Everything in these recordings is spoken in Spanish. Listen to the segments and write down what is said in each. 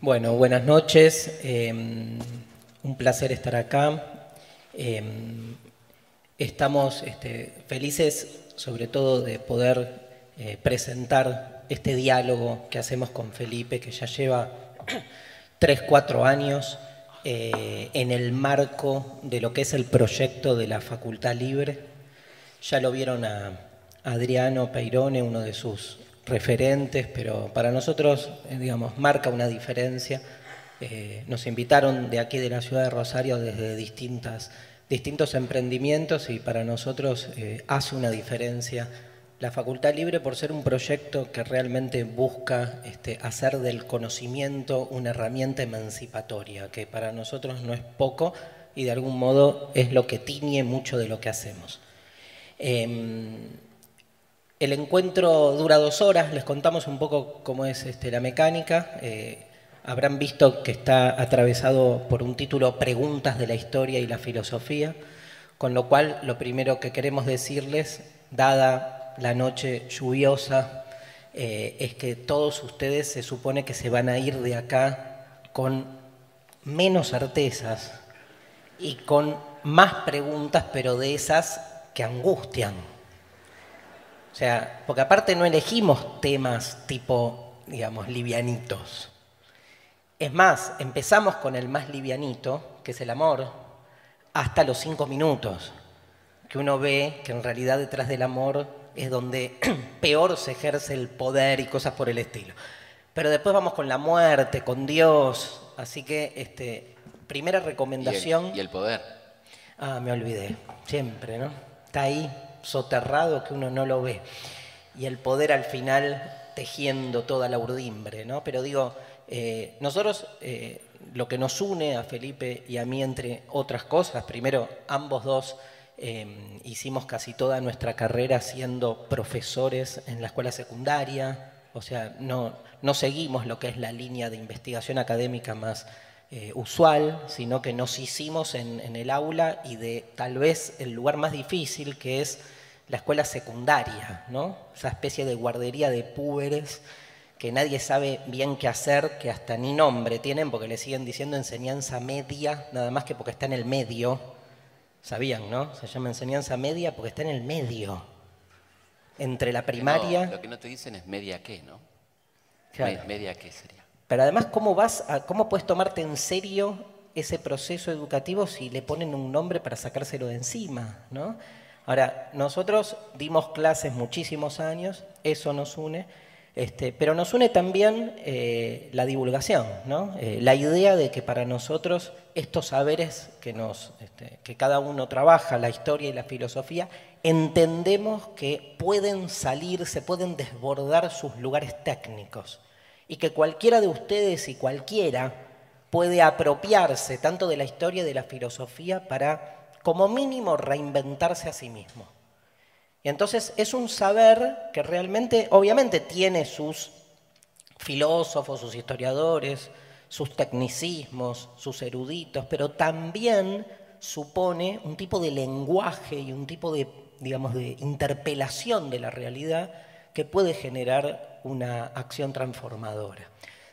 Bueno, buenas noches. Em, un placer estar acá. Em, estamos este, felices sobre todo de poder eh, presentar este diálogo que hacemos con Felipe, que ya lleva tres, cuatro años eh, en el marco de lo que es el proyecto de la Facultad Libre. Ya lo vieron a Adriano Peirone, uno de sus referentes, pero para nosotros, eh, digamos, marca una diferencia. Eh, nos invitaron de aquí de la ciudad de Rosario desde distintas, distintos emprendimientos y para nosotros eh, hace una diferencia la Facultad Libre por ser un proyecto que realmente busca este, hacer del conocimiento una herramienta emancipatoria, que para nosotros no es poco y de algún modo es lo que tiñe mucho de lo que hacemos. Em, el encuentro dura dos horas, les contamos un poco cómo es este, la mecánica. Eh, habrán visto que está atravesado por un título Preguntas de la historia y la filosofía, con lo cual lo primero que queremos decirles, dada la noche lluviosa, eh, es que todos ustedes se supone que se van a ir de acá con menos certezas y con más preguntas, pero de esas que angustian. O sea, porque aparte no elegimos temas tipo, digamos, livianitos. Es más, empezamos con el más livianito, que es el amor, hasta los cinco minutos, que uno ve que en realidad detrás del amor es donde peor se ejerce el poder y cosas por el estilo. Pero después vamos con la muerte, con Dios, así que este, primera recomendación. ¿Y el, y el poder? Ah, me olvidé, siempre, ¿no? Está ahí, soterrado que uno no lo ve. Y el poder al final tejiendo toda la urdimbre, ¿no? Pero digo, eh, nosotros eh, lo que nos une a Felipe y a mí, entre otras cosas, primero, ambos dos eh, hicimos casi toda nuestra carrera siendo profesores en la escuela secundaria, o sea, no, no seguimos lo que es la línea de investigación académica más eh, usual, sino que nos hicimos en, en, el aula y de tal vez el lugar más difícil que es la escuela secundaria, ¿no? esa especie de guardería de púberes que nadie sabe bien qué hacer, que hasta ni nombre tienen porque le siguen diciendo enseñanza media, nada más que porque está en el medio. Sabían, ¿no? Se llama enseñanza media porque está en el medio. Entre la primaria. No, lo que no te dicen es media qué, ¿no? Claro. Media qué sería. Pero además, ¿cómo vas cómo puedes tomarte en serio ese proceso educativo si le ponen un nombre para sacárselo de encima, ¿no? Ahora, nosotros dimos clases muchísimos años, eso nos une, este, pero nos une también eh, la divulgación, ¿no? Eh, la idea de que para nosotros estos saberes que, nos, este, que cada uno trabaja, la historia y la filosofía, entendemos que pueden salir, se pueden desbordar sus lugares técnicos y que cualquiera de ustedes y cualquiera puede apropiarse tanto de la historia y de la filosofía para, como mínimo, reinventarse a sí mismo. Y entonces es un saber que realmente, obviamente, tiene sus filósofos, sus historiadores, sus tecnicismos, sus eruditos, pero también supone un tipo de lenguaje y un tipo de, digamos, de interpelación de la realidad que puede generar una acción transformadora.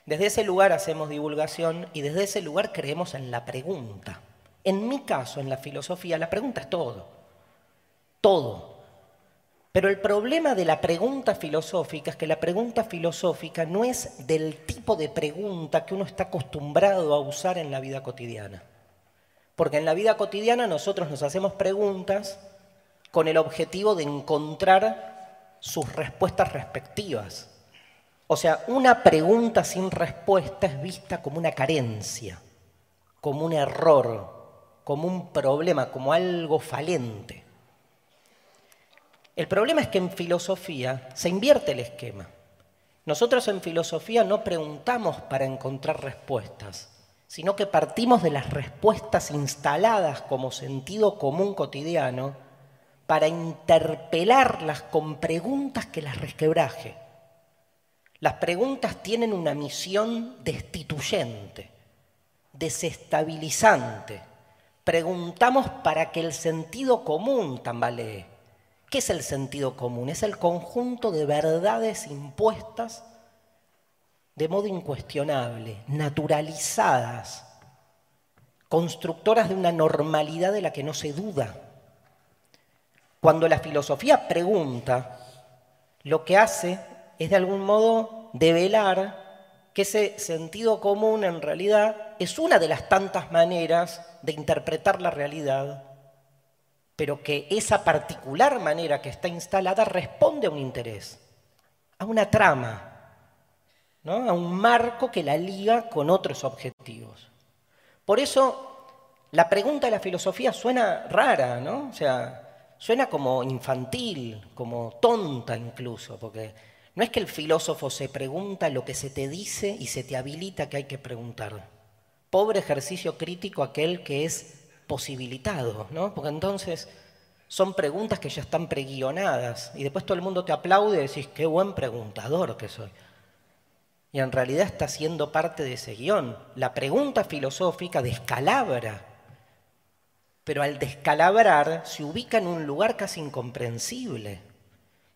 Desde ese lugar hacemos divulgación y desde ese lugar creemos en la pregunta. En mi caso, en la filosofía, la pregunta es todo. Todo. Pero el problema de la pregunta filosófica es que la pregunta filosófica no es del tipo de pregunta que uno está acostumbrado a usar en la vida cotidiana. Porque en la vida cotidiana nosotros nos hacemos preguntas con el objetivo de encontrar sus respuestas respectivas. O sea, una pregunta sin respuesta es vista como una carencia, como un error, como un problema, como algo falente. El problema es que en filosofía se invierte el esquema. Nosotros en filosofía no preguntamos para encontrar respuestas, sino que partimos de las respuestas instaladas como sentido común cotidiano para interpelarlas con preguntas que las resquebraje. Las preguntas tienen una misión destituyente, desestabilizante. Preguntamos para que el sentido común tambalee. ¿Qué es el sentido común? Es el conjunto de verdades impuestas de modo incuestionable, naturalizadas, constructoras de una normalidad de la que no se duda. Cuando la filosofía pregunta, lo que hace es de algún modo develar que ese sentido común en realidad es una de las tantas maneras de interpretar la realidad, pero que esa particular manera que está instalada responde a un interés, a una trama, a un marco que la liga con otros objetivos. Por eso la pregunta de la filosofía suena rara, ¿no? O sea, suena como infantil, como tonta incluso, porque no es que el filósofo se pregunta lo que se te dice y se te habilita que hay que preguntar. Pobre ejercicio crítico aquel que es posibilitado, ¿no? Porque entonces son preguntas que ya están preguionadas y después todo el mundo te aplaude y decís, qué buen preguntador que soy y en realidad está siendo parte de ese guion. La pregunta filosófica descalabra, pero al descalabrar se ubica en un lugar casi incomprensible.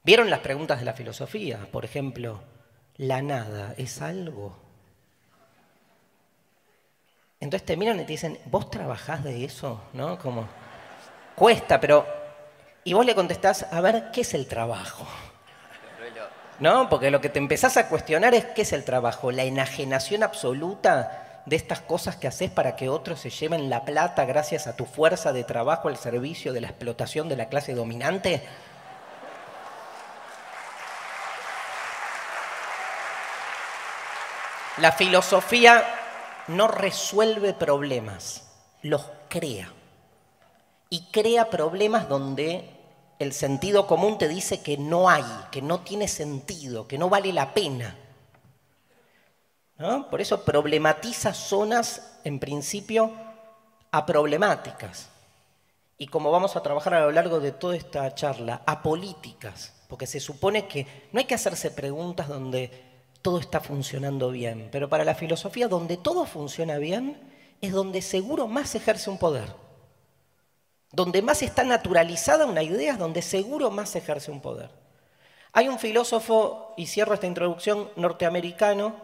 ¿Vieron las preguntas de la filosofía? Por ejemplo, ¿la nada es algo? Entonces te miran y te dicen, ¿vos trabajás de eso? ¿No? Como, cuesta, pero... Y vos le contestás, a ver, ¿qué es el trabajo? ¿no? Porque lo que te empezás a cuestionar es qué es el trabajo, la enajenación absoluta de estas cosas que haces para que otros se lleven la plata gracias a tu fuerza de trabajo al servicio de la explotación de la clase dominante. La filosofía no resuelve problemas, los crea. Y crea problemas donde el sentido común te dice que no hay, que no tiene sentido, que no vale la pena. Por eso problematiza zonas, en principio, aproblemáticas. Y como vamos a trabajar a lo largo de toda esta charla, apolíticas, porque se supone que no hay que hacerse preguntas donde todo está funcionando bien, pero para la filosofía donde todo funciona bien es donde seguro más ejerce un poder. Donde más está naturalizada una idea es donde seguro más ejerce un poder. Hay un filósofo, y cierro esta introducción, norteamericano,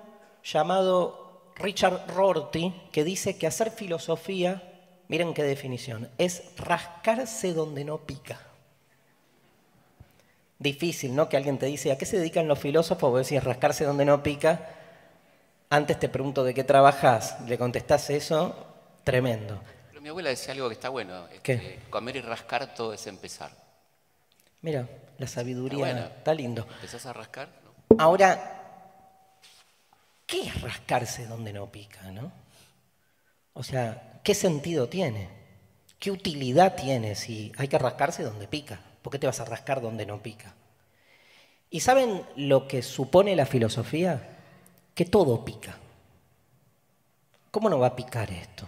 llamado Richard Rorty, que dice que hacer filosofía, miren qué definición, es rascarse donde no pica. Difícil, ¿no? Que alguien te dice, ¿a qué se dedican los filósofos? Vos decís rascarse donde no pica. Antes te pregunto de qué trabajas, le contestás eso, tremendo mi abuela decía algo que está bueno. ¿Qué? comer y rascar todo es empezar. Mira, la sabiduría está, lindo. ¿Empezás a rascar? Ahora, ¿qué es rascarse donde no pica, no? O sea, ¿qué sentido tiene? ¿Qué utilidad tiene si hay que rascarse donde pica? ¿Por qué te vas a rascar donde no pica? ¿Y saben lo que supone la filosofía? Que todo pica. ¿Cómo no va a picar esto?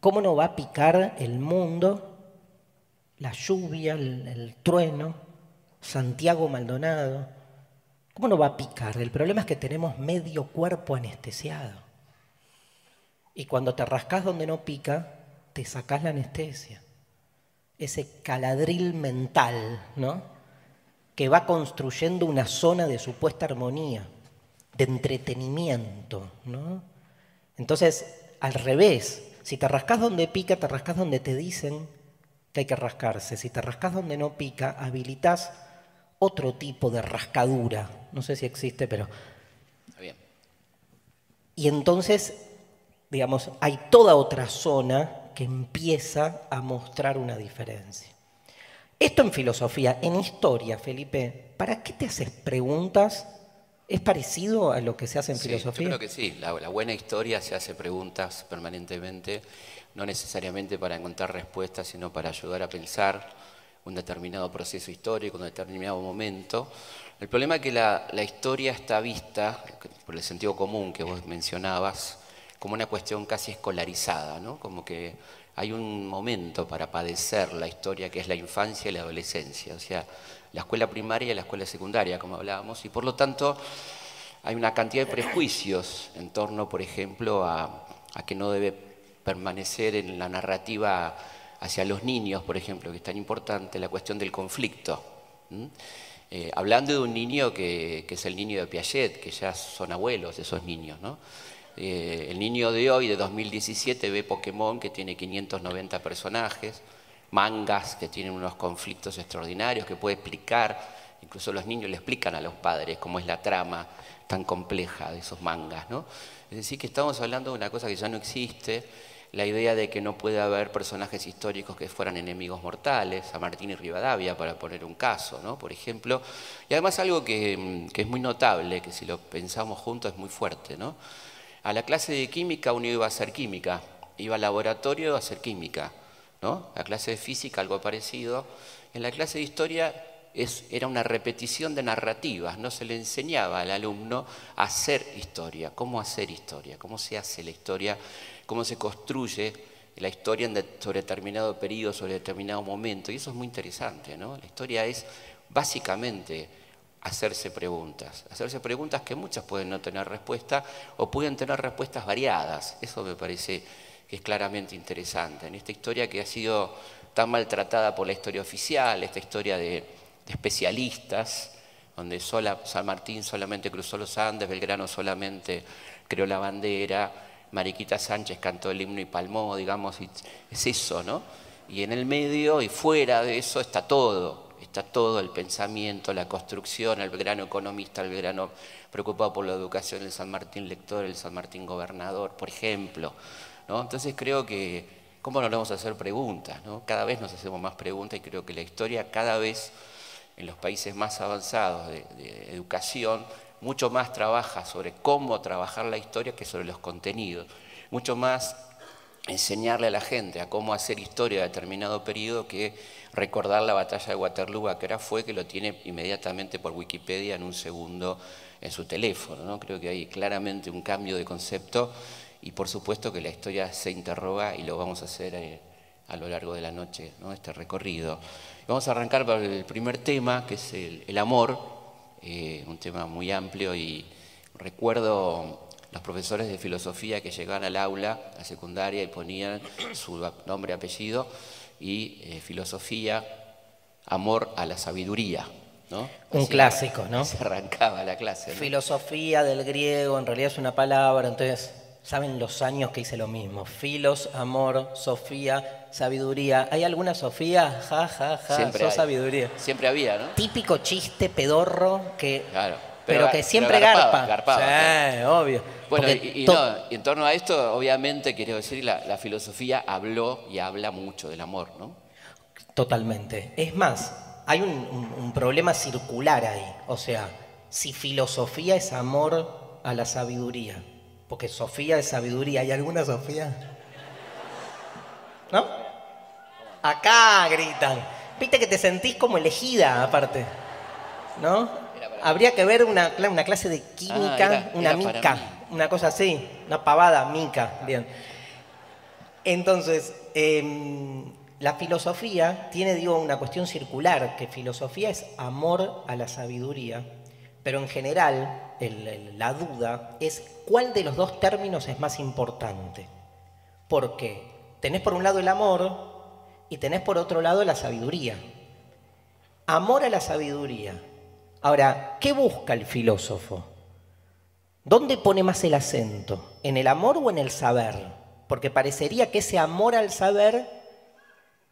¿Cómo no va a picar el mundo, la lluvia, el, trueno, Santiago Maldonado? ¿Cómo no va a picar? El problema es que tenemos medio cuerpo anestesiado. Y cuando te rascas donde no pica, te sacás la anestesia. Ese caladril mental, ¿no? Que va construyendo una zona de supuesta armonía, de entretenimiento, ¿no? Entonces, al revés, si te rascas donde pica, te rascas donde te dicen que hay que rascarse. Si te rascas donde no pica, habilitas otro tipo de rascadura. No sé si existe, pero... bien. Y entonces, digamos, hay toda otra zona que empieza a mostrar una diferencia. Esto en filosofía, en historia, Felipe, ¿para qué te haces preguntas ¿Es parecido a lo que se hace en filosofía? Yo creo que sí. La, buena historia se hace preguntas permanentemente, no necesariamente para encontrar respuestas, sino para ayudar a pensar un determinado proceso histórico, un determinado momento. El problema es que la, historia está vista, por el sentido común que vos mencionabas, como una cuestión casi escolarizada, ¿no? Como que hay un momento para padecer la historia que es la infancia y la adolescencia. O sea, la escuela primaria y la escuela secundaria, como hablábamos, y por lo tanto hay una cantidad de prejuicios en torno, por ejemplo, a, que no debe permanecer en la narrativa hacia los niños, por ejemplo, que es tan importante, la cuestión del conflicto. Eh, hablando de un niño que, es el niño de Piaget, que ya son abuelos de esos niños. ¿no? Eh, el niño de hoy, de 2017, ve Pokémon que tiene 590 personajes, mangas que tienen unos conflictos extraordinarios, que puede explicar, incluso los niños le explican a los padres cómo es la trama tan compleja de esos mangas. ¿no? Es decir, que estamos hablando de una cosa que ya no existe la idea de que no puede haber personajes históricos que fueran enemigos mortales, a Martín y Rivadavia, para poner un caso, por ejemplo. Y además algo que, es muy notable, que si lo pensamos juntos es muy fuerte. ¿no? A la clase de química uno iba a hacer química, iba al laboratorio a hacer química. ¿no? La clase de física algo parecido. En la clase de historia era una repetición de narrativas, no se le enseñaba al alumno a hacer historia, cómo hacer historia, cómo se hace la historia cómo se construye la historia sobre determinado periodo, sobre determinado momento. Y eso es muy interesante, ¿no? La historia es básicamente hacerse preguntas. Hacerse preguntas que muchas pueden no tener respuesta o pueden tener respuestas variadas. Eso me parece que es claramente interesante. En esta historia que ha sido tan maltratada por la historia oficial, esta historia de, especialistas, donde San Martín solamente cruzó los Andes, Belgrano solamente creó la bandera, Mariquita Sánchez cantó el himno y palmó, digamos, y es eso, ¿no? Y en el medio y fuera de eso está todo, está todo el pensamiento, la construcción, el grano economista, el grano preocupado por la educación, el San Martín lector, el San Martín gobernador, por ejemplo. Entonces creo que, ¿cómo nos vamos a hacer preguntas? ¿no? Cada vez nos hacemos más preguntas y creo que la historia cada vez en los países más avanzados de educación mucho más trabaja sobre cómo trabajar la historia que sobre los contenidos. Mucho más enseñarle a la gente a cómo hacer historia de determinado periodo que recordar la batalla de Waterloo, que era fue, que lo tiene inmediatamente por Wikipedia en un segundo en su teléfono. ¿no? Creo que hay claramente un cambio de concepto y por supuesto que la historia se interroga y lo vamos a hacer eh, a lo largo de la noche, ¿no? este recorrido. Vamos a arrancar por el primer tema, que es el amor. Eh, un tema muy amplio y recuerdo los profesores de filosofía que llegaban al aula, a secundaria, y ponían su nombre apellido y eh, filosofía, amor a la sabiduría. ¿no? Un clásico, ¿no? Se arrancaba la clase. Filosofía del griego, en realidad es una palabra, entonces saben los años que hice lo mismo. Filos, amor, Sofía, sabiduría. ¿Hay alguna Sofía? Ja, ja, ja, Siempre sabiduría. Siempre había, ¿no? Típico chiste pedorro que... Pero, que siempre garpa. sí, obvio. Bueno, y, no, en torno a esto, obviamente, quiero decir, la, filosofía habló y habla mucho del amor, ¿no? Totalmente. Es más, hay un problema circular ahí. O sea, si filosofía es amor a la sabiduría, porque Sofía es sabiduría. ¿Hay alguna Sofía? ¿No? Acá gritan. Viste que te sentís como elegida, aparte. ¿No? Habría que ver una, una clase de química, ah, una mica, una cosa así, una pavada, mica. Bien. Entonces, em, la filosofía tiene, digo, una cuestión circular, que filosofía es amor a la sabiduría, pero en general la duda es cuál de los dos términos es más importante. Porque tenés por un lado el amor y tenés por otro lado la sabiduría. Amor a la sabiduría. Ahora, ¿qué busca el filósofo? ¿Dónde pone más el acento? ¿En el amor o en el saber? Porque parecería que ese amor al saber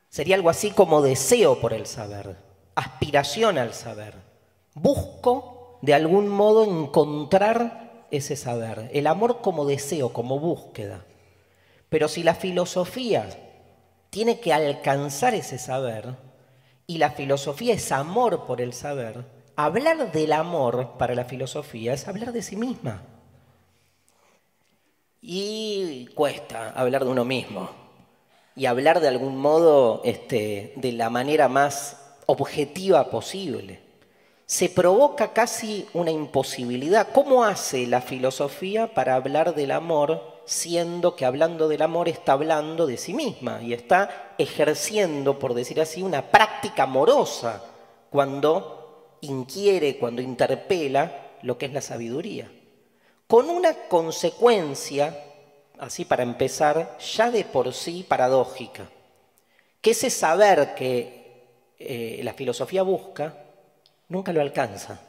sería algo así como deseo por el saber, aspiración al saber. Busco de algún modo encontrar ese saber, el amor como deseo, como búsqueda. Pero si la filosofía tiene que alcanzar ese saber, y la filosofía es amor por el saber, hablar del amor para la filosofía es hablar de sí misma. Y cuesta hablar de uno mismo. Y hablar de algún modo este, de la manera más objetiva posible se provoca casi una imposibilidad. ¿Cómo hace la filosofía para hablar del amor siendo que hablando del amor está hablando de sí misma y está ejerciendo, por decir así, una práctica amorosa cuando inquiere, cuando interpela lo que es la sabiduría? Con una consecuencia, así para empezar, ya de por sí paradójica, que ese saber que eh, la filosofía busca nunca lo alcanza.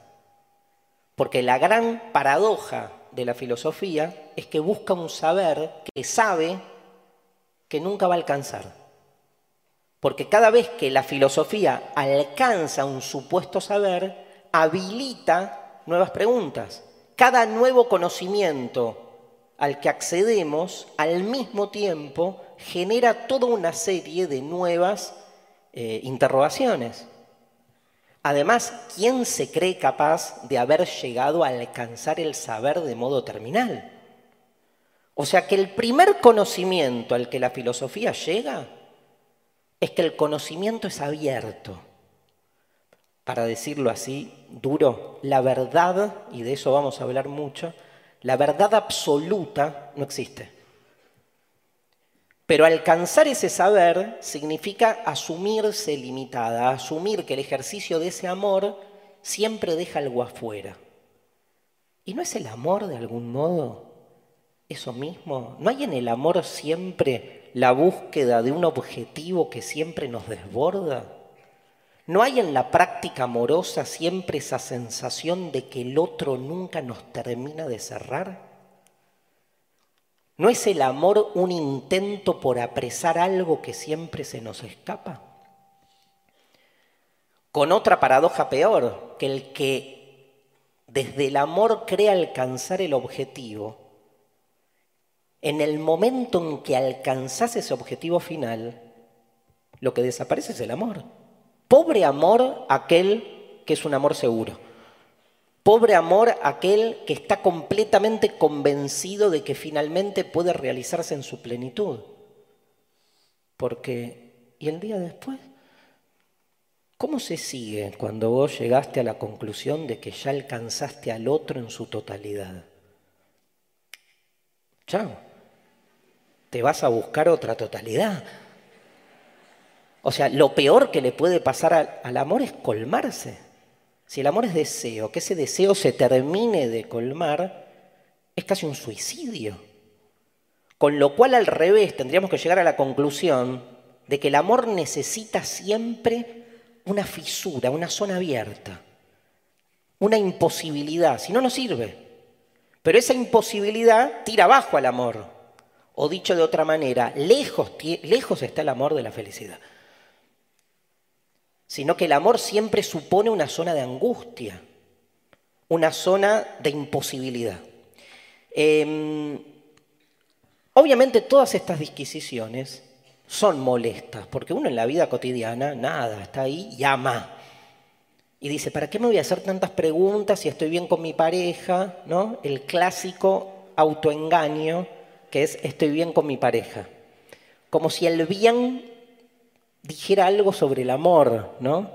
Porque la gran paradoja de la filosofía es que busca un saber que sabe que nunca va a alcanzar. Porque cada vez que la filosofía alcanza un supuesto saber, habilita nuevas preguntas. Cada nuevo conocimiento al que accedemos al mismo tiempo genera toda una serie de nuevas eh, interrogaciones. Además, ¿quién se cree capaz de haber llegado a alcanzar el saber de modo terminal? O sea que el primer conocimiento al que la filosofía llega es que el conocimiento es abierto. Para decirlo así, duro, la verdad, y de eso vamos a hablar mucho, la verdad absoluta no existe. Pero alcanzar ese saber significa asumirse limitada, asumir que el ejercicio de ese amor siempre deja algo afuera. ¿Y no es el amor de algún modo eso mismo? ¿No hay en el amor siempre la búsqueda de un objetivo que siempre nos desborda? ¿No hay en la práctica amorosa siempre esa sensación de que el otro nunca nos termina de cerrar? ¿No es el amor un intento por apresar algo que siempre se nos escapa? Con otra paradoja peor, que el que desde el amor cree alcanzar el objetivo, en el momento en que alcanzas ese objetivo final, lo que desaparece es el amor. Pobre amor aquel que es un amor seguro. Pobre amor aquel que está completamente convencido de que finalmente puede realizarse en su plenitud. Porque, ¿y el día después? ¿Cómo se sigue cuando vos llegaste a la conclusión de que ya alcanzaste al otro en su totalidad? Chao te vas a buscar otra totalidad. O sea, lo peor que le puede pasar al, amor es colmarse. Si el amor es deseo, que ese deseo se termine de colmar, es casi un suicidio. Con lo cual, al revés, tendríamos que llegar a la conclusión de que el amor necesita siempre una fisura, una zona abierta, una imposibilidad, si no, no sirve. Pero esa imposibilidad tira abajo al amor. O dicho de otra manera, lejos, está el amor de la felicidad. Sino que el amor siempre supone una zona de angustia, una zona de imposibilidad. Em, obviamente todas estas disquisiciones son molestas, porque uno en la vida cotidiana, nada, está ahí y ama. Y dice, ¿para qué me voy a hacer tantas preguntas si estoy bien con mi pareja? ¿No? El clásico autoengaño que es estoy bien con mi pareja. Como si el bien dijera algo sobre el amor, ¿no?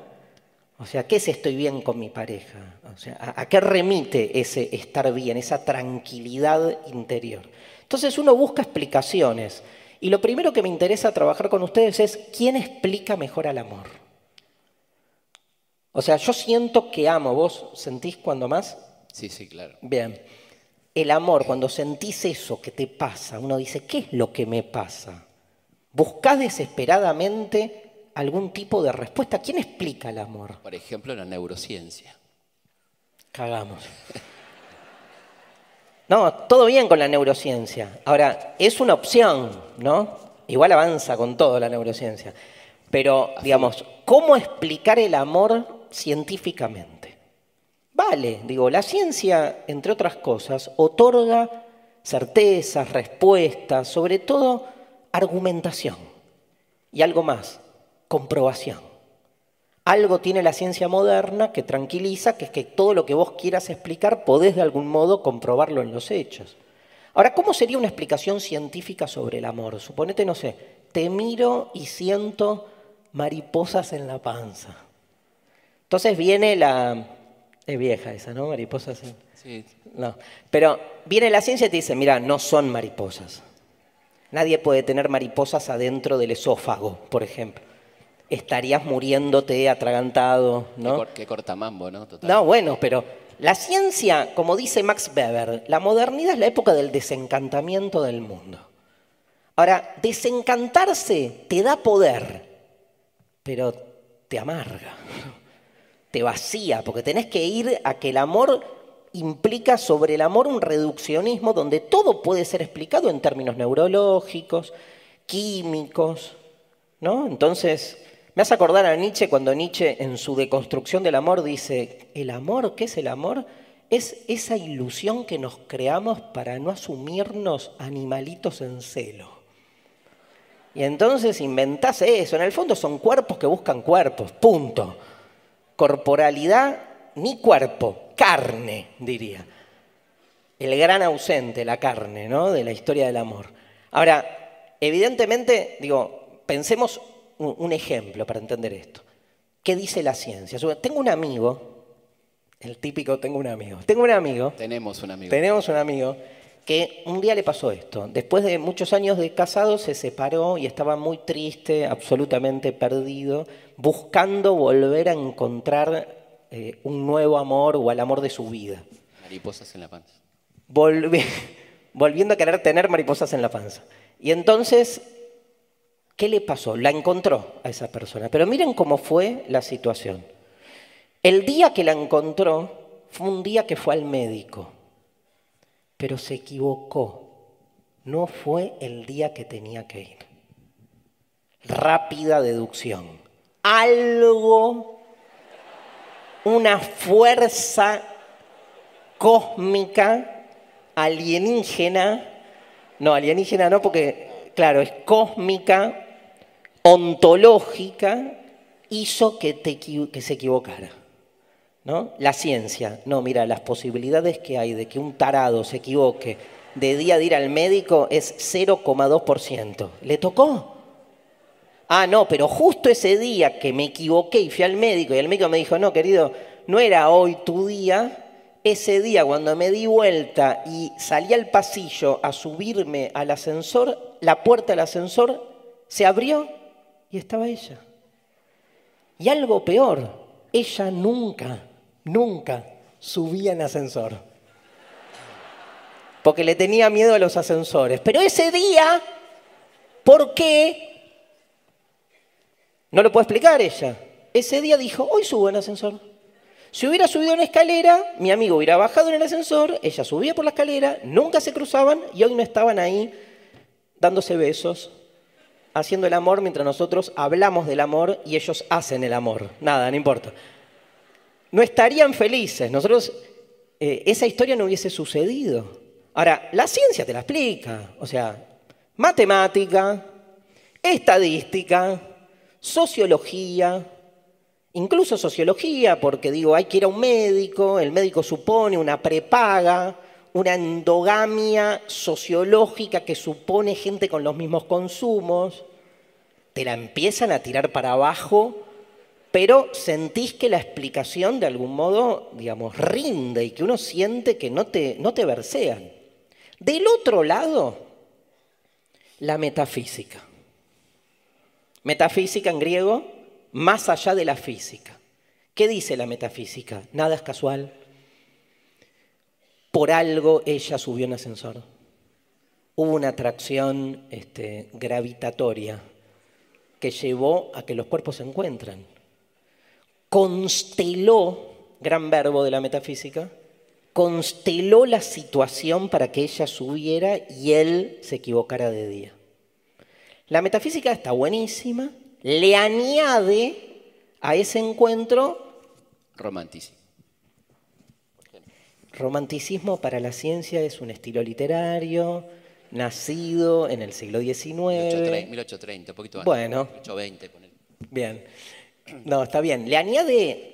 O sea, ¿qué es estoy bien con mi pareja? O sea, ¿a, qué remite ese estar bien, esa tranquilidad interior? Entonces uno busca explicaciones. Y lo primero que me interesa trabajar con ustedes es quién explica mejor al amor. O sea, yo siento que amo. ¿Vos sentís cuando más? Sí, sí, claro. Bien el amor, cuando sentís eso que te pasa, uno dice, ¿qué es lo que me pasa? ¿Buscás desesperadamente algún tipo de respuesta? ¿Quién explica el amor? Por ejemplo, la neurociencia. Cagamos. No, todo bien con la neurociencia. Ahora, es una opción, ¿no? Igual avanza con todo la neurociencia. Pero, digamos, ¿cómo explicar el amor científicamente? Vale, digo, la ciencia, entre otras cosas, otorga certezas, respuestas, sobre todo argumentación. Y algo más, comprobación. Algo tiene la ciencia moderna que tranquiliza, que es que todo lo que vos quieras explicar podés de algún modo comprobarlo en los hechos. Ahora, ¿cómo sería una explicación científica sobre el amor? Suponete, no sé, te miro y siento mariposas en la panza. Entonces viene la, es vieja esa, ¿no? Mariposas. Sí. No. Pero viene la ciencia y te dice, mira, no son mariposas. Nadie puede tener mariposas adentro del esófago, por ejemplo. Estarías muriéndote atragantado, ¿no? Qué, cortamambo, ¿no? No, bueno, pero la ciencia, como dice Max Weber, la modernidad es la época del desencantamiento del mundo. Ahora, desencantarse te da poder, pero te amarga te vacía, porque tenés que ir a que el amor implica sobre el amor un reduccionismo donde todo puede ser explicado en términos neurológicos, químicos, ¿no? Entonces, me hace acordar a Nietzsche cuando Nietzsche en su deconstrucción del amor dice, ¿el amor? ¿Qué es el amor? Es esa ilusión que nos creamos para no asumirnos animalitos en celo. Y entonces inventás eso. En el fondo son cuerpos que buscan cuerpos, punto. Corporalidad, ni cuerpo, carne, diría. El gran ausente, la carne, ¿no? De la historia del amor. Ahora, evidentemente, digo, pensemos un ejemplo para entender esto. ¿Qué dice la ciencia? Tengo un amigo, el típico tengo un amigo. Tengo un amigo. Tenemos un amigo. Tenemos un amigo que un día le pasó esto. Después de muchos años de casado se separó y estaba muy triste, absolutamente perdido, buscando volver a encontrar eh, un nuevo amor o al amor de su vida. Mariposas en la panza. volviendo a querer tener mariposas en la panza. Y entonces, ¿qué le pasó? La encontró a esa persona. Pero miren cómo fue la situación. El día que la encontró fue un día que fue al médico, pero se equivocó. No fue el día que tenía que ir. Rápida deducción. Algo una fuerza cósmica, alienígena, no, alienígena no, porque, claro, es cósmica, ontológica, hizo que, te, que se equivocara. ¿No? La ciencia, no, mira, las posibilidades que hay de que un tarado se equivoque de día de ir al médico es 0,2%. ¿Le tocó? Ah, no, pero justo ese día que me equivoqué y fui al médico y el médico me dijo, no, querido, no era hoy tu día, ese día cuando me di vuelta y salí al pasillo a subirme al ascensor, la puerta del ascensor se abrió y estaba ella. Y algo peor, ella nunca, nunca subía en ascensor. Porque le tenía miedo a los ascensores. Pero ese día, ¿por qué? No lo puede explicar ella. Ese día dijo, hoy subo en ascensor. Si hubiera subido en escalera, mi amigo hubiera bajado en el ascensor, ella subía por la escalera, nunca se cruzaban y hoy no estaban ahí dándose besos, haciendo el amor mientras nosotros hablamos del amor y ellos hacen el amor. Nada, no importa. No estarían felices. Nosotros, eh, esa historia no hubiese sucedido. Ahora, la ciencia te la explica. O sea, matemática, estadística, sociología, incluso sociología, porque digo, hay que ir a un médico, el médico supone una prepaga, una endogamia sociológica que supone gente con los mismos consumos, te la empiezan a tirar para abajo, pero sentís que la explicación de algún modo, digamos, rinde y que uno siente que no te, no te versean. Del otro lado, la metafísica. Metafísica en griego, más allá de la física. ¿Qué dice la metafísica? Nada es casual. Por algo ella subió en ascensor. Hubo una atracción este, gravitatoria que llevó a que los cuerpos se encuentran. Consteló, gran verbo de la metafísica, consteló la situación para que ella subiera y él se equivocara de día. La metafísica está buenísima, le añade a ese encuentro romanticismo. Romanticismo para la ciencia es un estilo literario nacido en el siglo XIX. 1830, un poquito antes. Bueno. 1820, Bien. No, está bien. Le añade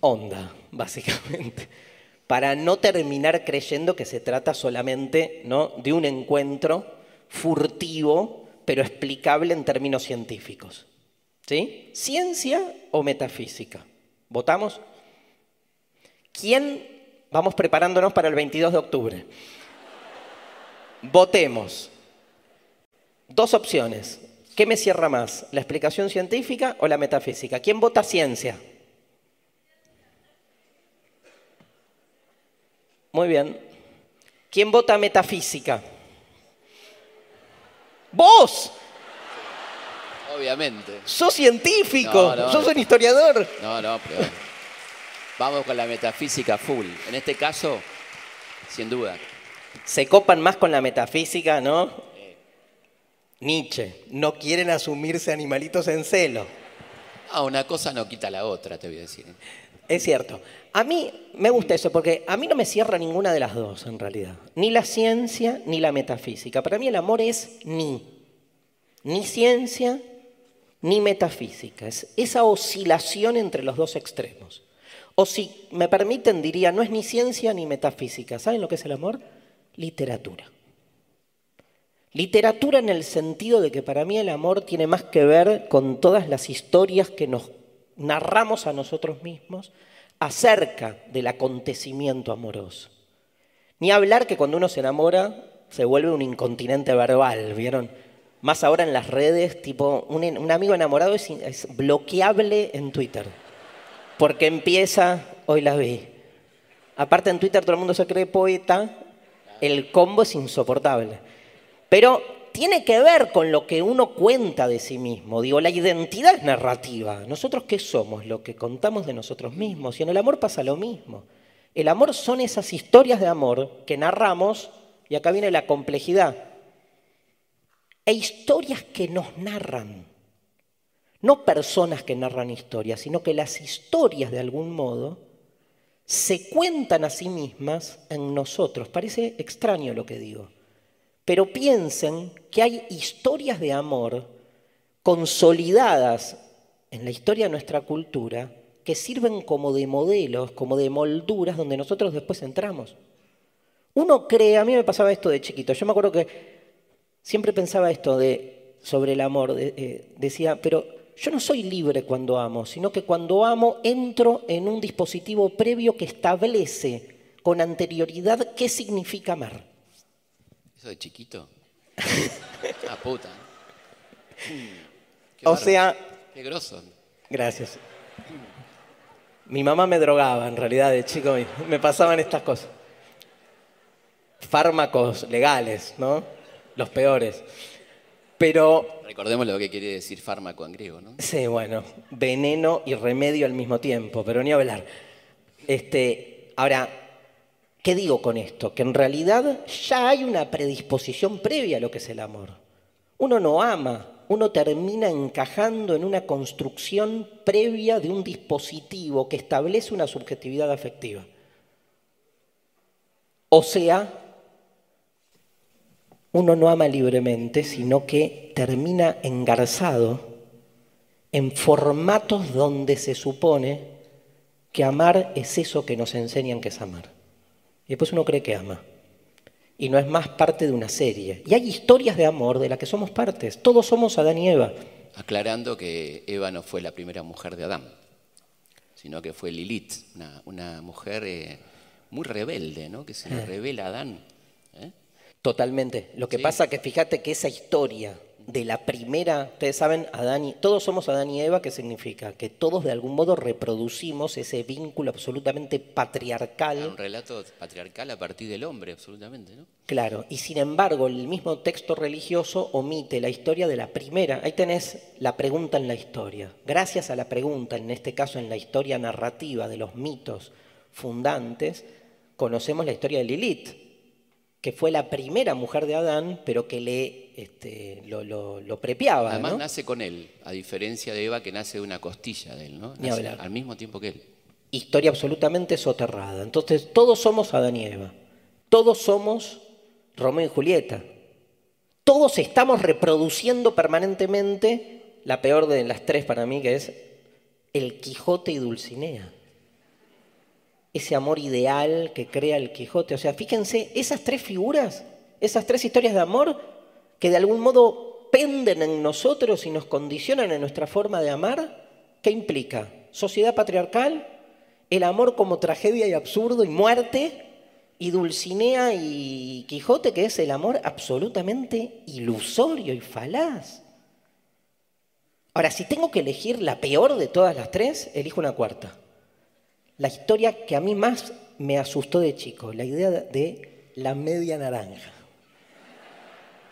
onda, básicamente, para no terminar creyendo que se trata solamente ¿no? de un encuentro furtivo pero explicable en términos científicos. ¿Sí? ¿Ciencia o metafísica? ¿Votamos? ¿Quién? Vamos preparándonos para el 22 de octubre. Votemos. Dos opciones. ¿Qué me cierra más? ¿La explicación científica o la metafísica? ¿Quién vota ciencia? Muy bien. ¿Quién vota metafísica? Vos. Obviamente. Sos científico, sos un historiador. No, no, pero... Vamos con la metafísica full. En este caso, sin duda. Se copan más con la metafísica, ¿no? Nietzsche, no quieren asumirse animalitos en celo. Ah, una cosa no quita la otra, te voy a decir. Es cierto. A mí me gusta eso porque a mí no me cierra ninguna de las dos en realidad. Ni la ciencia ni la metafísica. Para mí el amor es ni. Ni ciencia ni metafísica. Es esa oscilación entre los dos extremos. O si me permiten, diría, no es ni ciencia ni metafísica. ¿Saben lo que es el amor? Literatura. Literatura en el sentido de que para mí el amor tiene más que ver con todas las historias que nos narramos a nosotros mismos acerca del acontecimiento amoroso. Ni hablar que cuando uno se enamora se vuelve un incontinente verbal, ¿vieron? Más ahora en las redes, tipo, un, amigo enamorado es, bloqueable en Twitter, porque empieza, hoy la vi. Aparte en Twitter todo el mundo se cree poeta, el combo es insoportable. Pero tiene que ver con lo que uno cuenta de sí mismo. Digo, la identidad es narrativa. ¿Nosotros qué somos? Lo que contamos de nosotros mismos. Y en el amor pasa lo mismo. El amor son esas historias de amor que narramos, y acá viene la complejidad, e historias que nos narran. No personas que narran historias, sino que las historias de algún modo se cuentan a sí mismas en nosotros. Parece extraño lo que digo. Pero piensen que hay historias de amor consolidadas en la historia de nuestra cultura que sirven como de modelos, como de molduras donde nosotros después entramos. Uno cree, a mí me pasaba esto de chiquito, yo me acuerdo que siempre pensaba esto de, sobre el amor, eh, decía, pero yo no soy libre cuando amo, sino que cuando amo entro en un dispositivo previo que establece con anterioridad qué significa amar de chiquito? La puta. o sea... Qué grosso. Gracias. Mi mamá me drogaba, en realidad, de chico. Me pasaban estas cosas. Fármacos legales, ¿no? Los peores. Pero... Recordemos lo que quiere decir fármaco en griego, ¿no? Sí, bueno. Veneno y remedio al mismo tiempo, pero ni hablar. Este, ahora, ¿Qué digo con esto? Que en realidad ya hay una predisposición previa a lo que es el amor. Uno no ama, uno termina encajando en una construcción previa de un dispositivo que establece una subjetividad afectiva. O sea, uno no ama libremente, sino que termina engarzado en formatos donde se supone que amar es eso que nos enseñan que es amar. Y después uno cree que ama. Y no es más parte de una serie. Y hay historias de amor de las que somos partes. Todos somos Adán y Eva. Aclarando que Eva no fue la primera mujer de Adán, sino que fue Lilith, una, mujer eh, muy rebelde, ¿no? que se le ah. revela a Adán. ¿eh? Totalmente. Lo que pasa que fíjate que esa historia de la primera, ustedes saben, Adán y, todos somos Adán y Eva, ¿qué significa? Que todos de algún modo reproducimos ese vínculo absolutamente patriarcal. Un relato patriarcal a partir del hombre, absolutamente, ¿no? Claro, y sin embargo el mismo texto religioso omite la historia de la primera. Ahí tenés la pregunta en la historia. Gracias a la pregunta, en este caso en la historia narrativa de los mitos fundantes, conocemos la historia de Lilith, que fue la primera mujer de Adán, pero que le este, lo, lo, prepiaba. Además nace con él, a diferencia de Eva que nace de una costilla de él, ¿no? al mismo tiempo que él. Historia absolutamente soterrada. Entonces, todos somos Adán y Eva. Todos somos Romeo y Julieta. Todos estamos reproduciendo permanentemente la peor de las tres para mí, que es el Quijote y Dulcinea. Ese amor ideal que crea el Quijote. O sea, fíjense, esas tres figuras, esas tres historias de amor que de algún modo penden en nosotros y nos condicionan en nuestra forma de amar, ¿qué implica? Sociedad patriarcal, el amor como tragedia y absurdo y muerte, y Dulcinea y Quijote, que es el amor absolutamente ilusorio y falaz. Ahora, si tengo que elegir la peor de todas las tres, elijo una cuarta. La historia que a mí más me asustó de chico, la idea de la media naranja.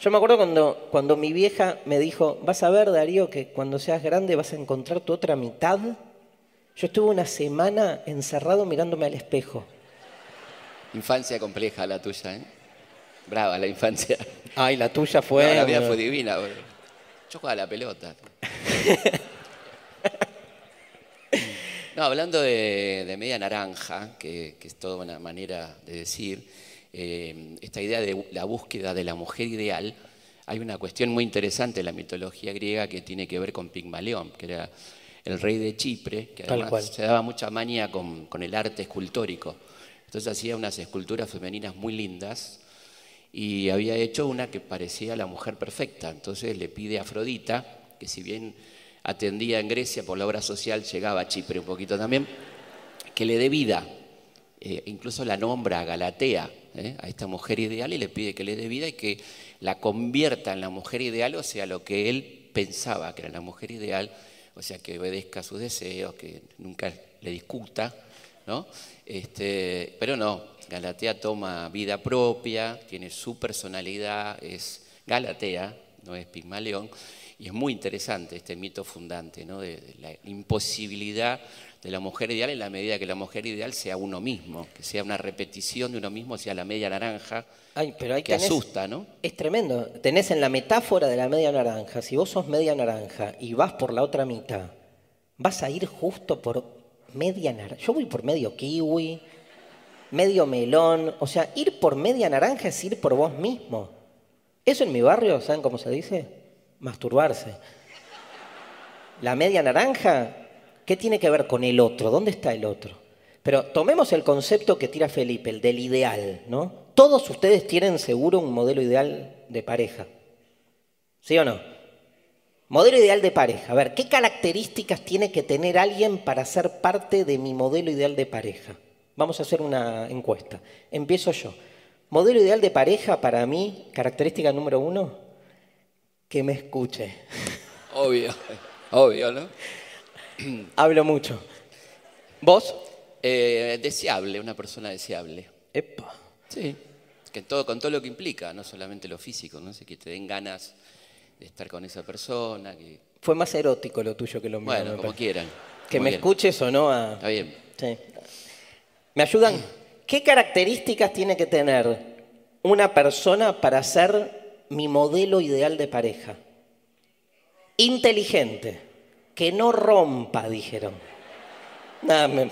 Yo me acuerdo cuando, cuando mi vieja me dijo, vas a ver, Darío, que cuando seas grande vas a encontrar tu otra mitad. Yo estuve una semana encerrado mirándome al espejo. Infancia compleja la tuya, ¿eh? Brava la infancia. Ay, la tuya fue. No, la mía fue divina. boludo. Yo jugaba a la pelota. No, hablando de, de media naranja, que, que es toda una manera de decir, eh, esta idea de la búsqueda de la mujer ideal, hay una cuestión muy interesante en la mitología griega que tiene que ver con Pigmalión, que era el rey de Chipre, que además se daba mucha manía con, con el arte escultórico. Entonces hacía unas esculturas femeninas muy lindas y había hecho una que parecía la mujer perfecta. Entonces le pide a Afrodita, que si bien atendía en Grecia por la obra social, llegaba a Chipre un poquito también, que le dé vida. Eh, incluso la nombra a Galatea, ¿eh? a esta mujer ideal, y le pide que le dé vida y que la convierta en la mujer ideal, o sea, lo que él pensaba que era la mujer ideal, o sea, que obedezca a sus deseos, que nunca le discuta, ¿no? Este, pero no, Galatea toma vida propia, tiene su personalidad, es Galatea, no es Pigmalión, y es muy interesante este mito fundante, ¿no? de, de la imposibilidad de la mujer ideal en la medida que la mujer ideal sea uno mismo, que sea una repetición de uno mismo, sea la media naranja, Ay, pero ahí que tenés- asusta, ¿no? Es tremendo. Tenés en la metáfora de la media naranja, si vos sos media naranja y vas por la otra mitad, vas a ir justo por media naranja. Yo voy por medio kiwi, medio melón. O sea, ir por media naranja es ir por vos mismo. Eso en mi barrio, ¿saben cómo se dice? Masturbarse. La media naranja, ¿qué tiene que ver con el otro? ¿Dónde está el otro? Pero tomemos el concepto que tira Felipe, el del ideal, ¿no? Todos ustedes tienen seguro un modelo ideal de pareja. ¿Sí o no? Modelo ideal de pareja. A ver, ¿qué características tiene que tener alguien para ser parte de mi modelo ideal de pareja? Vamos a hacer una encuesta. Empiezo yo. Modelo ideal de pareja para mí, característica número uno, que me escuche. Obvio, obvio, ¿no? Hablo mucho. ¿Vos? Eh, deseable, una persona deseable. Epa. Sí. Que todo, con todo lo que implica, no solamente lo físico, ¿no? Sé que te den ganas de estar con esa persona, que, Fue más erótico lo tuyo que lo mío. bueno, como parece. quieran. Que como me quieran. escuches o no a... Está bien. Sí. ¿Me ayudan? ¿Qué características tiene que tener una persona para ser mi modelo ideal de pareja? Inteligente, que no rompa, dijeron. Nada, me-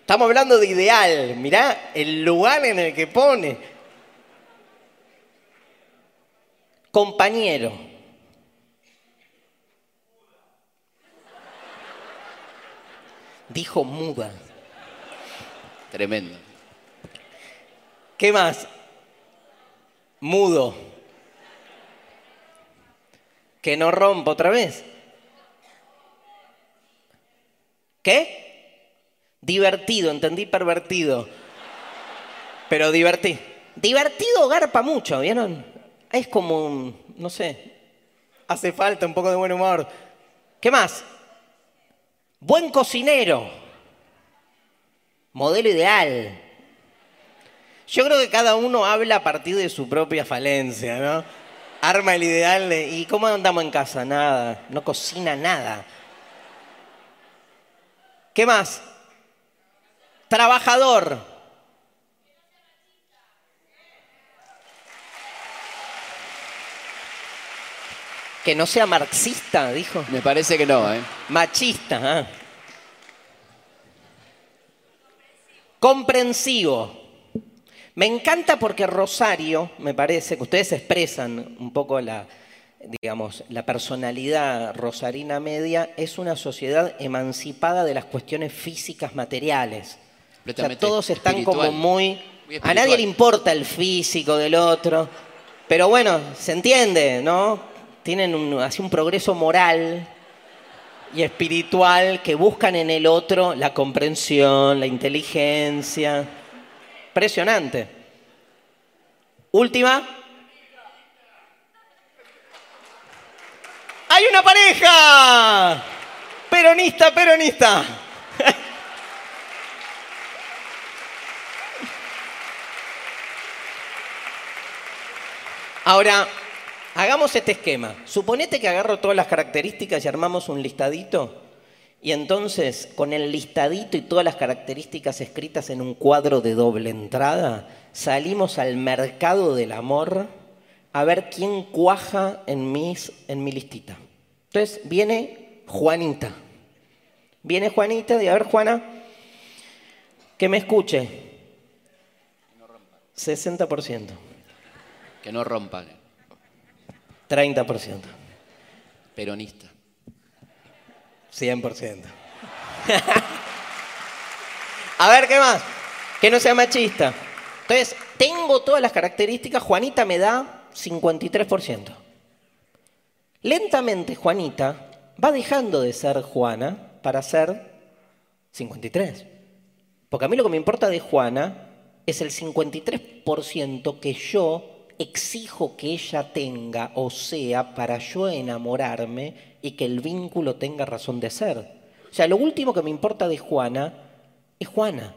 Estamos hablando de ideal, mirá el lugar en el que pone. Compañero. Dijo muda. Tremendo. ¿Qué más? Mudo. Que no rompa otra vez. ¿Qué? Divertido, entendí pervertido. Pero divertido. Divertido garpa mucho, ¿vieron? Es como, un- no sé, hace falta un poco de buen humor. ¿Qué más? Buen cocinero. Modelo ideal. Yo creo que cada uno habla a partir de su propia falencia, ¿no? Arma el ideal de, ¿y cómo andamos en casa? Nada, no cocina nada. ¿Qué más? Trabajador. Que no sea marxista, dijo. Me parece que no, ¿eh? Machista. ah. Comprensivo. Me encanta porque Rosario, me parece que ustedes expresan un poco la, digamos, la personalidad rosarina media, es una sociedad emancipada de las cuestiones físicas materiales. O sea, todos están como muy... Muy A nadie le importa el físico del otro, pero bueno, se entiende, ¿no? Tienen un, así un progreso moral y espiritual que buscan en el otro la comprensión, la inteligencia. Impresionante. Última. ¡Hay una pareja! Peronista, peronista. Ahora, hagamos este esquema. Suponete que agarro todas las características y armamos un listadito Y entonces, con el listadito y todas las características escritas en un cuadro de doble entrada, salimos al mercado del amor a ver quién cuaja en, mis, en mi listita. Entonces viene Juanita. Viene Juanita y a ver, Juana, que me escuche. 60%. Que no rompa. 30%. Peronista. 100%. a ver, ¿qué más? Que no sea machista. Entonces, tengo todas las características, Juanita me da 53%. Lentamente Juanita va dejando de ser Juana para ser 53. Porque a mí lo que me importa de Juana es el 53% que yo exijo que ella tenga o sea para yo enamorarme y que el vínculo tenga razón de ser. O sea, lo último que me importa de Juana es Juana.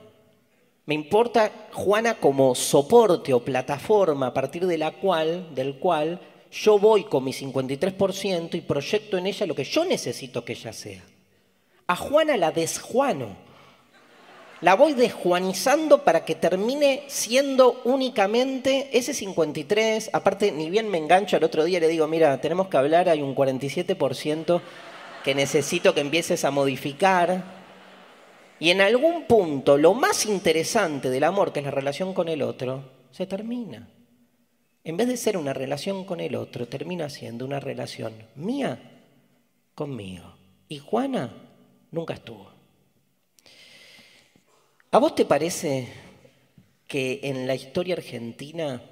Me importa Juana como soporte o plataforma a partir de la cual, del cual yo voy con mi 53% y proyecto en ella lo que yo necesito que ella sea. A Juana la desjuano. La voy desjuanizando para que termine siendo únicamente ese 53. Aparte, ni bien me engancho al otro día le digo, mira, tenemos que hablar, hay un 47% que necesito que empieces a modificar y en algún punto, lo más interesante del amor, que es la relación con el otro, se termina. En vez de ser una relación con el otro, termina siendo una relación mía conmigo. Y Juana nunca estuvo. ¿A vos te parece que en la historia argentina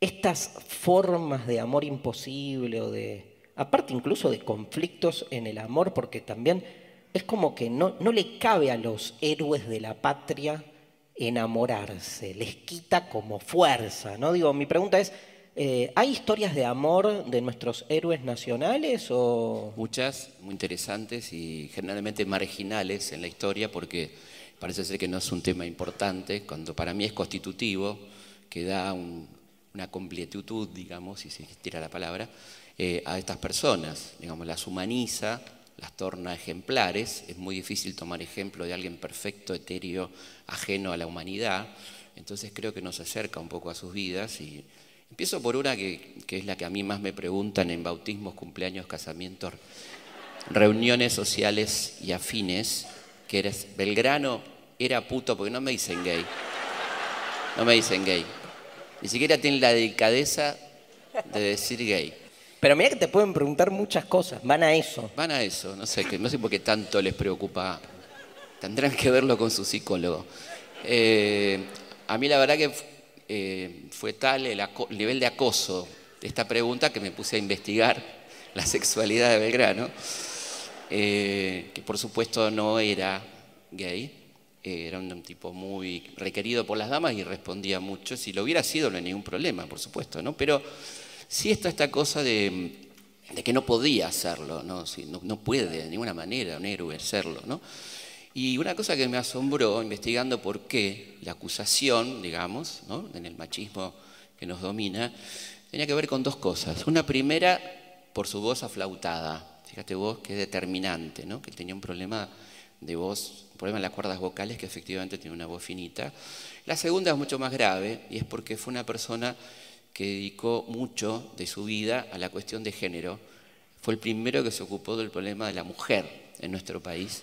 estas formas de amor imposible o de, aparte incluso de conflictos en el amor, porque también es como que no, no le cabe a los héroes de la patria enamorarse, les quita como fuerza, ¿no? Digo, mi pregunta es, eh, ¿hay historias de amor de nuestros héroes nacionales o...? Muchas, muy interesantes y generalmente marginales en la historia porque parece ser que no es un tema importante, cuando para mí es constitutivo, que da una completitud, digamos, si se existiera la palabra, eh, a estas personas, digamos, las humaniza, las torna ejemplares. Es muy difícil tomar ejemplo de alguien perfecto, etéreo, ajeno a la humanidad. Entonces creo que nos acerca un poco a sus vidas. Y empiezo por una que, es la que a mí más me preguntan en bautismos, cumpleaños, casamientos, reuniones sociales y afines, que eres Belgrano era puto, porque no me dicen gay. No me dicen gay. Ni siquiera tienen la delicadeza de decir gay. Pero mira que te pueden preguntar muchas cosas, van a eso. Van a eso, no sé, por qué tanto les preocupa. Tendrán que verlo con su psicólogo. Eh, a mí la verdad que eh, fue tal el, nivel de acoso de esta pregunta que me puse a investigar la sexualidad de Belgrano, eh, que por supuesto no era gay, era un tipo muy requerido por las damas y respondía mucho. Si lo hubiera sido no hay ningún problema, por supuesto, ¿no? Pero sí está esta cosa de, que no podía hacerlo, ¿no? no, puede de ninguna manera un héroe serlo. ¿no? Y una cosa que me asombró investigando por qué la acusación, digamos, ¿no? en el machismo que nos domina, tenía que ver con dos cosas. Una primera, por su voz aflautada. Fíjate vos qué determinante, ¿no? que tenía un problema de voz, un problema en las cuerdas vocales, que efectivamente tiene una voz finita. La segunda es mucho más grave y es porque fue una persona que dedicó mucho de su vida a la cuestión de género. Fue el primero que se ocupó del problema de la mujer en nuestro país,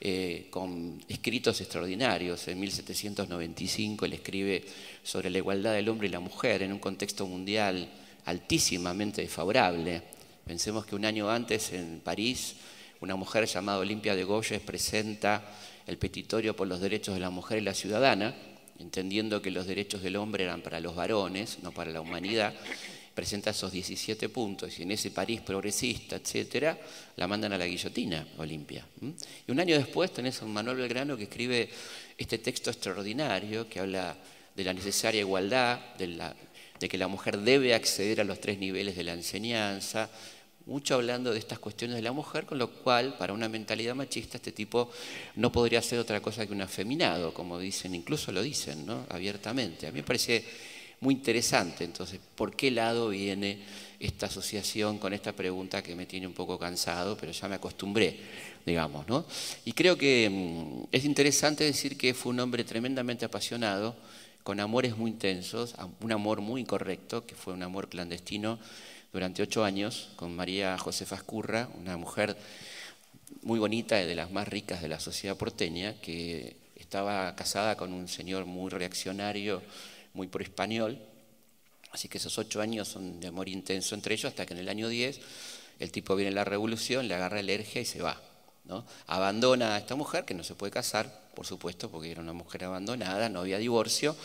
eh, con escritos extraordinarios. En 1795 él escribe sobre la igualdad del hombre y la mujer en un contexto mundial altísimamente desfavorable. Pensemos que un año antes en París una mujer llamada Olimpia de Goyes presenta el petitorio por los derechos de la mujer y la ciudadana, entendiendo que los derechos del hombre eran para los varones, no para la humanidad, presenta esos 17 puntos y en ese París progresista, etcétera, la mandan a la guillotina, Olimpia. Y un año después tenés a Manuel Belgrano que escribe este texto extraordinario que habla de la necesaria igualdad, de que la mujer debe acceder a los tres niveles de la enseñanza, mucho hablando de estas cuestiones de la mujer, con lo cual, para una mentalidad machista, este tipo no podría ser otra cosa que un afeminado, como dicen, incluso lo dicen ¿no? abiertamente. A mí me parece muy interesante, entonces, por qué lado viene esta asociación con esta pregunta que me tiene un poco cansado, pero ya me acostumbré, digamos. ¿no? Y creo que mm, es interesante decir que fue un hombre tremendamente apasionado, con amores muy intensos, un amor muy incorrecto, que fue un amor clandestino durante ocho años, con María Josefa Escurra, una mujer muy bonita, de las más ricas de la sociedad porteña, que estaba casada con un señor muy reaccionario, muy pro-español. Así que esos ocho años son de amor intenso entre ellos, hasta que en el año 10 el tipo viene a la revolución, le agarra alergia y se va. ¿no? Abandona a esta mujer, que no se puede casar, por supuesto, porque era una mujer abandonada, no había divorcio.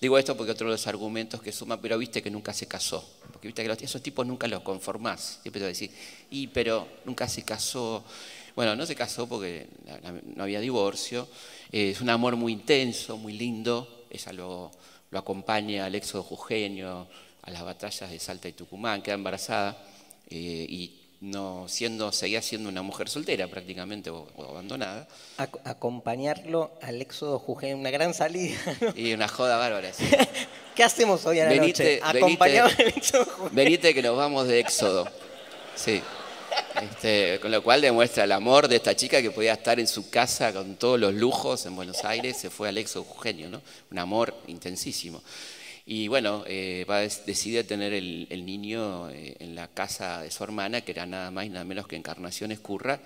Digo esto porque otro de los argumentos que suma, pero viste que nunca se casó. Porque viste que esos tipos nunca los conformás. Siempre te a decir, y pero nunca se casó. Bueno, no se casó porque no había divorcio. Es un amor muy intenso, muy lindo. Ella lo, acompaña al éxodo jujeño, a las batallas de Salta y Tucumán, queda embarazada eh, y no siendo, seguía siendo una mujer soltera prácticamente o, abandonada. acompañarlo al éxodo jujeño, una gran salida. Y una joda bárbara. ¿Qué hacemos hoy a la noche? Acompañar al éxodo. Venite que nos vamos de éxodo. Sí. Este, con lo cual demuestra el amor de esta chica que podía estar en su casa con todos los lujos en Buenos Aires, se fue al ex Eugenio, ¿no? un amor intensísimo. Y bueno, eh, decide tener el, niño eh, en la casa de su hermana, que era nada más y nada menos que Encarnación Escurra,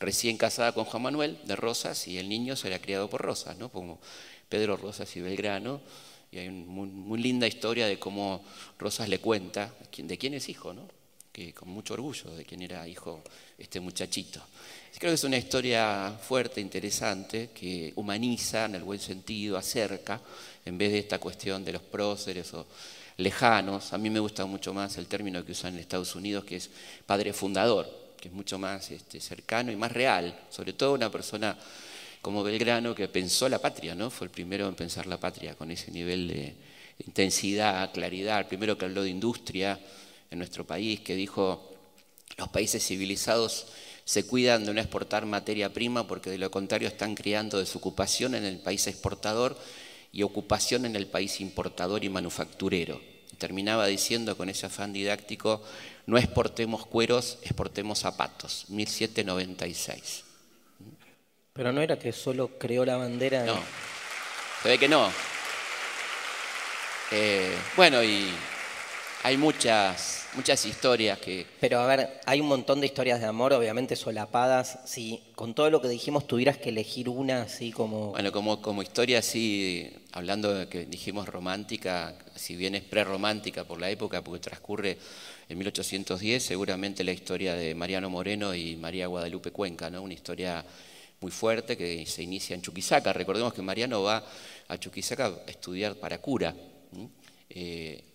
recién casada con Juan Manuel de Rosas, y el niño será criado por Rosas, ¿no? como Pedro Rosas y Belgrano. Y hay una muy, muy linda historia de cómo Rosas le cuenta de quién es hijo, ¿no? que con mucho orgullo de quién era hijo este muchachito. Creo que es una historia fuerte, interesante, que humaniza en el buen sentido, acerca, en vez de esta cuestión de los próceres o lejanos. A mí me gusta mucho más el término que usan en Estados Unidos, que es padre fundador, que es mucho más este, cercano y más real, sobre todo una persona como Belgrano que pensó la patria, ¿no? Fue el primero en pensar la patria con ese nivel de intensidad, claridad, el primero que habló de industria, en nuestro país, que dijo, los países civilizados se cuidan de no exportar materia prima porque de lo contrario están creando desocupación en el país exportador y ocupación en el país importador y manufacturero. terminaba diciendo con ese afán didáctico, no exportemos cueros, exportemos zapatos, 1796. Pero no era que solo creó la bandera. No, se ve que no. Eh, bueno, y hay muchas, muchas historias que... Pero a ver, hay un montón de historias de amor, obviamente solapadas. Si con todo lo que dijimos tuvieras que elegir una así como... Bueno, como, como historia así, hablando de que dijimos romántica, si bien es prerromántica por la época, porque transcurre en 1810, seguramente la historia de Mariano Moreno y María Guadalupe Cuenca, ¿no? Una historia muy fuerte que se inicia en Chuquisaca. Recordemos que Mariano va a Chuquisaca a estudiar para cura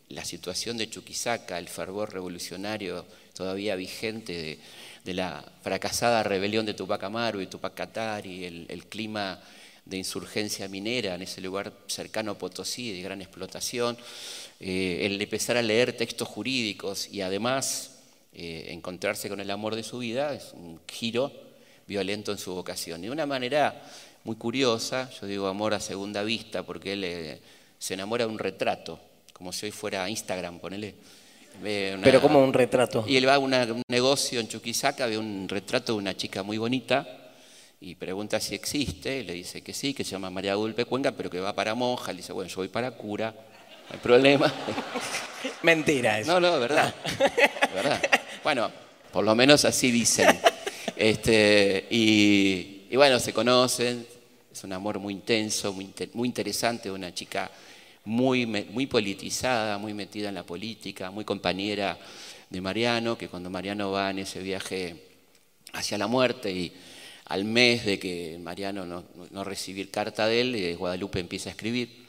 la situación de Chuquisaca, el fervor revolucionario todavía vigente de, la fracasada rebelión de Tupac Amaru y Tupac Katari, el, el clima de insurgencia minera en ese lugar cercano a Potosí, de gran explotación, eh, el empezar a leer textos jurídicos y además eh, encontrarse con el amor de su vida es un giro violento en su vocación. De una manera muy curiosa, yo digo amor a segunda vista, porque él eh, se enamora de un retrato como si hoy fuera Instagram, ponele. Pero como un retrato. Y él va a un negocio en Chuquisaca, ve un retrato de una chica muy bonita y pregunta si existe, le dice que sí, que se llama María Gulpe Cuenca, pero que va para monja, le dice, bueno, yo voy para cura, no hay problema. Mentira eso. No, no, verdad, verdad. Bueno, por lo menos así dicen. Este, y, bueno, se conocen, es un amor muy intenso, muy, muy interesante, una chica muy, muy politizada, muy metida en la política, muy compañera de Mariano, que cuando Mariano va en ese viaje hacia la muerte y al mes de que Mariano no, no recibir carta de él, eh, Guadalupe empieza a escribir.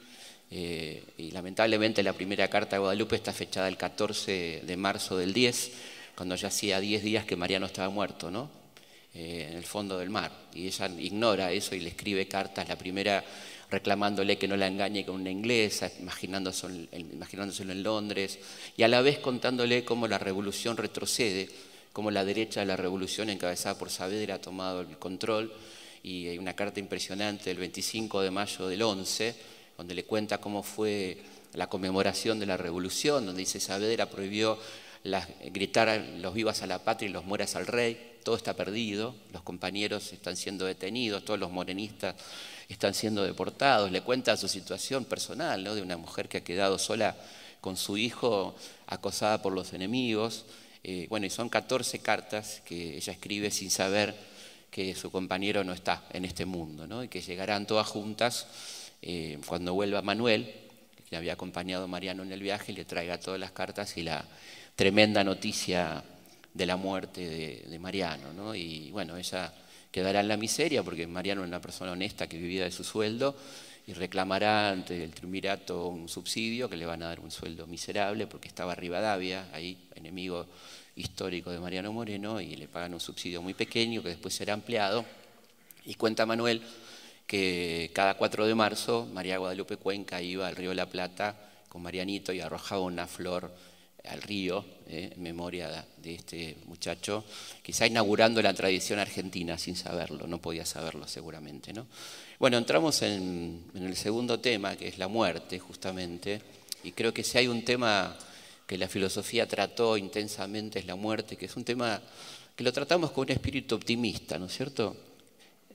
Eh, y lamentablemente la primera carta de Guadalupe está fechada el 14 de marzo del 10, cuando ya hacía 10 días que Mariano estaba muerto, ¿no? Eh, en el fondo del mar. Y ella ignora eso y le escribe cartas. La primera reclamándole que no la engañe con una inglesa, imaginándoselo, en Londres, y a la vez contándole cómo la revolución retrocede, cómo la derecha de la revolución encabezada por Saavedra ha tomado el control, y hay una carta impresionante del 25 de mayo del 11, donde le cuenta cómo fue la conmemoración de la revolución, donde dice Saavedra prohibió gritar los vivas a la patria y los mueras al rey, todo está perdido, los compañeros están siendo detenidos, todos los morenistas están siendo deportados, le cuenta su situación personal, ¿no? de una mujer que ha quedado sola con su hijo acosada por los enemigos. Eh, bueno, y son 14 cartas que ella escribe sin saber que su compañero no está en este mundo, ¿no? y que llegarán todas juntas eh, cuando vuelva Manuel, que había acompañado a Mariano en el viaje, le traiga todas las cartas y la tremenda noticia de la muerte de, Mariano. ¿no? Y bueno, ella quedará en la miseria porque Mariano es una persona honesta que vivía de su sueldo y reclamará ante el triunvirato un subsidio que le van a dar un sueldo miserable porque estaba Rivadavia, ahí enemigo histórico de Mariano Moreno, y le pagan un subsidio muy pequeño que después será ampliado. Y cuenta Manuel que cada 4 de marzo María Guadalupe Cuenca iba al río de la Plata con Marianito y arrojaba una flor al río eh, en memoria de este muchacho, quizá inaugurando la tradición argentina sin saberlo, no podía saberlo seguramente. ¿no? Bueno, entramos en, en el segundo tema, que es la muerte, justamente, y creo que si hay un tema que la filosofía trató intensamente es la muerte, que es un tema que lo tratamos con un espíritu optimista, ¿no es cierto?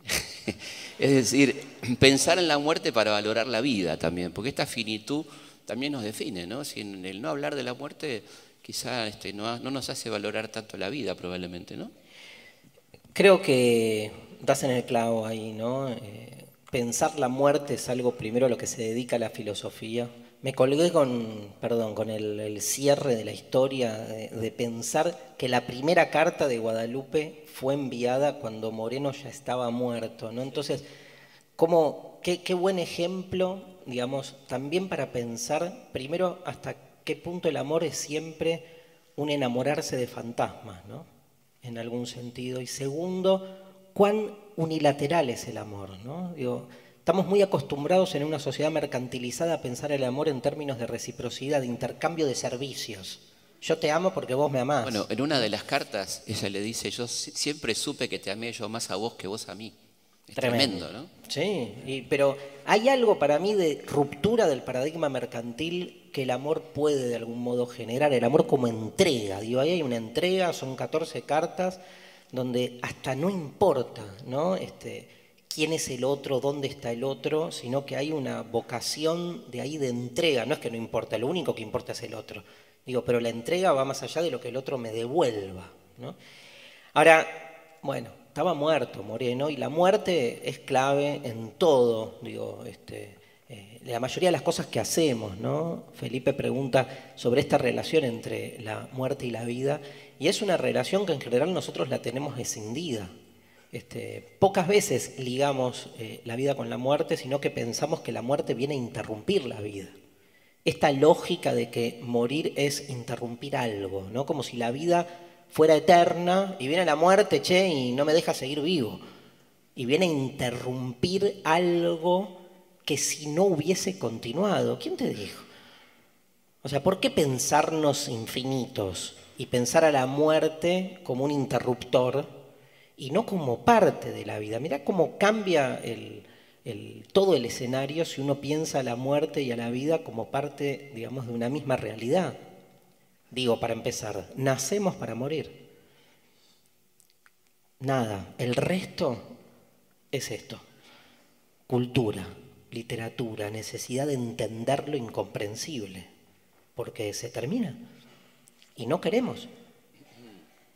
es decir, pensar en la muerte para valorar la vida también, porque esta finitud también nos define, ¿no? Si el no hablar de la muerte quizá este, no, nos hace valorar tanto la vida probablemente, ¿no? Creo que das en el clavo ahí, ¿no? Eh, pensar la muerte es algo primero a lo que se dedica la filosofía. Me colgué con, perdón, con el, cierre de la historia, de, pensar que la primera carta de Guadalupe fue enviada cuando Moreno ya estaba muerto, ¿no? Entonces, ¿cómo, qué buen ejemplo, digamos, también para pensar, primero, hasta qué punto el amor es siempre un enamorarse de fantasmas, ¿no? En algún sentido. Y segundo, cuán unilateral es el amor, ¿no? Estamos muy acostumbrados en una sociedad mercantilizada a pensar el amor en términos de reciprocidad, de intercambio de servicios. Yo te amo porque vos me amás. Bueno, en una de las cartas ella le dice, yo siempre supe que te amé yo más a vos que vos a mí. Es tremendo, ¿no? Sí, pero hay algo para mí de ruptura del paradigma mercantil que el amor puede de algún modo generar, el amor como entrega. Digo, ahí hay una entrega, son 14 cartas donde hasta no importa, ¿no? Este, quién es el otro, dónde está el otro, sino que hay una vocación de ahí de entrega. No es que no importa, lo único que importa es el otro. Digo, pero la entrega va más allá de lo que el otro me devuelva. Ahora, bueno, estaba muerto Moreno y la muerte es clave en todo, digo, este, eh, la mayoría de las cosas que hacemos, ¿no? Felipe pregunta sobre esta relación entre la muerte y la vida y es una relación que en general nosotros la tenemos escindida. Este, pocas veces ligamos eh, la vida con la muerte, sino que pensamos que la muerte viene a interrumpir la vida. Esta lógica de que morir es interrumpir algo, ¿no? Como si la vida fuera eterna y viene la muerte, che, y no me deja seguir vivo. Y viene a interrumpir algo que si no hubiese continuado, ¿quién te dijo? O sea, ¿por qué pensarnos infinitos y pensar a la muerte como un interruptor y no como parte de la vida. Mirá cómo cambia todo el escenario si uno piensa a la muerte y a la vida como parte, digamos, de una misma realidad. Digo, para empezar, nacemos para morir. Nada, el resto es esto. Cultura, literatura, necesidad de entender lo incomprensible, porque se termina y no queremos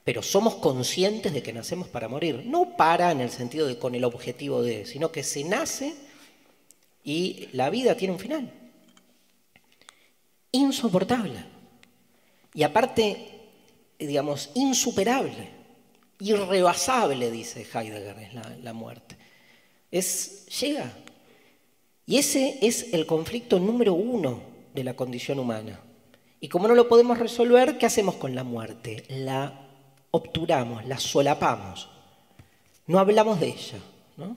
pero somos conscientes de que nacemos para morir. No para en el sentido de con el objetivo de, sino que se nace y la vida tiene un final. Insoportable. Y aparte, digamos, insuperable, irrebasable, dice Heidegger, es la, muerte. Es, llega. Y ese es el conflicto número uno de la condición humana. Y como no lo podemos resolver, ¿qué hacemos con la muerte? La obturamos, la solapamos. No hablamos de ella, ¿no?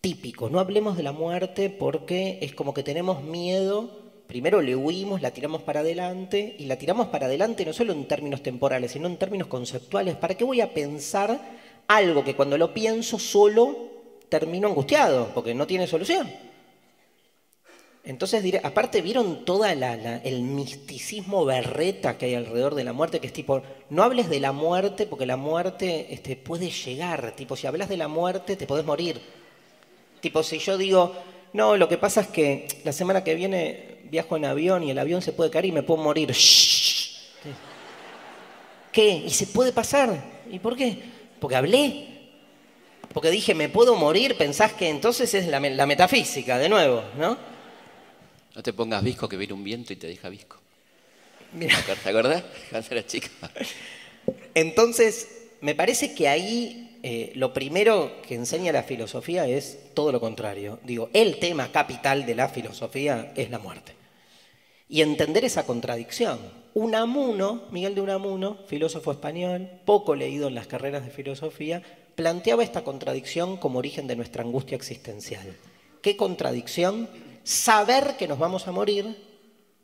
Típico, no hablemos de la muerte porque es como que tenemos miedo, primero le huimos, la tiramos para adelante y la tiramos para adelante no solo en términos temporales, sino en términos conceptuales. ¿Para qué voy a pensar algo que cuando lo pienso solo termino angustiado, porque no tiene solución? Entonces, diré, aparte, ¿vieron todo el misticismo berreta que hay alrededor de la muerte? Que es tipo, no hables de la muerte porque la muerte este, puede llegar. Tipo, si hablas de la muerte, te podés morir. Tipo, si yo digo, no, lo que pasa es que la semana que viene viajo en avión y el avión se puede caer y me puedo morir. ¿Qué? ¿Y se puede pasar? ¿Y por qué? Porque hablé. Porque dije, me puedo morir, pensás que entonces es la, la metafísica, de nuevo, ¿no? No te pongas visco que viene un viento y te deja visco. ¿Te acordás? Cuando era chica. Entonces, me parece que ahí eh, lo primero que enseña la filosofía es todo lo contrario. Digo, el tema capital de la filosofía es la muerte. Y entender esa contradicción. Unamuno, Miguel de Unamuno, filósofo español, poco leído en las carreras de filosofía, planteaba esta contradicción como origen de nuestra angustia existencial. ¿Qué contradicción? saber que nos vamos a morir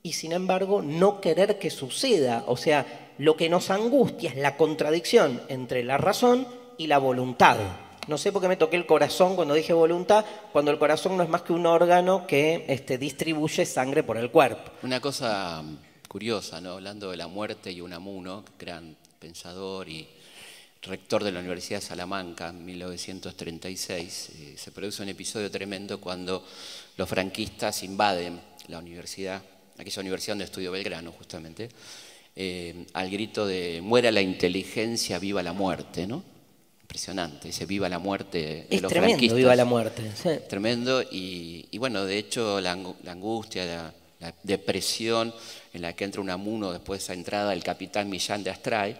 y sin embargo no querer que suceda. O sea, lo que nos angustia es la contradicción entre la razón y la voluntad. No sé por qué me toqué el corazón cuando dije voluntad, cuando el corazón no es más que un órgano que este, distribuye sangre por el cuerpo. Una cosa curiosa, ¿no? hablando de la muerte y Unamuno, gran pensador y rector de la Universidad de Salamanca en 1936, eh, se produce un episodio tremendo cuando los franquistas invaden la universidad, aquella universidad donde estudió Belgrano justamente, eh, al grito de muera la inteligencia, viva la muerte, ¿no? Impresionante, ese viva la muerte de es los tremendo, franquistas. viva la muerte. Tremendo y, bueno, de hecho la, angustia, la, la, depresión en la que entra un amuno después de esa entrada del capitán Millán de Astray,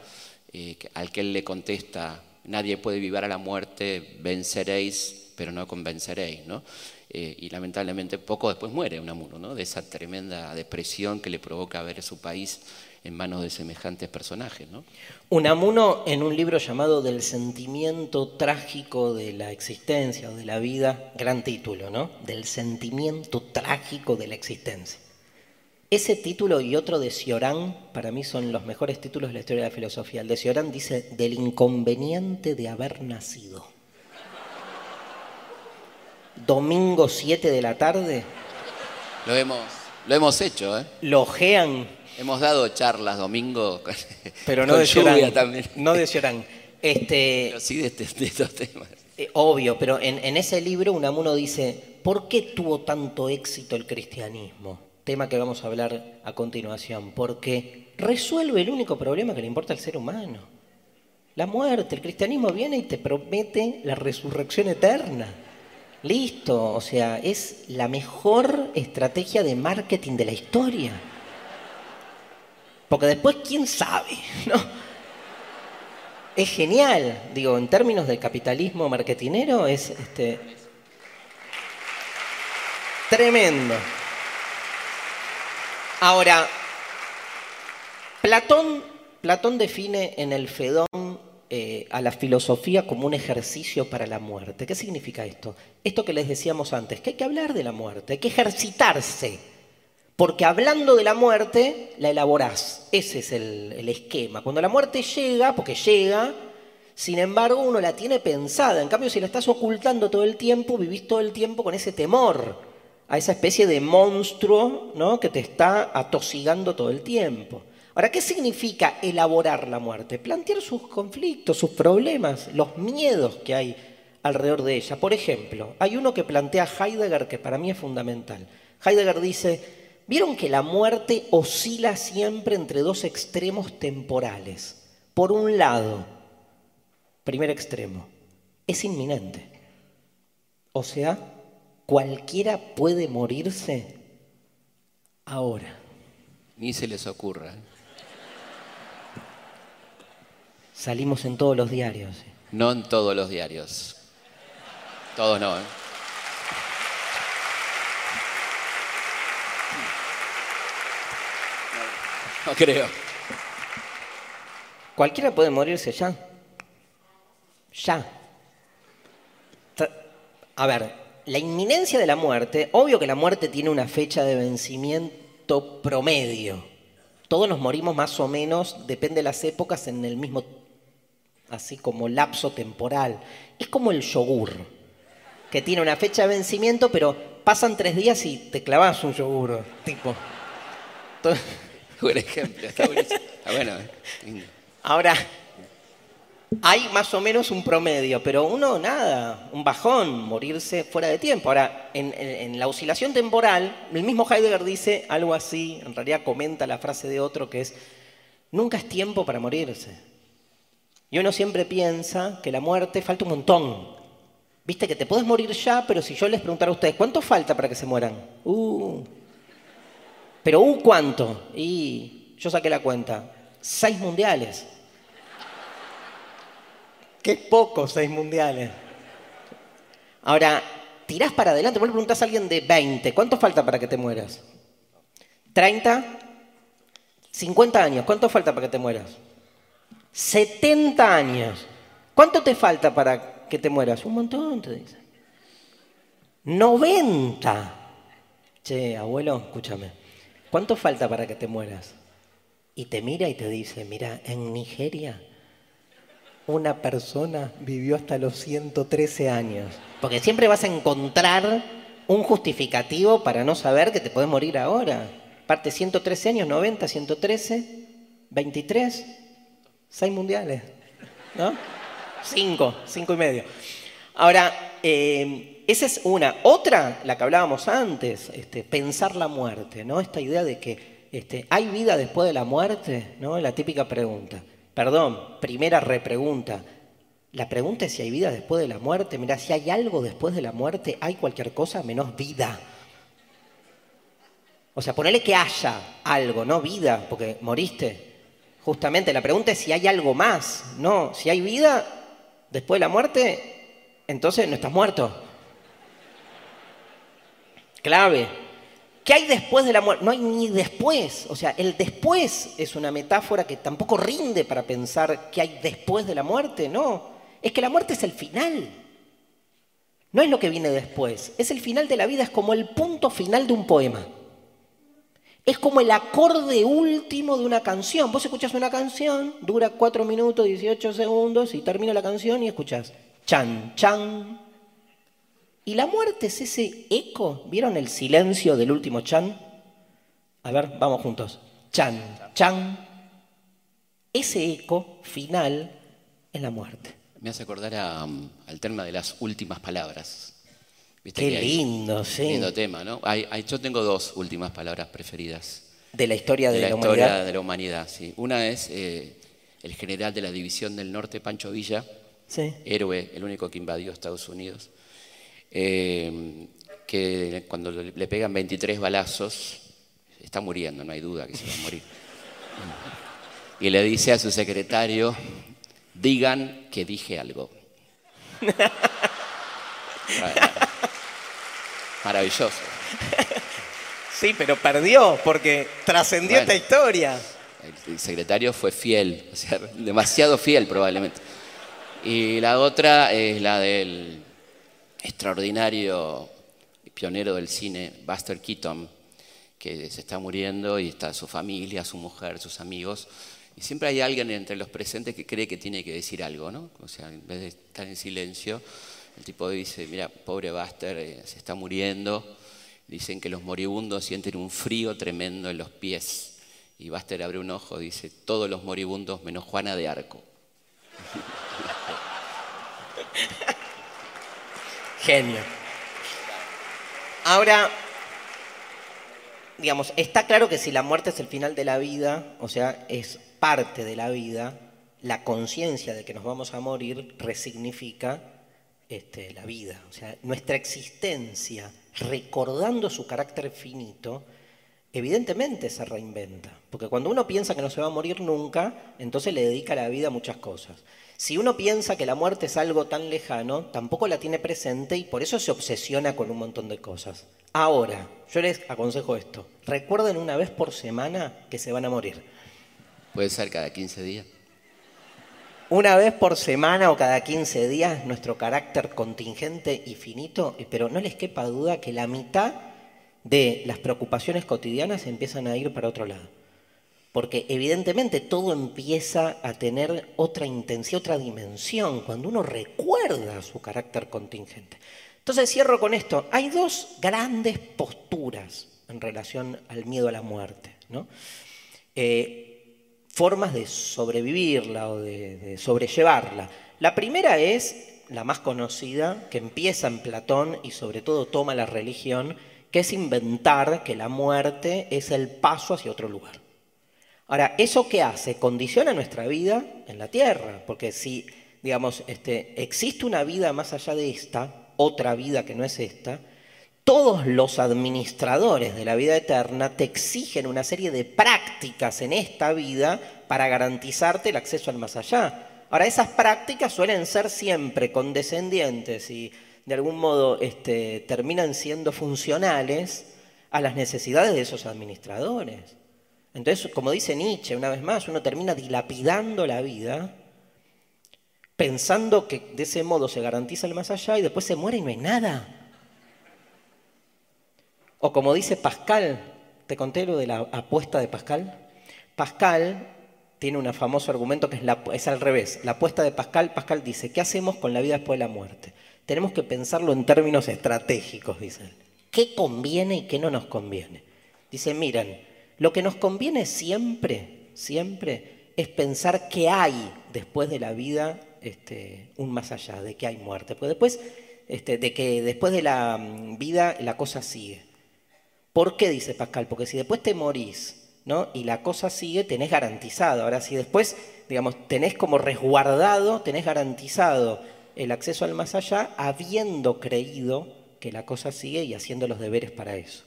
eh, al que él le contesta, nadie puede vivir a la muerte, venceréis, pero no convenceréis, ¿no? Eh, y lamentablemente poco después muere Unamuno, ¿no? de esa tremenda depresión que le provoca ver su país en manos de semejantes personajes. ¿no? Unamuno, en un libro llamado Del sentimiento trágico de la existencia o de la vida, gran título, ¿no? Del sentimiento trágico de la existencia. Ese título y otro de Ciorán, para mí son los mejores títulos de la historia de la filosofía. El de Ciorán dice, del inconveniente de haber nacido domingo 7 de la tarde. Lo hemos, lo hemos hecho, ¿eh? Lojean. Hemos dado charlas domingo. Pero no de Llorán. También. No de Llorán. Este, pero sí de, este, estos temas. Eh, obvio, pero en, en, ese libro Unamuno dice, ¿por qué tuvo tanto éxito el cristianismo? Tema que vamos a hablar a continuación. Porque resuelve el único problema que le importa al ser humano. La muerte. El cristianismo viene y te promete la resurrección eterna. Listo, o sea, es la mejor estrategia de marketing de la historia. Porque después, ¿quién sabe? ¿No? Es genial, digo, en términos de capitalismo marketinero, es este, tremendo. Ahora, Platón, Platón define en el Fedón eh, a la filosofía como un ejercicio para la muerte. ¿Qué significa esto? Esto que les decíamos antes, que hay que hablar de la muerte, hay que ejercitarse, porque hablando de la muerte la elaborás. Ese es el, el esquema. Cuando la muerte llega, porque llega, sin embargo uno la tiene pensada. En cambio, si la estás ocultando todo el tiempo, vivís todo el tiempo con ese temor a esa especie de monstruo ¿no? que te está atosigando todo el tiempo. Ahora, ¿qué significa elaborar la muerte? Plantear sus conflictos, sus problemas, los miedos que hay alrededor de ella. Por ejemplo, hay uno que plantea Heidegger que para mí es fundamental. Heidegger dice, vieron que la muerte oscila siempre entre dos extremos temporales. Por un lado, primer extremo, es inminente. O sea, cualquiera puede morirse ahora. Ni se les ocurra. Salimos en todos los diarios. No en todos los diarios. Todos no, ¿eh? No creo. Cualquiera puede morirse ya. Ya. A ver, la inminencia de la muerte, obvio que la muerte tiene una fecha de vencimiento promedio. Todos nos morimos más o menos, depende de las épocas, en el mismo así como lapso temporal. Es como el yogur, que tiene una fecha de vencimiento, pero pasan tres días y te clavas un yogur, tipo. Buen ejemplo, está buenísimo. Bueno, ¿eh? Ahora, hay más o menos un promedio, pero uno nada, un bajón, morirse fuera de tiempo. Ahora, en, la oscilación temporal, el mismo Heidegger dice algo así, en realidad comenta la frase de otro que es, nunca es tiempo para morirse. Y uno siempre piensa que la muerte falta un montón. Viste que te puedes morir ya, pero si yo les preguntara a ustedes, ¿cuánto falta para que se mueran? Uh. Pero uh, ¿cuánto? Y yo saqué la cuenta. Seis mundiales. Qué poco seis mundiales. Ahora, tirás para adelante, vos le preguntás a alguien de 20, ¿cuánto falta para que te mueras? ¿30? 50 años, ¿cuánto falta para que te mueras? 70 años. ¿Cuánto te falta para que te mueras? Un montón, te dice. 90. Che, abuelo, escúchame. ¿Cuánto falta para que te mueras? Y te mira y te dice, mira, en Nigeria una persona vivió hasta los 113 años. Porque siempre vas a encontrar un justificativo para no saber que te puedes morir ahora. Parte 113 años, 90, 113, 23, 6 mundiales. ¿No? 5, 5 y medio. Ahora, eh, esa es una. Otra, la que hablábamos antes, este, pensar la muerte, ¿no? Esta idea de que este, hay vida después de la muerte, ¿no? La típica pregunta. Perdón, primera repregunta. La pregunta es si hay vida después de la muerte. Mira, si hay algo después de la muerte, hay cualquier cosa menos vida. O sea, ponele que haya algo, no vida, porque moriste. Justamente la pregunta es si hay algo más. No, si hay vida después de la muerte, entonces no estás muerto. Clave. ¿Qué hay después de la muerte? No hay ni después. O sea, el después es una metáfora que tampoco rinde para pensar qué hay después de la muerte. No, es que la muerte es el final. No es lo que viene después. Es el final de la vida, es como el punto final de un poema. Es como el acorde último de una canción. Vos escuchás una canción, dura 4 minutos, 18 segundos y termina la canción y escuchás chan, chan, y la muerte es ese eco. ¿Vieron el silencio del último chan? A ver, vamos juntos. Chan, chan. Ese eco final es la muerte. Me hace acordar al tema de las últimas palabras. Qué lindo, sí. Lindo tema, ¿no? yo tengo dos últimas palabras preferidas. De la historia de, de la, historia humanidad. de la humanidad, sí. Una es eh, el general de la División del Norte, Pancho Villa, sí. héroe, el único que invadió Estados Unidos eh, que cuando le pegan 23 balazos, está muriendo, no hay duda que se va a morir. Y le dice a su secretario, digan que dije algo. Maravilloso. Sí, pero perdió porque trascendió esta historia. El secretario fue fiel, o sea, demasiado fiel probablemente. Y la otra es la del extraordinario pionero del cine, Buster Keaton, que se está muriendo y está su familia, su mujer, sus amigos. Y siempre hay alguien entre los presentes que cree que tiene que decir algo, ¿no? O sea, en vez de estar en silencio, el tipo dice, mira, pobre Buster, eh, se está muriendo. Dicen que los moribundos sienten un frío tremendo en los pies. Y Buster abre un ojo dice, todos los moribundos menos Juana de Arco. Genio. Ahora, digamos, está claro que si la muerte es el final de la vida, o sea, es parte de la vida, la conciencia de que nos vamos a morir resignifica este, la vida. O sea, nuestra existencia, recordando su carácter finito, evidentemente se reinventa. Porque cuando uno piensa que no se va a morir nunca, entonces le dedica la vida a muchas cosas. Si uno piensa que la muerte es algo tan lejano, tampoco la tiene presente y por eso se obsesiona con un montón de cosas. Ahora, yo les aconsejo esto. Recuerden una vez por semana que se van a morir. Puede ser cada 15 días. Una vez por semana o cada 15 días nuestro carácter contingente y finito, pero no les quepa duda que la mitad de las preocupaciones cotidianas empiezan a ir para otro lado porque evidentemente todo empieza a tener otra intención, otra dimensión, cuando uno recuerda su carácter contingente. Entonces cierro con esto. Hay dos grandes posturas en relación al miedo a la muerte. ¿no? Eh, formas de sobrevivirla o de, sobrellevarla. La primera es la más conocida, que empieza en Platón y sobre todo toma la religión, que es inventar que la muerte es el paso hacia otro lugar. Ahora, ¿eso qué hace? Condiciona nuestra vida en la tierra, porque si, digamos, este, existe una vida más allá de esta, otra vida que no es esta, todos los administradores de la vida eterna te exigen una serie de prácticas en esta vida para garantizarte el acceso al más allá. Ahora, esas prácticas suelen ser siempre condescendientes y de algún modo este, terminan siendo funcionales a las necesidades de esos administradores. Entonces, como dice Nietzsche, una vez más, uno termina dilapidando la vida pensando que de ese modo se garantiza el más allá y después se muere y no hay nada. O como dice Pascal, ¿te conté lo de la apuesta de Pascal? Pascal tiene un famoso argumento que es, al revés. La apuesta de Pascal, Pascal dice, ¿qué hacemos con la vida después de la muerte? Tenemos que pensarlo en términos estratégicos, dice él. ¿Qué conviene y qué no nos conviene? Dice, miren, lo que nos conviene siempre, siempre, es pensar qué hay después de la vida este, un más allá, de que hay muerte. Porque después, este, de que después de la mm, vida la cosa sigue. ¿Por qué dice Pascal? Porque si después te morís, ¿no? Y la cosa sigue, tenés garantizado. Ahora, si después, digamos, tenés como resguardado, tenés garantizado el acceso al más allá, habiendo creído que la cosa sigue y haciendo los deberes para eso.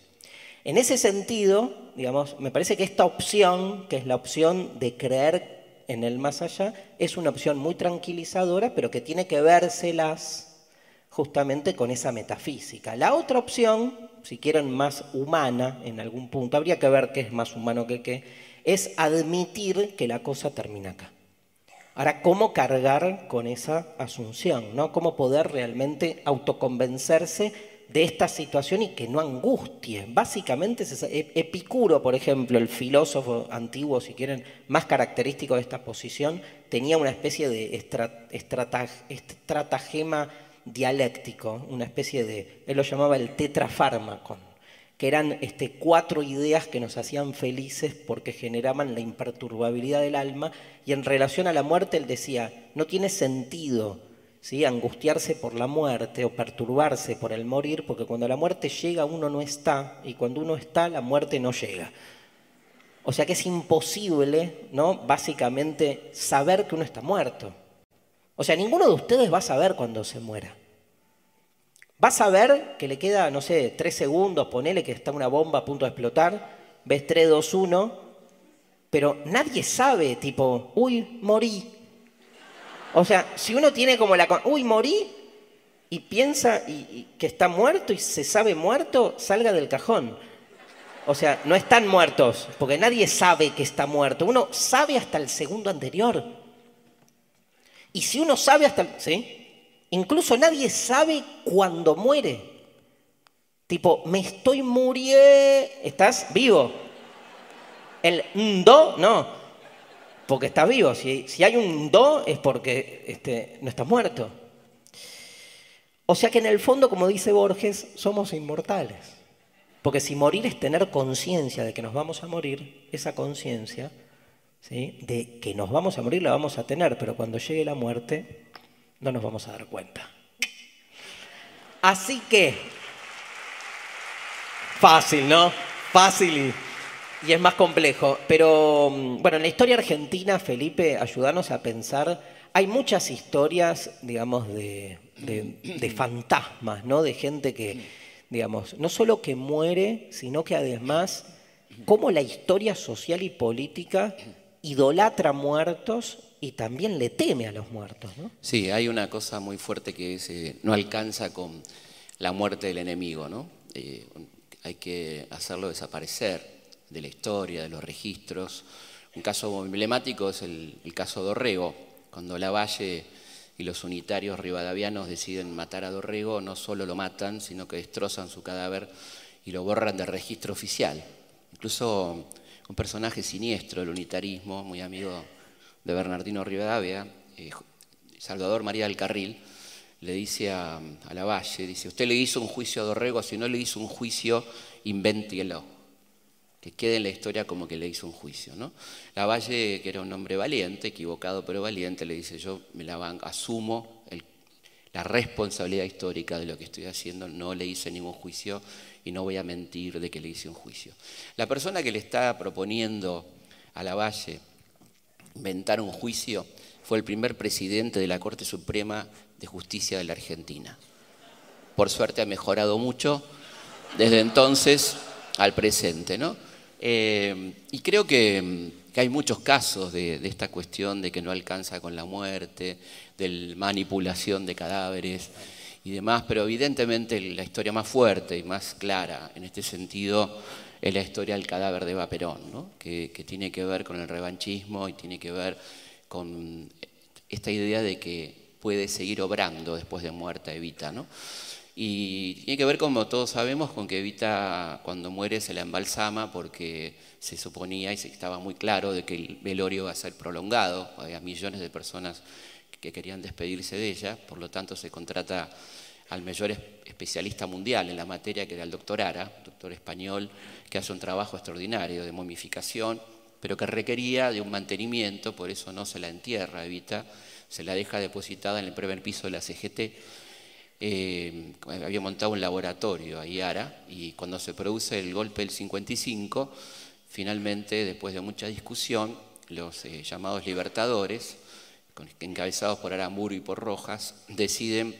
En ese sentido, digamos, me parece que esta opción, que es la opción de creer en el más allá, es una opción muy tranquilizadora, pero que tiene que vérselas justamente con esa metafísica. La otra opción, si quieren más humana en algún punto, habría que ver qué es más humano que qué, es admitir que la cosa termina acá. Ahora, ¿cómo cargar con esa asunción? ¿no? ¿Cómo poder realmente autoconvencerse de esta situación y que no angustie. Básicamente, Epicuro, por ejemplo, el filósofo antiguo, si quieren, más característico de esta posición, tenía una especie de estratagema dialéctico, una especie de, él lo llamaba el tetrafármaco, que eran este, cuatro ideas que nos hacían felices porque generaban la imperturbabilidad del alma, y en relación a la muerte él decía, no tiene sentido angustiarse por la muerte o perturbarse por el morir, porque cuando la muerte llega uno no está y cuando uno está la muerte no llega. O sea que es imposible, ¿no? Básicamente saber que uno está muerto. O sea, ninguno de ustedes va a saber cuando se muera. Va a saber que le queda, no sé, tres segundos, ponele que está una bomba a punto de explotar, ves 3, 2, 1, pero nadie sabe, tipo, uy, morí, o sea, si uno tiene como la... Uy, morí y piensa y, que está muerto y se sabe muerto, salga del cajón. O sea, no están muertos, porque nadie sabe que está muerto. Uno sabe hasta el segundo anterior. Y si uno sabe hasta el... ¿Sí? Incluso nadie sabe cuándo muere. Tipo, me estoy muriendo. ¿Estás vivo? El do, no porque estás vivo. Si, hay un do es porque este, no estás muerto. O sea que en el fondo, como dice Borges, somos inmortales. Porque si morir es tener conciencia de que nos vamos a morir, esa conciencia de que nos vamos a morir la vamos a tener, pero cuando llegue la muerte no nos vamos a dar cuenta. Así que, fácil, ¿no? Fácil y y es más complejo. Pero mm, bueno, en la historia argentina, Felipe, ayúdanos a pensar. Hay muchas historias, digamos, de, fantasmas, ¿no? De gente que, digamos, no solo que muere, sino que además, cómo la historia social y política idolatra muertos y también le teme a los muertos, ¿no? Sí, hay una cosa muy fuerte que no alcanza con la muerte del enemigo, ¿no? Eh, hay que hacerlo desaparecer de la historia, de los registros. Un caso emblemático es el, caso Dorrego, cuando Lavalle y los unitarios rivadavianos deciden matar a Dorrego, no solo lo matan, sino que destrozan su cadáver y lo borran del registro oficial. Incluso un personaje siniestro del unitarismo, muy amigo de Bernardino Rivadavia, eh, Salvador María del Carril, le dice a, a Lavalle, dice, usted le hizo un juicio a Dorrego, si no le hizo un juicio, invéntelo. Que quede en la historia como que le hizo un juicio. ¿no? Lavalle, que era un hombre valiente, equivocado pero valiente, le dice, yo me la asumo la responsabilidad histórica de lo que estoy haciendo, no le hice ningún juicio y no voy a mentir de que le hice un juicio. La persona que le está proponiendo a Lavalle inventar un juicio fue el primer presidente de la Corte Suprema de Justicia de la Argentina. Por suerte ha mejorado mucho desde entonces al presente, ¿no? Eh, y creo que, hay muchos casos de, esta cuestión de que no alcanza con la muerte, de manipulación de cadáveres y demás, pero evidentemente la historia más fuerte y más clara en este sentido es la historia del cadáver de Eva Perón, ¿no? que, que tiene que ver con el revanchismo y tiene que ver con esta idea de que puede seguir obrando después de muerta Evita. ¿no? Y tiene que ver, como todos sabemos, con que Evita cuando muere se la embalsama porque se suponía y estaba muy claro de que el velorio va a ser prolongado. Había millones de personas que querían despedirse de ella, por lo tanto se contrata al mayor especialista mundial en la materia, que era el doctor Ara, doctor español, que hace un trabajo extraordinario de momificación, pero que requería de un mantenimiento, por eso no se la entierra, Evita, se la deja depositada en el primer piso de la CGT eh, había montado un laboratorio ahí Ara y cuando se produce el golpe del 55, finalmente, después de mucha discusión, los eh, llamados libertadores, encabezados por Aramburu y por Rojas, deciden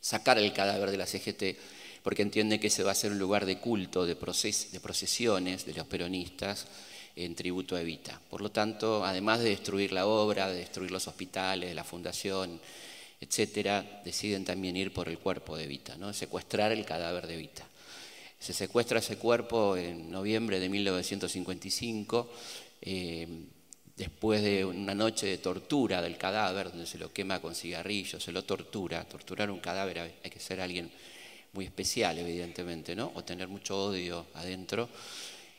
sacar el cadáver de la CGT porque entienden que ese va a ser un lugar de culto, de, de procesiones de los peronistas en tributo a Evita. Por lo tanto, además de destruir la obra, de destruir los hospitales, la fundación, etcétera, deciden también ir por el cuerpo de Evita, ¿no? secuestrar el cadáver de Evita. Se secuestra ese cuerpo en noviembre de 1955, eh, después de una noche de tortura del cadáver, donde se lo quema con cigarrillos, se lo tortura. Torturar un cadáver hay que ser alguien muy especial, evidentemente, ¿no? o tener mucho odio adentro.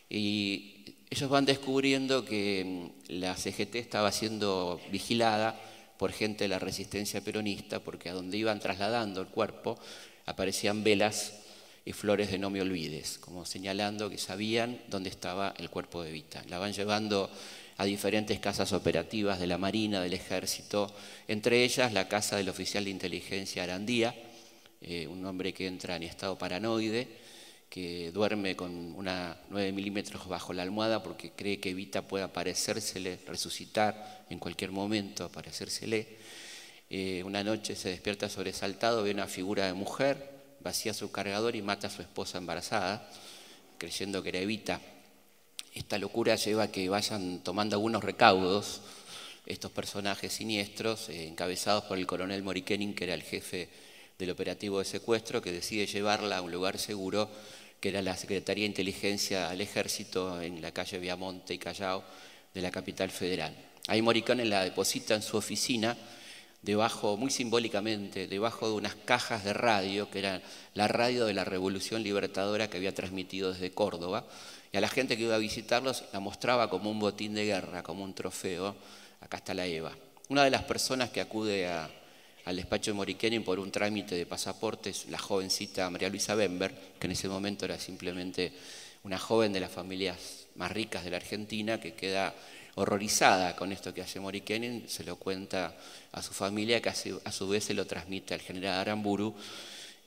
Y ellos van descubriendo que mm, la CGT estaba siendo vigilada por gente de la resistencia peronista, porque a donde iban trasladando el cuerpo aparecían velas y flores de no me olvides, como señalando que sabían dónde estaba el cuerpo de Evita. La van llevando a diferentes casas operativas de la Marina, del Ejército, entre ellas la casa del oficial de inteligencia Arandía, eh, un hombre que entra en estado paranoide, que duerme con una 9 milímetros bajo la almohada porque cree que Evita puede aparecérsele, resucitar en cualquier momento, aparecérsele. Eh, una noche se despierta sobresaltado, ve una figura de mujer, vacía su cargador y mata a su esposa embarazada, creyendo que era Evita. Esta locura lleva a que vayan tomando algunos recaudos estos personajes siniestros, eh, encabezados por el coronel Morikenin, que era el jefe del operativo de secuestro, que decide llevarla a un lugar seguro que era la Secretaría de Inteligencia al Ejército en la calle Viamonte y Callao de la capital federal. Ahí Moricone la deposita en su oficina, debajo, muy simbólicamente, debajo de unas cajas de radio, que era la radio de la Revolución Libertadora que había transmitido desde Córdoba, y a la gente que iba a visitarlos la mostraba como un botín de guerra, como un trofeo. Acá está la Eva. Una de las personas que acude a, al despacho de Moriquenin por un trámite de pasaportes la jovencita María Luisa Bember, que en ese momento era simplemente una joven de las familias más ricas de la Argentina, que queda horrorizada con esto que hace Moriquenin, se lo cuenta a su familia, que a su vez se lo transmite al general Aramburu,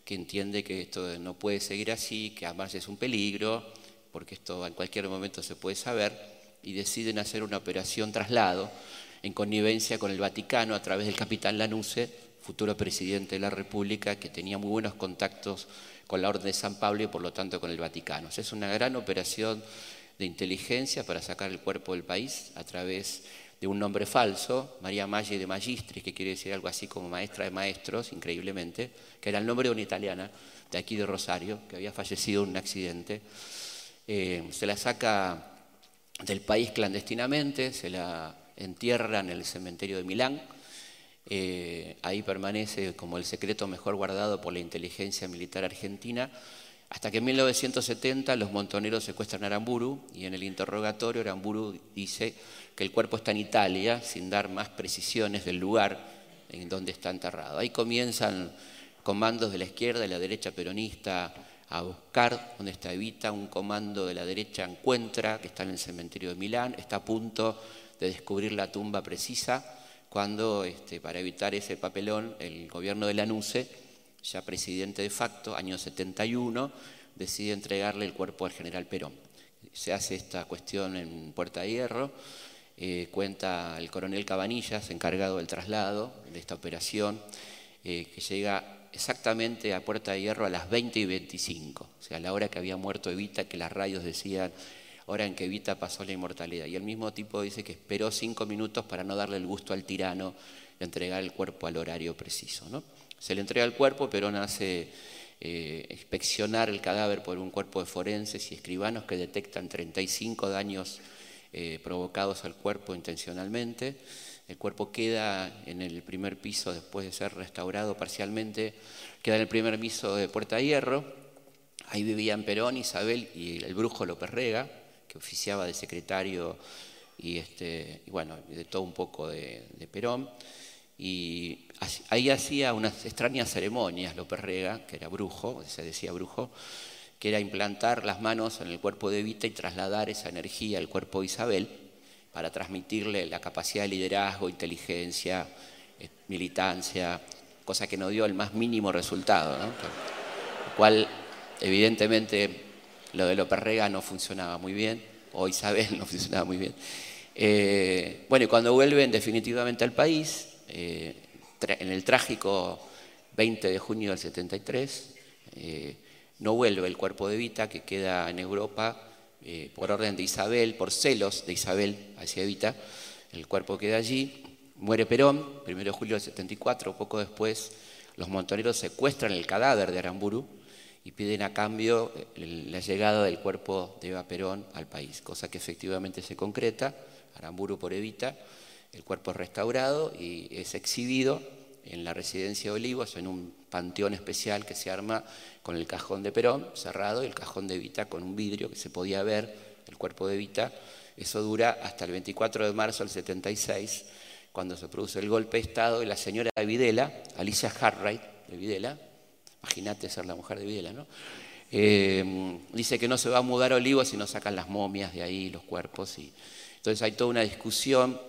que entiende que esto no puede seguir así, que además es un peligro, porque esto en cualquier momento se puede saber, y deciden hacer una operación traslado en connivencia con el Vaticano a través del capitán Lanuse, futuro presidente de la República, que tenía muy buenos contactos con la Orden de San Pablo y por lo tanto con el Vaticano. es una gran operación de inteligencia para sacar el cuerpo del país a través de un nombre falso, María Maggi de Magistris, que quiere decir algo así como maestra de maestros, increíblemente, que era el nombre de una italiana de aquí de Rosario, que había fallecido en un accidente. Eh, se la saca del país clandestinamente, se la entierra en el cementerio de Milán, eh, ahí permanece como el secreto mejor guardado por la inteligencia militar argentina, hasta que en 1970 los montoneros secuestran a Aramburu y en el interrogatorio Aramburu dice que el cuerpo está en Italia, sin dar más precisiones del lugar, en donde está enterrado. Ahí comienzan comandos de la izquierda y la derecha peronista a buscar dónde está Evita, un comando de la derecha encuentra, que está en el cementerio de Milán, está a punto de descubrir la tumba precisa, cuando este, para evitar ese papelón el gobierno de Lanuse, ya presidente de facto, año 71, decide entregarle el cuerpo al general Perón. Se hace esta cuestión en Puerta de Hierro, eh, cuenta el coronel Cabanillas, encargado del traslado de esta operación, eh, que llega exactamente a Puerta de Hierro a las 20 y 25, o sea, a la hora que había muerto Evita, que las radios decían, hora en que Evita pasó la inmortalidad. Y el mismo tipo dice que esperó cinco minutos para no darle el gusto al tirano de entregar el cuerpo al horario preciso. ¿no? Se le entrega el cuerpo, Perón hace eh, inspeccionar el cadáver por un cuerpo de forenses y escribanos que detectan 35 daños eh, provocados al cuerpo intencionalmente. El cuerpo queda en el primer piso después de ser restaurado parcialmente, queda en el primer piso de Puerta Hierro. Ahí vivían Perón, Isabel y el brujo López Rega, que oficiaba de secretario y, este, bueno, de todo un poco de, Perón. Y ahí hacía unas extrañas ceremonias López Rega, que era brujo, se decía brujo, que era implantar las manos en el cuerpo de Evita y trasladar esa energía al cuerpo de Isabel para transmitirle la capacidad de liderazgo, inteligencia, eh, militancia, cosa que no dio el más mínimo resultado, ¿no? Lo cual evidentemente lo de López Rega no funcionaba muy bien, o Isabel no funcionaba muy bien. Eh, bueno, y cuando vuelven definitivamente al país, eh, en el trágico 20 de junio del 73, no vuelve el cuerpo de Vita, que queda en Europa eh, por orden de Isabel, por celos de Isabel hacia Evita, el cuerpo queda allí, muere Perón, 1 de julio del 74, poco después los montoneros secuestran el cadáver de Aramburu y piden a cambio la llegada del cuerpo de Eva Perón al país, cosa que efectivamente se concreta, Aramburu por Evita, el cuerpo es restaurado y es exhibido en la residencia de Olivos, en un panteón especial que se arma con el cajón de Perón cerrado y el cajón de Vita con un vidrio que se podía ver, el cuerpo de Vita. Eso dura hasta el 24 de marzo del 76, cuando se produce el golpe de Estado y la señora de Videla, Alicia Harright de Videla, imagínate ser la mujer de Videla, ¿no? Eh, dice que no se va a mudar a Olivos si no sacan las momias de ahí, los cuerpos. Y... Entonces hay toda una discusión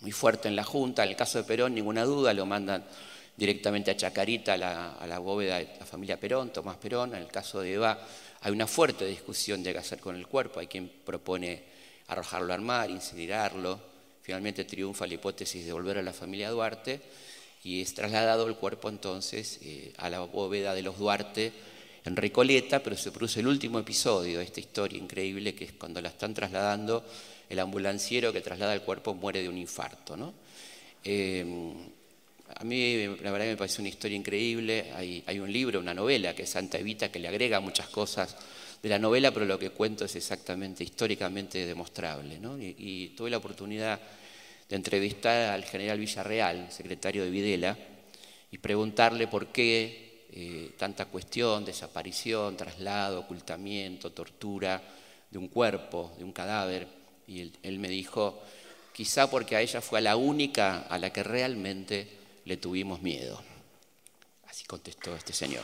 muy fuerte en la Junta. En el caso de Perón, ninguna duda, lo mandan directamente a Chacarita, a la, bóveda de la familia Perón, Tomás Perón. En el caso de Eva, hay una fuerte discusión de qué hacer con el cuerpo. Hay quien propone arrojarlo al mar, incinerarlo. Finalmente triunfa la hipótesis de volver a la familia Duarte y es trasladado el cuerpo entonces eh, a la bóveda de los Duarte en Recoleta, pero se produce el último episodio de esta historia increíble que es cuando la están trasladando el ambulanciero que traslada el cuerpo muere de un infarto. ¿no? Eh, a mí la verdad me parece una historia increíble. Hay, un libro, una novela que es Santa Evita que le agrega muchas cosas de la novela, pero lo que cuento es exactamente históricamente demostrable. ¿no? Y, tuve la oportunidad de entrevistar al general Villarreal, secretario de Videla, y preguntarle por qué eh, tanta cuestión, desaparición, traslado, ocultamiento, tortura de un cuerpo, de un cadáver y él, me dijo, quizá porque a ella fue la única a la que realmente le tuvimos miedo. Así contestó este señor.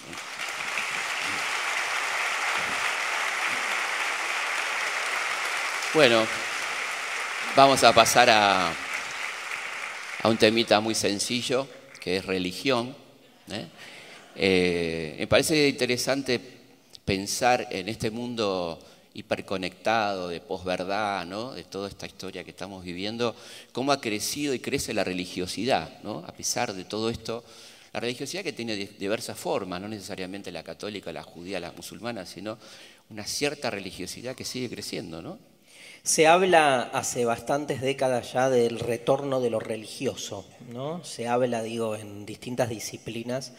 Bueno, vamos a pasar a, a, un temita muy sencillo, que es religión. ¿eh? Eh, me parece interesante pensar en este mundo hiperconectado, de posverdad, de toda esta historia que estamos viviendo, cómo ha crecido y crece la religiosidad, ¿no? a pesar de todo esto. La religiosidad que tiene diversas formas, no necesariamente la católica, la judía, la musulmana, sino una cierta religiosidad que sigue creciendo, ¿no? Se habla hace bastantes décadas ya del retorno de lo religioso, ¿no? Se habla, digo, en distintas disciplinas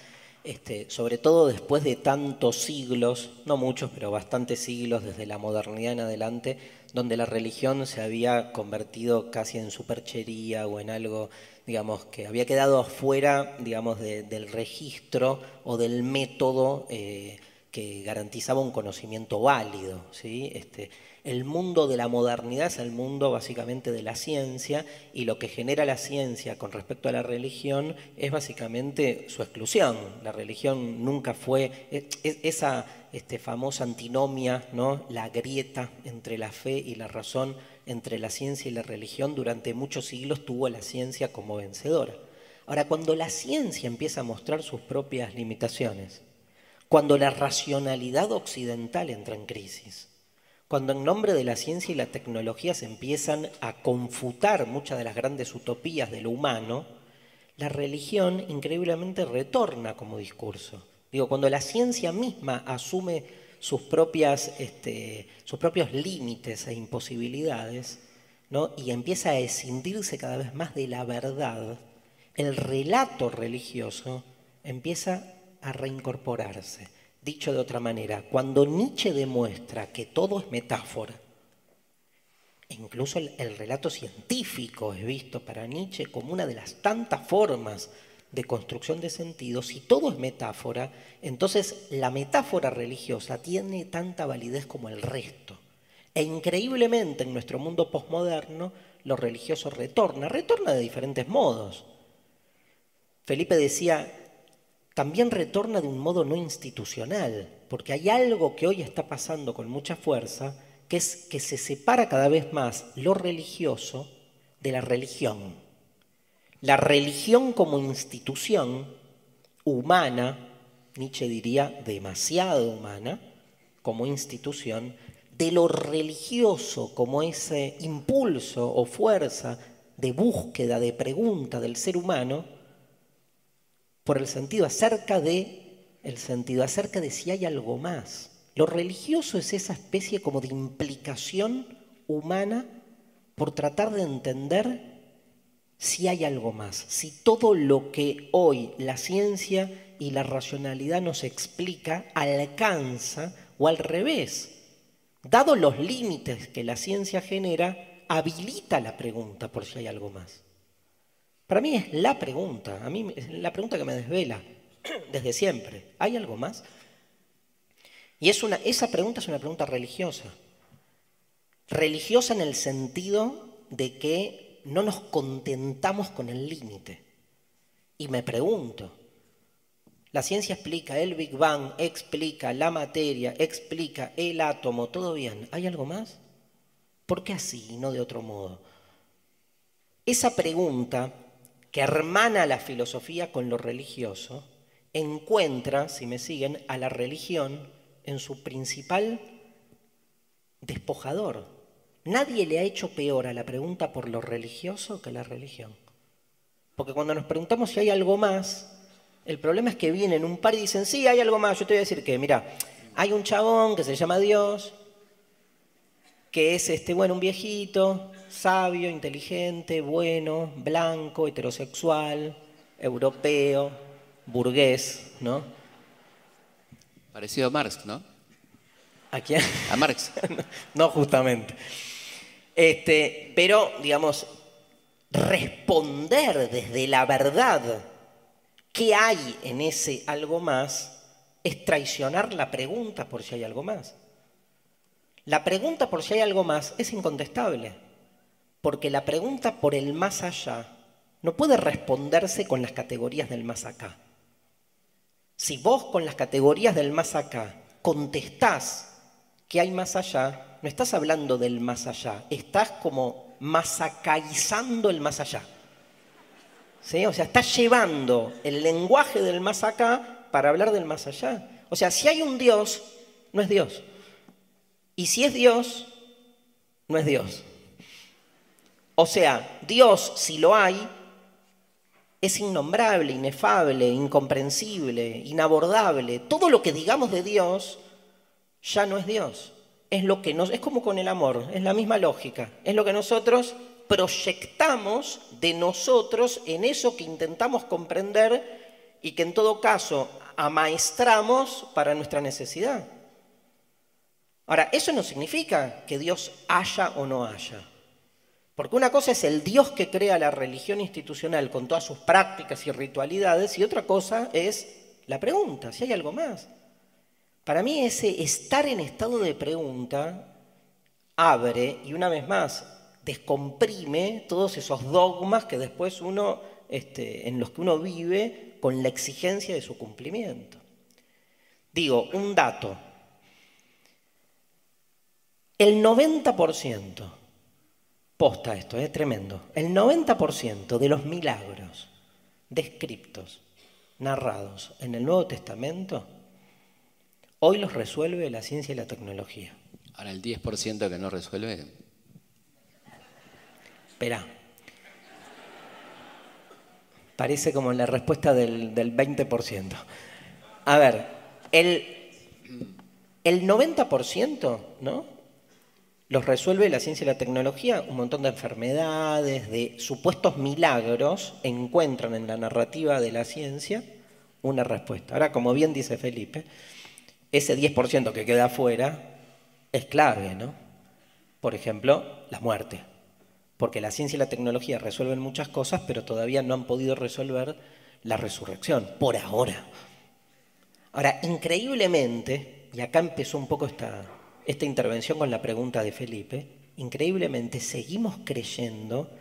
este, sobre todo después de tantos siglos, no muchos, pero bastantes siglos desde la modernidad en adelante, donde la religión se había convertido casi en superchería o en algo, digamos, que había quedado afuera, digamos, del registro o del método eh, que garantizaba un conocimiento válido. ¿sí? Este, el mundo de la modernidad es el mundo básicamente de la ciencia y lo que genera la ciencia con respecto a la religión es básicamente su exclusión. La religión nunca fue esa este, famosa antinomia, ¿no? la grieta entre la fe y la razón, entre la ciencia y la religión, durante muchos siglos tuvo la ciencia como vencedora. Ahora, cuando la ciencia empieza a mostrar sus propias limitaciones, cuando la racionalidad occidental entra en crisis, cuando en nombre de la ciencia y la tecnología se empiezan a confutar muchas de las grandes utopías de lo humano, la religión increíblemente retorna como discurso. Digo, cuando la ciencia misma asume sus, propias, este, sus propios límites e imposibilidades, ¿no? y empieza a escindirse cada vez más de la verdad, el relato religioso empieza a reincorporarse. Dicho de otra manera, cuando Nietzsche demuestra que todo es metáfora, e incluso el, el, relato científico es visto para Nietzsche como una de las tantas formas de construcción de sentido, si todo es metáfora, entonces la metáfora religiosa tiene tanta validez como el resto. E increíblemente en nuestro mundo posmoderno lo religioso retorna, retorna de diferentes modos. Felipe decía, también retorna de un modo no institucional, porque hay algo que hoy está pasando con mucha fuerza, que es que se separa cada vez más lo religioso de la religión. La religión como institución humana, Nietzsche diría demasiado humana, como institución, de lo religioso como ese impulso o fuerza de búsqueda, de pregunta del ser humano, por el sentido acerca de el sentido acerca de si hay algo más. Lo religioso es esa especie como de implicación humana por tratar de entender si hay algo más, si todo lo que hoy la ciencia y la racionalidad nos explica alcanza o al revés. Dado los límites que la ciencia genera, habilita la pregunta por si hay algo más. Para mí es la pregunta, a mí es la pregunta que me desvela desde siempre. ¿Hay algo más? Y es una, esa pregunta es una pregunta religiosa. Religiosa en el sentido de que no nos contentamos con el límite. Y me pregunto, la ciencia explica el Big Bang, explica la materia, explica el átomo, todo bien. ¿Hay algo más? ¿Por qué así y no de otro modo? Esa pregunta que hermana la filosofía con lo religioso, encuentra, si me siguen, a la religión en su principal despojador. Nadie le ha hecho peor a la pregunta por lo religioso que la religión. Porque cuando nos preguntamos si hay algo más, el problema es que vienen un par y dicen, sí, hay algo más. Yo te voy a decir que, mira, hay un chabón que se llama Dios, que es este, bueno, un viejito, sabio, inteligente, bueno, blanco, heterosexual, europeo, burgués, ¿no? Parecido a Marx, ¿no? ¿A quién? A Marx. no, justamente. Este, pero, digamos, responder desde la verdad qué hay en ese algo más es traicionar la pregunta por si hay algo más. La pregunta por si hay algo más es incontestable, porque la pregunta por el más allá no puede responderse con las categorías del más acá. Si vos con las categorías del más acá contestás que hay más allá, no estás hablando del más allá, estás como masacaizando el más allá. O sea, estás llevando el lenguaje del más acá para hablar del más allá. O sea, si hay un Dios, no es Dios. Y si es Dios, no es Dios. O sea, Dios, si lo hay, es innombrable, inefable, incomprensible, inabordable. Todo lo que digamos de Dios ya no es Dios. Es lo que es como con el amor, es la misma lógica. Es lo que nosotros proyectamos de nosotros en eso que intentamos comprender y que en todo caso amaestramos para nuestra necesidad. Ahora, eso no significa que Dios haya o no haya. Porque una cosa es el Dios que crea la religión institucional con todas sus prácticas y ritualidades y otra cosa es la pregunta, si hay algo más. Para mí ese estar en estado de pregunta abre y una vez más descomprime todos esos dogmas que después uno, este, en los que uno vive con la exigencia de su cumplimiento. Digo, un dato. El 90%, posta esto, es tremendo, el 90% de los milagros descriptos, narrados en el Nuevo Testamento, hoy los resuelve la ciencia y la tecnología. Ahora el 10% que no resuelve. Espera. Parece como la respuesta del, 20%. A ver, el, el 90%, ¿no? Los resuelve la ciencia y la tecnología, un montón de enfermedades, de supuestos milagros, encuentran en la narrativa de la ciencia una respuesta. Ahora, como bien dice Felipe, ese 10% que queda afuera es clave, ¿no? Por ejemplo, la muerte. Porque la ciencia y la tecnología resuelven muchas cosas, pero todavía no han podido resolver la resurrección, por ahora. Ahora, increíblemente, y acá empezó un poco esta, esta intervención con la pregunta de Felipe, increíblemente seguimos creyendo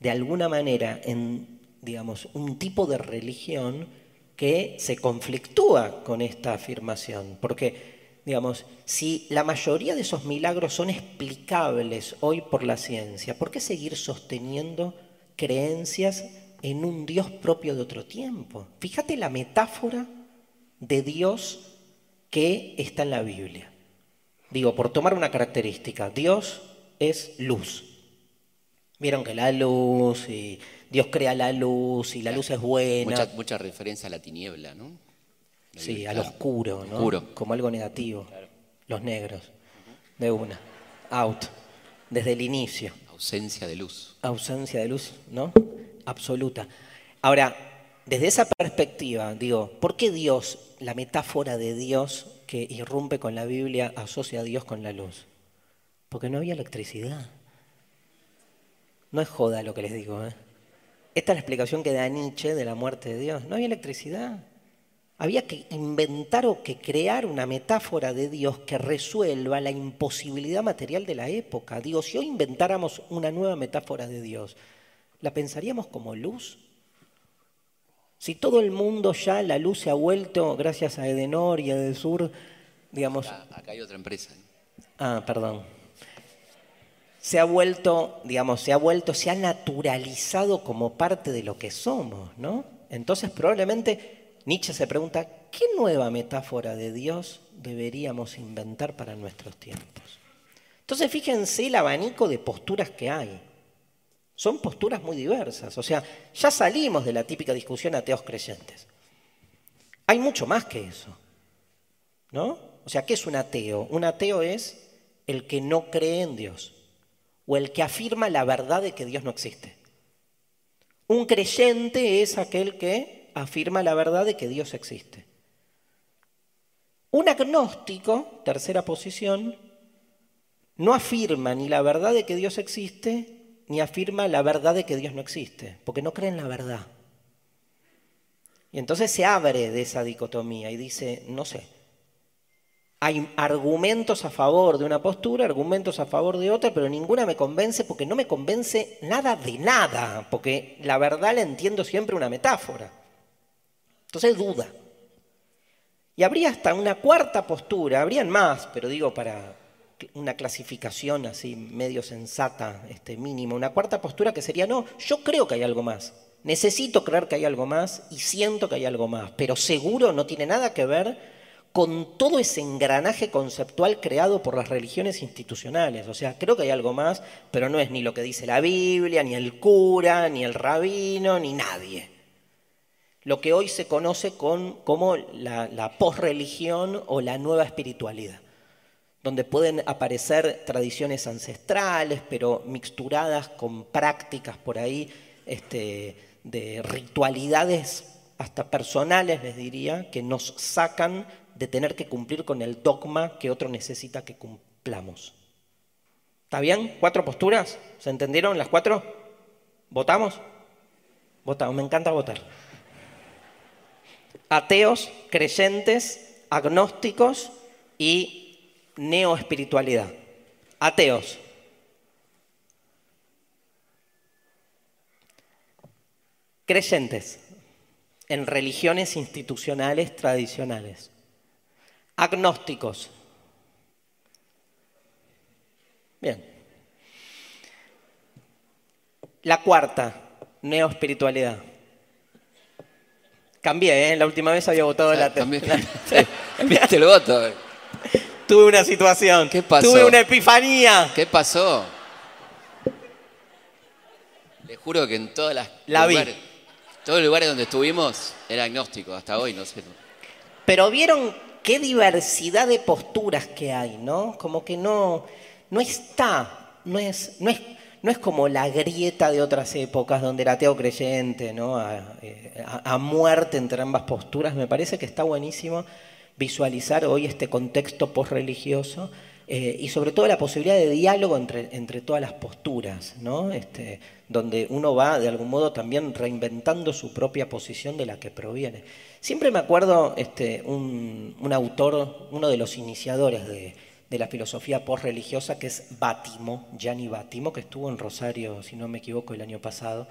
de alguna manera en, digamos, un tipo de religión que se conflictúa con esta afirmación. Porque, digamos, si la mayoría de esos milagros son explicables hoy por la ciencia, ¿por qué seguir sosteniendo creencias en un Dios propio de otro tiempo? Fíjate la metáfora de Dios que está en la Biblia. Digo, por tomar una característica, Dios es luz. Vieron que la luz y Dios crea la luz y la luz es buena. Mucha, referencia a la tiniebla, ¿no? sí, al oscuro, ¿no? Como algo negativo. Los negros. De una. Out. Desde el inicio. Ausencia de luz. Ausencia de luz, ¿no? Absoluta. Ahora, desde esa perspectiva, digo, ¿por qué Dios, la metáfora de Dios que irrumpe con la Biblia asocia a Dios con la luz? Porque no había electricidad. No es joda lo que les digo. ¿eh? Esta es la explicación que da Nietzsche de la muerte de Dios. No había electricidad. Había que inventar o que crear una metáfora de Dios que resuelva la imposibilidad material de la época. Digo, si hoy inventáramos una nueva metáfora de Dios, ¿la pensaríamos como luz? Si todo el mundo ya la luz se ha vuelto, gracias a Edenor y a Edesur, digamos... Acá, hay otra empresa. Ah, perdón. Se ha vuelto, digamos, se ha vuelto, se ha naturalizado como parte de lo que somos, ¿no? Entonces probablemente Nietzsche se pregunta, ¿qué nueva metáfora de Dios deberíamos inventar para nuestros tiempos? Entonces fíjense el abanico de posturas que hay. Son posturas muy diversas. O sea, ya salimos de la típica discusión ateos creyentes. Hay mucho más que eso. ¿No? O sea, ¿qué es un ateo? Un ateo es el que no cree en Dios o el que afirma la verdad de que Dios no existe. Un creyente es aquel que afirma la verdad de que Dios existe. Un agnóstico, tercera posición, no afirma ni la verdad de que Dios existe ni afirma la verdad de que Dios no existe, porque no cree en la verdad. Y entonces se abre de esa dicotomía y dice, no sé, hay argumentos a favor de una postura, argumentos a favor de otra, pero ninguna me convence porque no me convence nada de nada, porque la verdad la entiendo siempre una metáfora. Entonces duda. Y habría hasta una cuarta postura, habrían más, pero digo para, una clasificación así medio sensata, este mínimo, una cuarta postura que sería, no, yo creo que hay algo más, necesito creer que hay algo más y siento que hay algo más, pero seguro no tiene nada que ver con todo ese engranaje conceptual creado por las religiones institucionales. O sea, creo que hay algo más, pero no es ni lo que dice la Biblia, ni el cura, ni el rabino, ni nadie. Lo que hoy se conoce con, como la, la posreligión o la nueva espiritualidad donde pueden aparecer tradiciones ancestrales, pero mixturadas con prácticas por ahí este, de ritualidades hasta personales, les diría, que nos sacan de tener que cumplir con el dogma que otro necesita que cumplamos. ¿Está bien? ¿Cuatro posturas? ¿Se entendieron las cuatro? ¿Votamos? Votamos, me encanta votar. Ateos, creyentes, agnósticos y neoespiritualidad. Ateos. Creyentes en religiones institucionales tradicionales. Agnósticos. Bien. La cuarta, neoespiritualidad. Cambié, ¿eh? La última vez había votado la... Cambiaste el voto. eh. Tuve una situación. ¿Qué pasó? Tuve una epifanía. ¿Qué pasó? Le juro que en todas las La vi. lugares, todos los lugares donde estuvimos era agnóstico, hasta hoy, no sé. Pero vieron qué diversidad de posturas que hay, ¿no? Como que no, no está, no es, no, es, no es como la grieta de otras épocas donde era ateo creyente, ¿no? A, eh, a- a muerte entre ambas posturas. Me parece que está buenísimo visualizar hoy este contexto posreligioso eh, y sobre todo la posibilidad de diálogo entre, entre todas las posturas, ¿no? Este, donde uno va de algún modo también reinventando su propia posición de la que proviene. Siempre me acuerdo este, un, un autor, uno de los iniciadores de, de la filosofía posreligiosa, que es Bátimo, Gianni Bátimo, que estuvo en Rosario, si no me equivoco, el año pasado,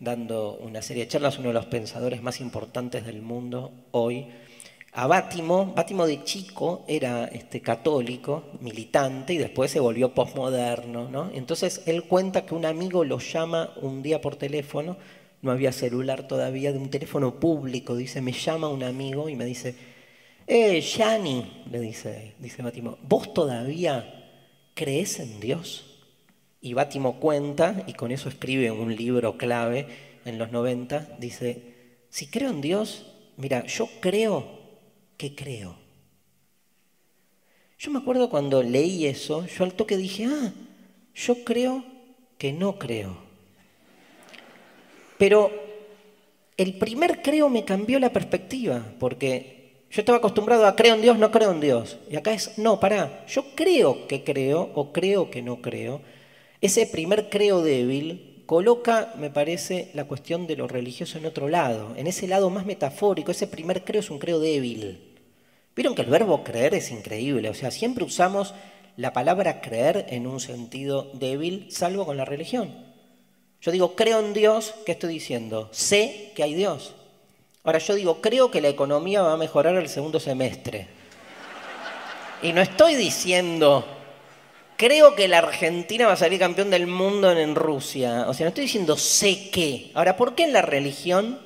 dando una serie de charlas, uno de los pensadores más importantes del mundo hoy. A Bátimo, Bátimo de chico era este, católico, militante, y después se volvió posmoderno. ¿no? Entonces él cuenta que un amigo lo llama un día por teléfono, no había celular todavía, de un teléfono público, dice, me llama un amigo y me dice, eh, Gianni, le dice, dice Bátimo, ¿vos todavía crees en Dios? Y Bátimo cuenta, y con eso escribe un libro clave en los 90, dice, si creo en Dios, mira, yo creo que creo. Yo me acuerdo cuando leí eso, yo al toque dije, ah, yo creo que no creo. Pero el primer creo me cambió la perspectiva, porque yo estaba acostumbrado a creo en Dios, no creo en Dios. Y acá es, no, pará, yo creo que creo o creo que no creo. Ese primer creo débil coloca, me parece, la cuestión de lo religioso en otro lado, en ese lado más metafórico. Ese primer creo es un creo débil. Vieron que el verbo creer es increíble, o sea, siempre usamos la palabra creer en un sentido débil, salvo con la religión. Yo digo, creo en Dios, ¿qué estoy diciendo? Sé que hay Dios. Ahora yo digo, creo que la economía va a mejorar el segundo semestre. Y no estoy diciendo, creo que la Argentina va a salir campeón del mundo en, Rusia. O sea, no estoy diciendo sé que. Ahora, ¿por qué en la religión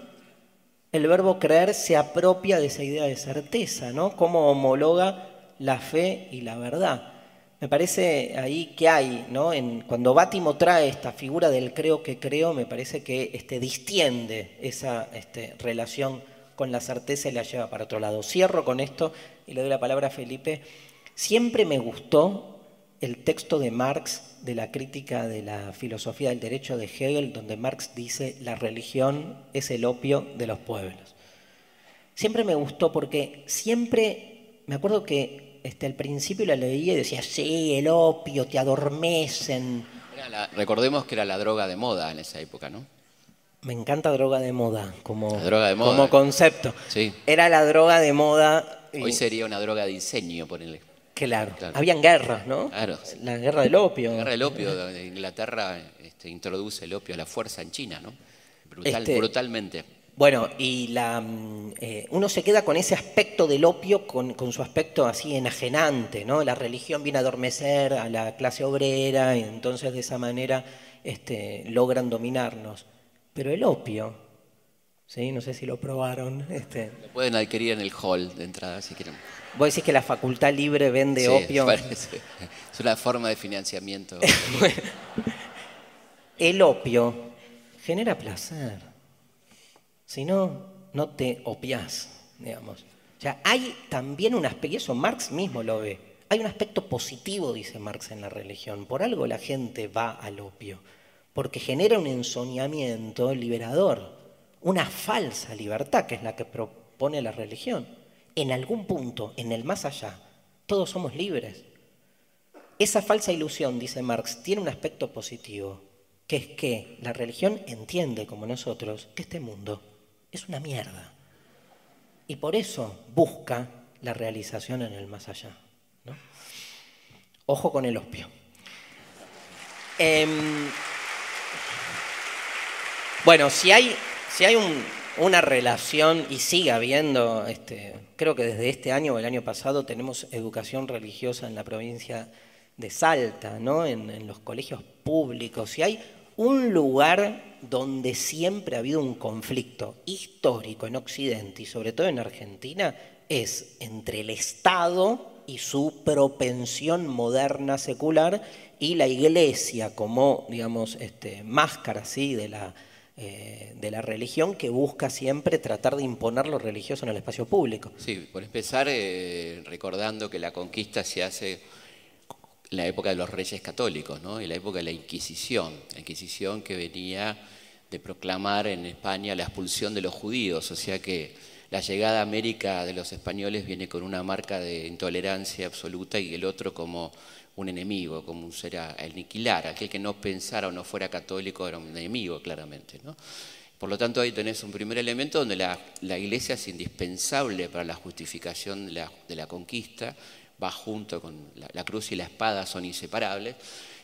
el verbo creer se apropia de esa idea de certeza, ¿no? Cómo homologa la fe y la verdad. Me parece ahí que hay, ¿no? En, cuando Bátimo trae esta figura del creo que creo, me parece que este, distiende esa este, relación con la certeza y la lleva para otro lado. Cierro con esto y le doy la palabra a Felipe. Siempre me gustó el texto de Marx de la crítica de la filosofía del derecho de Hegel, donde Marx dice la religión es el opio de los pueblos. Siempre me gustó porque siempre, me acuerdo que este, al principio la leía y decía, sí, el opio, te adormecen. La- recordemos que era la droga de moda en esa época, ¿no? Me encanta droga de moda como, La droga de moda. como concepto. Sí. Era la droga de moda. y- Hoy sería una droga de diseño, ponele. Claro, Claro. habían guerras, ¿no? Claro. La guerra del opio. La guerra del opio, Inglaterra este, introduce el opio a la fuerza en China, ¿no? Brutal- Este- Brutalmente. Bueno, y la, mm, eh, uno se queda con ese aspecto del opio, con, con su aspecto así enajenante, ¿no? La religión viene a adormecer a la clase obrera y entonces de esa manera este, logran dominarnos. Pero el opio, ¿sí? No sé si lo probaron. Este, Lo pueden adquirir en el hall de entrada si quieren. Vos decís que la facultad libre vende Sí, opio. parece. Es una forma de financiamiento. El opio genera placer. Si no, no te opiás, digamos. O sea, hay también un aspecto, y eso Marx mismo lo ve, hay un aspecto positivo, dice Marx, en la religión. Por algo la gente va al opio, porque genera un ensoñamiento liberador, una falsa libertad, que es la que propone la religión. En algún punto, en el más allá, todos somos libres. Esa falsa ilusión, dice Marx, tiene un aspecto positivo, que es que la religión entiende, como nosotros, que este mundo es una mierda. Y por eso busca la realización en el más allá. Ojo con el opio. Em, bueno, si hay, si hay una relación y sigue habiendo, este, creo que desde este año o el año pasado tenemos educación religiosa en la provincia de Salta, ¿no? en, los colegios públicos. Si hay un lugar donde siempre ha habido un conflicto histórico en Occidente y sobre todo en Argentina es entre el Estado y su propensión moderna secular y la Iglesia como, digamos, este, máscara ¿sí? de, la, eh, de la religión que busca siempre tratar de imponer lo religioso en el espacio público. Sí, por empezar, eh, recordando que la conquista se hace en la época de los reyes católicos, ¿no? en la época de la Inquisición, la Inquisición que venía de proclamar en España la expulsión de los judíos, o sea que la llegada a América de los españoles viene con una marca de intolerancia absoluta y el otro como un enemigo, como un ser a aniquilar. Aquel que no pensara o no fuera católico era un enemigo, claramente. ¿no? Por lo tanto, ahí tenés un primer elemento donde la, iglesia es indispensable para la justificación de la, conquista, va junto con la cruz y la espada, son inseparables.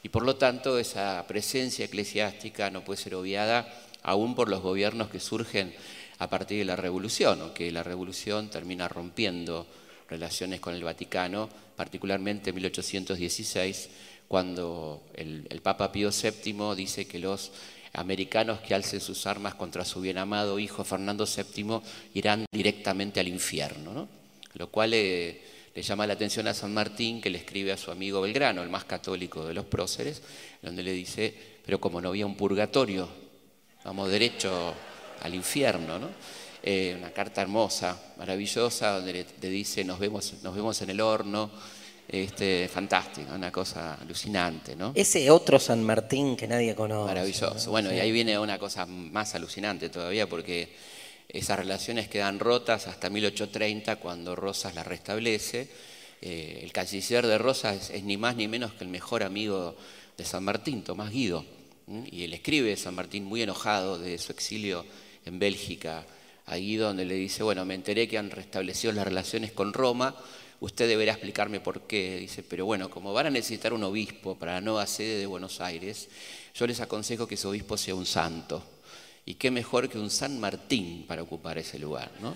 Y por lo tanto esa presencia eclesiástica no puede ser obviada aún por los gobiernos que surgen a partir de la revolución, aunque la revolución termina rompiendo relaciones con el Vaticano, particularmente en 1816, cuando el, Papa Pío VII dice que los americanos que alcen sus armas contra su bien amado hijo Fernando VII irán directamente al infierno, lo cual eh, le llama la atención a San Martín, que le escribe a su amigo Belgrano, el más católico de los próceres, donde le dice, pero como no había un purgatorio, vamos derecho al infierno, ¿no? Eh, una carta hermosa, maravillosa, donde le, dice, nos vemos, nos vemos en el horno, este, fantástico, una cosa alucinante, ¿no? Ese otro San Martín que nadie conoce. Maravilloso. Bueno, y ahí viene una cosa más alucinante todavía, porque esas relaciones quedan rotas hasta 1830 cuando Rosas las restablece. Eh, el canciller de Rosas es, ni más ni menos que el mejor amigo de San Martín, Tomás Guido. Y él escribe San Martín muy enojado de su exilio en Bélgica a donde le dice, bueno, me enteré que han restablecido las relaciones con Roma, usted deberá explicarme por qué. Dice, pero bueno, como van a necesitar un obispo para la nueva sede de Buenos Aires, yo les aconsejo que ese obispo sea un santo. Y qué mejor que un San Martín para ocupar ese lugar, ¿no?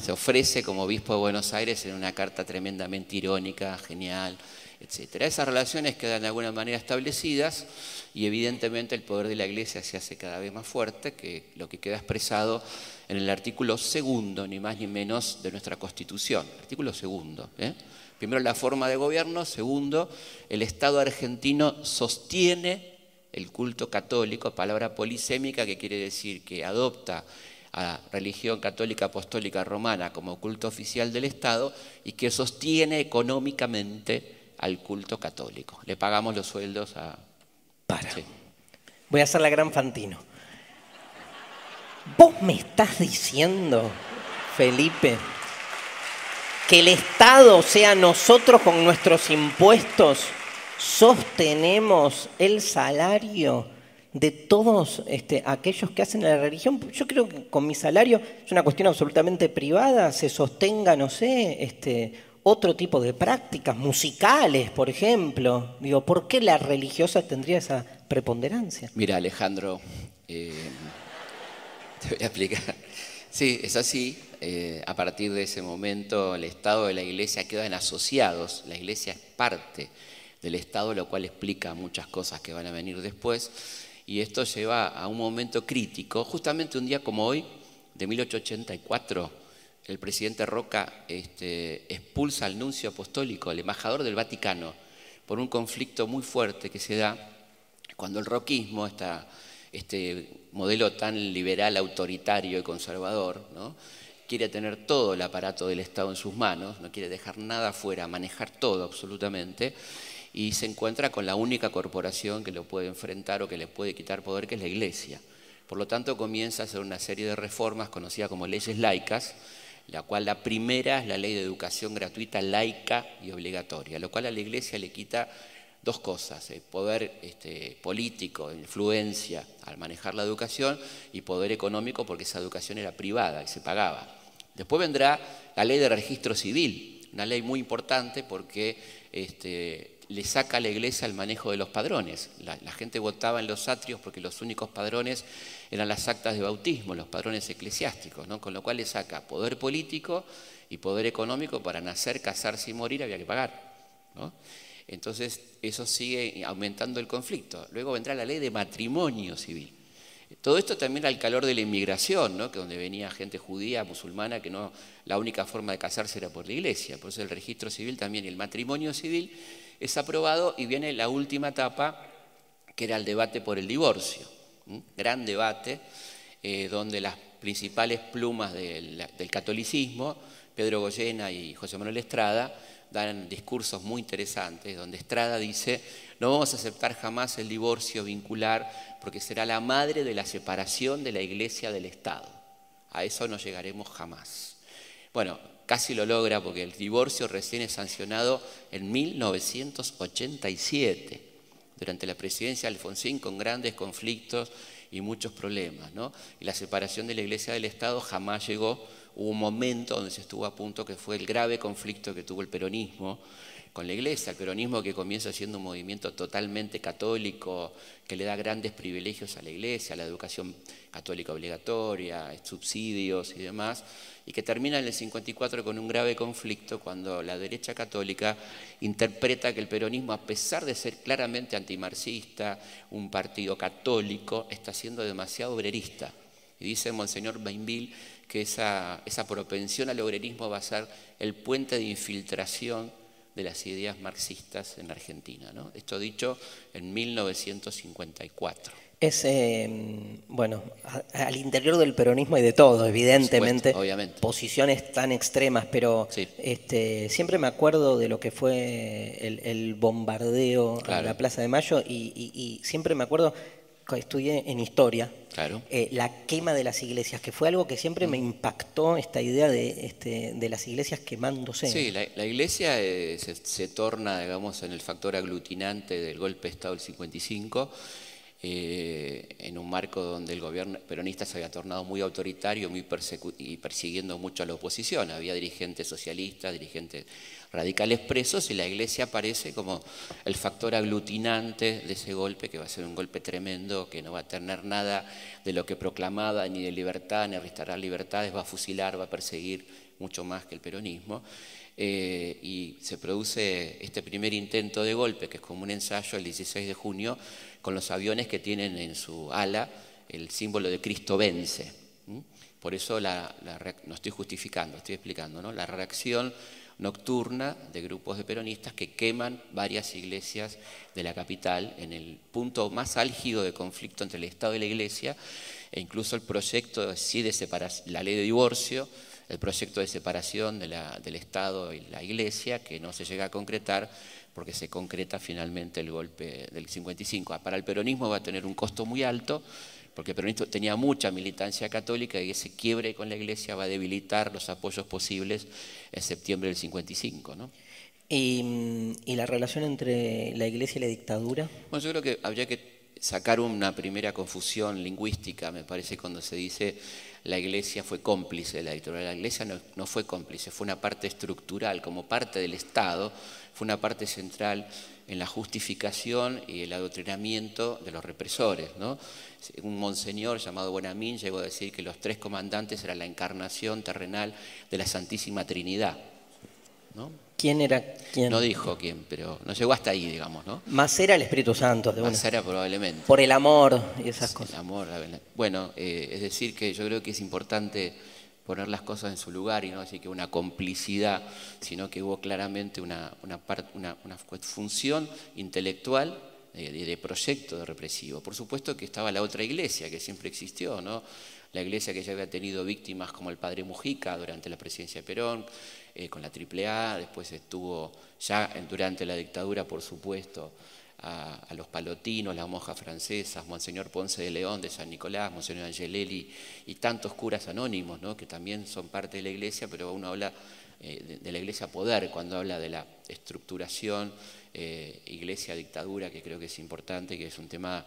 Se ofrece como obispo de Buenos Aires en una carta tremendamente irónica, genial, Esas relaciones quedan de alguna manera establecidas y evidentemente el poder de la Iglesia se hace cada vez más fuerte, que lo que queda expresado en el artículo segundo, ni más ni menos, de nuestra Constitución. Artículo segundo. ¿eh? Primero, la forma de gobierno. Segundo, el Estado argentino sostiene el culto católico, palabra polisémica que quiere decir que adopta a religión católica apostólica romana como culto oficial del Estado y que sostiene económicamente al culto católico. Le pagamos los sueldos a... Para. Voy a hacer la gran Fantino. ¿Vos me estás diciendo, Felipe, que el Estado, o sea, nosotros con nuestros impuestos, sostenemos el salario de todos este, aquellos que hacen la religión. Yo creo que con mi salario es una cuestión absolutamente privada, se sostenga, no sé, este, otro tipo de prácticas, musicales, por ejemplo. Digo, ¿por qué la religiosa tendría esa preponderancia? Mira, Alejandro, eh, te voy a explicar. Sí, es así. Eh, a partir de ese momento, el Estado de la Iglesia quedan asociados. La Iglesia es parte del Estado, lo cual explica muchas cosas que van a venir después. Y esto lleva a un momento crítico. Justamente un día como hoy, de 1884, el presidente Roca este, expulsa al nuncio apostólico, el embajador del Vaticano, por un conflicto muy fuerte que se da cuando el roquismo, este modelo tan liberal, autoritario y conservador, ¿no? quiere tener todo el aparato del Estado en sus manos, no quiere dejar nada fuera, manejar todo absolutamente, y se encuentra con la única corporación que lo puede enfrentar o que le puede quitar poder, que es la Iglesia. Por lo tanto, comienza a hacer una serie de reformas conocidas como leyes laicas, la cual la primera es la ley de educación gratuita, laica y obligatoria, lo cual a la Iglesia le quita dos cosas, el poder este, político, influencia al manejar la educación y poder económico porque esa educación era privada y se pagaba. Después vendrá la ley de registro civil, una ley muy importante porque este, le saca a la iglesia el manejo de los padrones. La, gente votaba en los atrios porque los únicos padrones eran las actas de bautismo, los padrones eclesiásticos, ¿no? con lo cual le saca poder político y poder económico para nacer, casarse y morir, había que pagar. Entonces, eso sigue aumentando el conflicto. Luego vendrá la ley de matrimonio civil. Todo esto también al calor de la inmigración, ¿no? que donde venía gente judía, musulmana, que no la única forma de casarse era por la iglesia. Por eso el registro civil también el matrimonio civil es aprobado y viene la última etapa, que era el debate por el divorcio. Gran debate, eh, donde las principales plumas del, catolicismo, Pedro Goyena y José Manuel Estrada, dan discursos muy interesantes, donde Estrada dice, no vamos a aceptar jamás el divorcio vincular porque será la madre de la separación de la iglesia del Estado. A eso no llegaremos jamás. Bueno, casi lo logra porque el divorcio recién es sancionado en 1987, durante la presidencia de Alfonsín, con grandes conflictos y muchos problemas. ¿no? Y la separación de la Iglesia del Estado jamás llegó. Hubo un momento donde se estuvo a punto que fue el grave conflicto que tuvo el peronismo con la iglesia, el peronismo que comienza siendo un movimiento totalmente católico, que le da grandes privilegios a la iglesia, la educación católica obligatoria, subsidios y demás, y que termina en el 54 con un grave conflicto cuando la derecha católica interpreta que el peronismo, a pesar de ser claramente antimarxista, un partido católico, está siendo demasiado obrerista. Y dice Monseñor Bainville que esa, esa propensión al obrerismo va a ser el puente de infiltración de las ideas marxistas en Argentina. ¿no? Esto dicho en 1954. Es, em, bueno, al interior del peronismo hay de todo, evidentemente, obviamente. posiciones tan extremas, pero este, siempre me acuerdo de lo que fue el, bombardeo en la Plaza de Mayo y siempre me acuerdo estudié en historia, claro. Eh, la quema de las iglesias, que fue algo que siempre me impactó esta idea de, este, de las iglesias quemándose. Sí, la, iglesia eh, se, torna, digamos, en el factor aglutinante del golpe de Estado del 55, eh, un marco donde el gobierno peronista se había tornado muy autoritario muy y persiguiendo mucho a la oposición. Había dirigentes socialistas, dirigentes radicales presos y la iglesia aparece como el factor aglutinante de ese golpe, que va a ser un golpe tremendo, que no va a tener nada de lo que proclamaba, ni de libertad, ni restaurar libertades, va a fusilar, va a perseguir mucho más que el peronismo. Eh, y se produce este primer intento de golpe, que es como un ensayo el 16 de junio, con los aviones que tienen en su ala el símbolo de Cristo vence. Por eso la, no estoy justificando, estoy explicando, ¿no? la reacción nocturna de grupos de peronistas que queman varias iglesias de la capital en el punto más álgido de conflicto entre el Estado y la iglesia, e incluso el proyecto sí de separación, la ley de divorcio, el proyecto de separación del Estado y la iglesia, que no se llega a concretar porque se concreta finalmente el golpe del 55. Para el peronismo va a tener un costo muy alto, porque el peronismo tenía mucha militancia católica y ese quiebre con la iglesia va a debilitar los apoyos posibles en septiembre del 55. ¿no? ¿Y, la relación entre la iglesia y la dictadura? Bueno, yo creo que habría que sacar una primera confusión lingüística, me parece, cuando se dice la iglesia fue cómplice de la dictadura. La iglesia no, fue cómplice, fue una parte estructural, como parte del Estado, fue una parte central en la justificación y el adoctrinamiento de los represores. Un monseñor llamado Buenamín llegó a decir que los tres comandantes eran la encarnación terrenal de la Santísima Trinidad. ¿no? ¿Quién era quién? No dijo quién, pero no llegó hasta ahí, digamos, ¿no? Más era el Espíritu Santo. De Más era probablemente. Por el amor y esas cosas. El amor, bueno, eh, es decir que yo creo que es importante poner las cosas en su lugar y no decir que una complicidad, sino que hubo claramente una, una, una, función intelectual de, de, proyecto de represivo. Por supuesto que estaba la otra iglesia que siempre existió, ¿no? la iglesia que ya había tenido víctimas como el padre Mujica durante la presidencia de Perón, eh, con la AAA, después estuvo ya durante la dictadura, por supuesto, a, los palotinos, las monjas francesas, Monseñor Ponce de León de San Nicolás, Monseñor Angelelli y tantos curas anónimos, ¿no? que también son parte de la iglesia, pero uno habla eh, de, la iglesia poder cuando habla de la estructuración, eh, iglesia-dictadura, que creo que es importante, que es un tema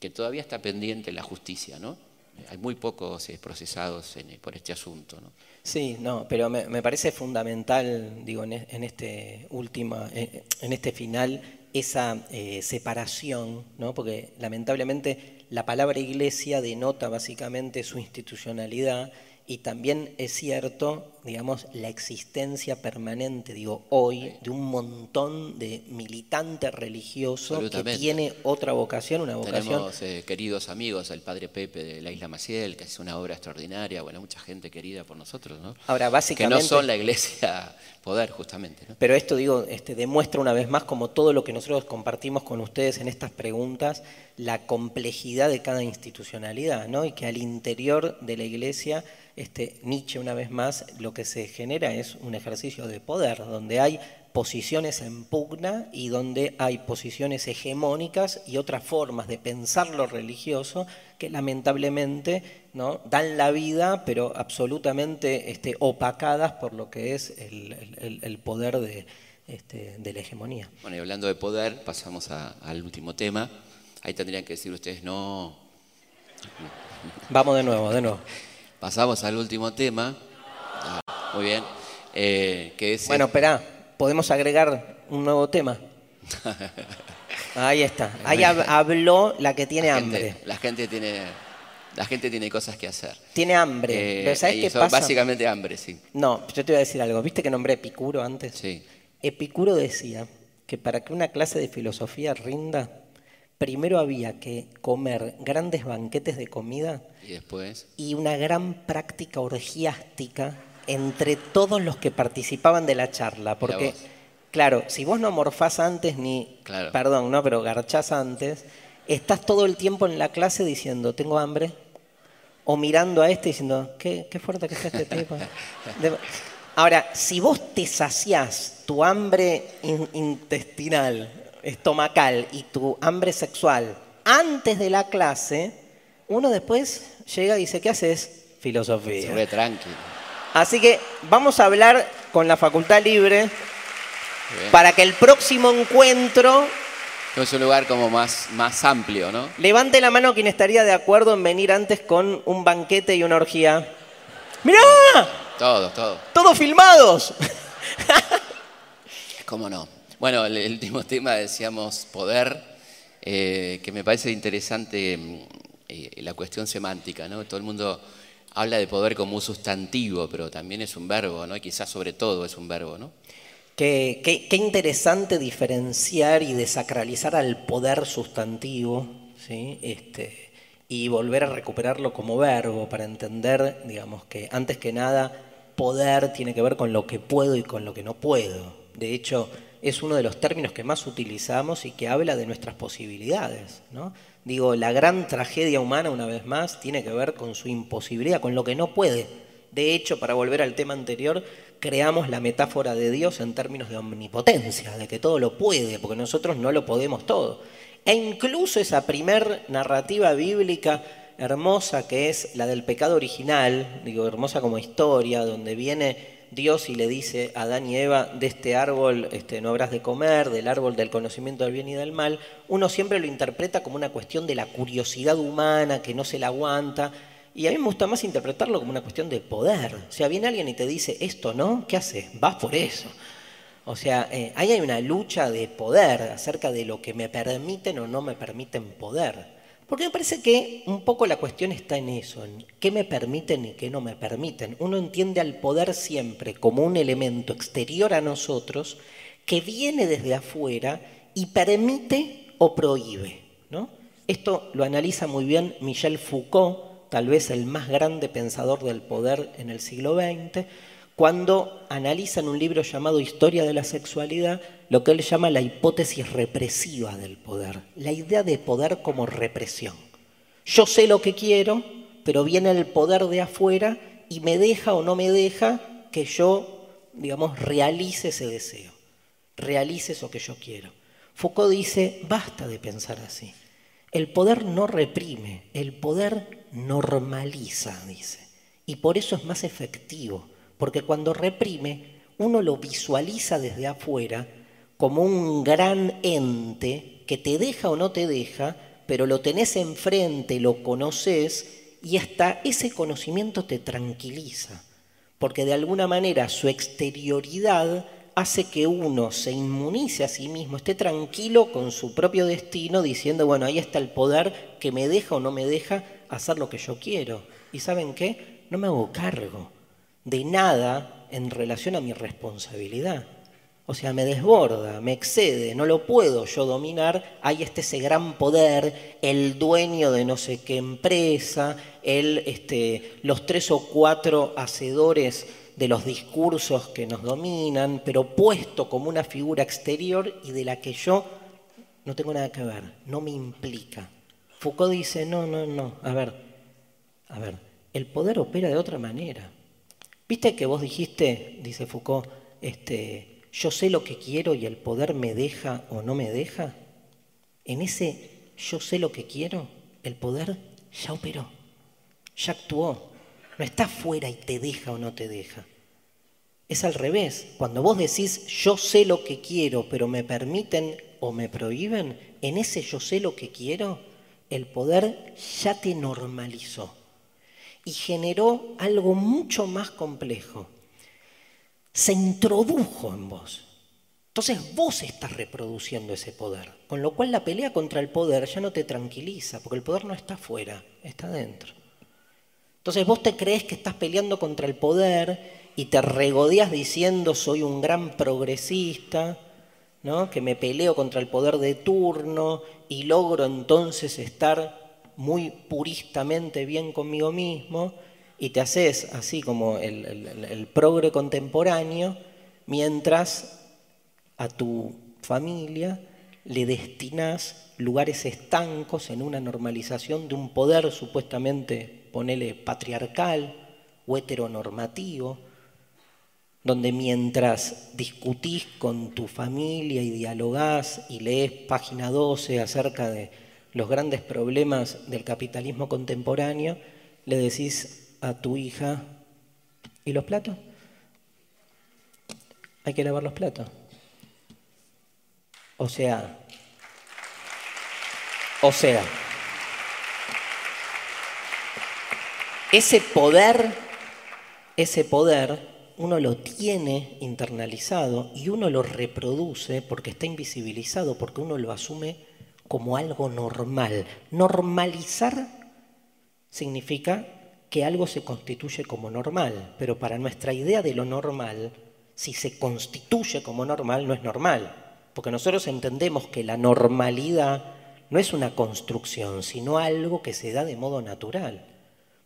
que todavía está pendiente en la justicia, ¿no? hay muy pocos procesados por este asunto. ¿no? Sí, no, pero me, parece fundamental, digo, en, este última, en este final, esa eh, separación, ¿no? porque lamentablemente la palabra iglesia denota básicamente su institucionalidad y también es cierto, digamos, la existencia permanente, digo, hoy, de un montón de militantes religiosos que tiene otra vocación, una vocación. Tenemos eh, queridos amigos, el padre Pepe de la Isla Maciel, que hace una obra extraordinaria, bueno, mucha gente querida por nosotros, ¿no? Ahora, básicamente. Que no son la iglesia poder, justamente. ¿no? Pero esto, digo, este, demuestra una vez más, como todo lo que nosotros compartimos con ustedes en estas preguntas, la complejidad de cada institucionalidad, ¿no? Y que al interior de la iglesia este, Nietzsche una vez más lo que se genera es un ejercicio de poder, donde hay posiciones en pugna y donde hay posiciones hegemónicas y otras formas de pensar lo religioso que lamentablemente ¿no? dan la vida, pero absolutamente este, opacadas por lo que es el, poder de, este, de, la hegemonía. Bueno, y hablando de poder, pasamos al último tema. Ahí tendrían que decir ustedes no. Vamos de nuevo, de nuevo. Pasamos al último tema. Muy bien. Eh, bueno, espera, podemos agregar un nuevo tema. Ahí está. Ahí habló la que tiene hambre. la gente tiene, la gente tiene cosas que hacer. Tiene hambre. Eh, ¿sabes qué pasa? Básicamente hambre, sí. No, yo te voy a decir algo. ¿Viste que nombré Epicuro antes? Sí. Epicuro decía que para que una clase de filosofía rinda, primero había que comer grandes banquetes de comida y después y una gran práctica orgiástica entre todos los que participaban de la charla, porque claro, si vos no morfás antes ni perdón, no, pero garchás antes, estás todo el tiempo en la clase diciendo, "Tengo hambre." O mirando a este diciendo, "Qué, qué fuerte que es este tipo." Ahora, si vos te saciás tu hambre intestinal estomacal y tu hambre sexual antes de la clase, uno después llega y dice, ¿qué haces? Filosofía. Se tranquilo. Así que vamos a hablar con la Facultad Libre para que el próximo encuentro... Es un lugar como más, más amplio, ¿no? Levante la mano quien estaría de acuerdo en venir antes con un banquete y una orgía. ¡Mirá! Todos, todos. Todos filmados. ¿Cómo no? Bueno, el, último tema decíamos poder, eh, que me parece interesante mm, eh, la cuestión semántica, ¿no? Todo el mundo habla de poder como un sustantivo, pero también es un verbo, ¿no? Y quizás sobre todo es un verbo, ¿no? Qué, qué, interesante diferenciar y desacralizar al poder sustantivo, ¿sí? Este, y volver a recuperarlo como verbo para entender, digamos, que antes que nada, poder tiene que ver con lo que puedo y con lo que no puedo. De hecho, es uno de los términos que más utilizamos y que habla de nuestras posibilidades. ¿no? Digo, la gran tragedia humana, una vez más, tiene que ver con su imposibilidad, con lo que no puede. De hecho, para volver al tema anterior, creamos la metáfora de Dios en términos de omnipotencia, de que todo lo puede, porque nosotros no lo podemos todo. E incluso esa primer narrativa bíblica hermosa que es la del pecado original, digo, hermosa como historia, donde viene Dios y le dice a Adán y Eva, de este árbol este, no habrás de comer, del árbol del conocimiento del bien y del mal, uno siempre lo interpreta como una cuestión de la curiosidad humana que no se la aguanta. Y a mí me gusta más interpretarlo como una cuestión de poder. O sea, viene alguien y te dice, esto no, ¿qué haces? Vas por eso. O sea, eh, ahí hay una lucha de poder acerca de lo que me permiten o no me permiten poder. Porque me parece que un poco la cuestión está en eso, en qué me permiten y qué no me permiten. Uno entiende al poder siempre como un elemento exterior a nosotros que viene desde afuera y permite o prohíbe. ¿no? Esto lo analiza muy bien Michel Foucault, tal vez el más grande pensador del poder en el siglo XX, cuando analiza en un libro llamado Historia de la Sexualidad lo que él llama la hipótesis represiva del poder, la idea de poder como represión. Yo sé lo que quiero, pero viene el poder de afuera y me deja o no me deja que yo, digamos, realice ese deseo, realice eso que yo quiero. Foucault dice, basta de pensar así. El poder no reprime, el poder normaliza, dice. Y por eso es más efectivo porque cuando reprime, uno lo visualiza desde afuera como un gran ente que te deja o no te deja, pero lo tenés enfrente, lo conoces y hasta ese conocimiento te tranquiliza, porque de alguna manera su exterioridad hace que uno se inmunice a sí mismo, esté tranquilo con su propio destino, diciendo, bueno, ahí está el poder que me deja o no me deja hacer lo que yo quiero. ¿Y saben qué? No me hago cargo de nada en relación a mi responsabilidad. O sea, me desborda, me excede, no lo puedo yo dominar. Hay este ese gran poder, el dueño de no sé qué empresa, el, este, los tres o cuatro hacedores de los discursos que nos dominan, pero puesto como una figura exterior y de la que yo no tengo nada que ver, no me implica. Foucault dice, no, no, no, a ver, a ver, el poder opera de otra manera. ¿Viste que vos dijiste, dice Foucault, este, yo sé lo que quiero y el poder me deja o no me deja, en ese yo sé lo que quiero, el poder ya operó, ya actuó. No está fuera y te deja o no te deja. Es al revés. Cuando vos decís yo sé lo que quiero, pero me permiten o me prohíben, en ese yo sé lo que quiero, el poder ya te normalizó y generó algo mucho más complejo se introdujo en vos. Entonces vos estás reproduciendo ese poder, con lo cual la pelea contra el poder ya no te tranquiliza, porque el poder no está afuera, está dentro. Entonces vos te crees que estás peleando contra el poder y te regodeas diciendo soy un gran progresista, ¿no? que me peleo contra el poder de turno y logro entonces estar muy puristamente bien conmigo mismo, y te haces así como el, progre contemporáneo, mientras a tu familia le destinas lugares estancos en una normalización de un poder supuestamente, ponele, patriarcal o heteronormativo, donde mientras discutís con tu familia y dialogás y lees página 12 acerca de los grandes problemas del capitalismo contemporáneo, le decís a tu hija. ¿Y los platos? Hay que lavar los platos. O sea, o sea, ese poder, ese poder, uno lo tiene internalizado y uno lo reproduce porque está invisibilizado, porque uno lo asume como algo normal. Normalizar significa que algo se constituye como normal, pero para nuestra idea de lo normal, si se constituye como normal, no es normal, porque nosotros entendemos que la normalidad no es una construcción, sino algo que se da de modo natural.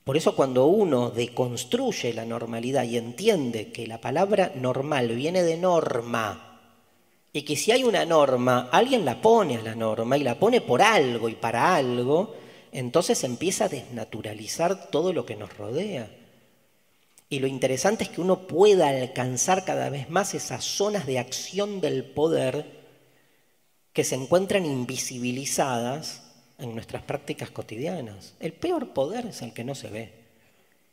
Por eso cuando uno deconstruye la normalidad y entiende que la palabra normal viene de norma, y que si hay una norma, alguien la pone a la norma y la pone por algo y para algo, entonces empieza a desnaturalizar todo lo que nos rodea. Y lo interesante es que uno pueda alcanzar cada vez más esas zonas de acción del poder que se encuentran invisibilizadas en nuestras prácticas cotidianas. El peor poder es el que no se ve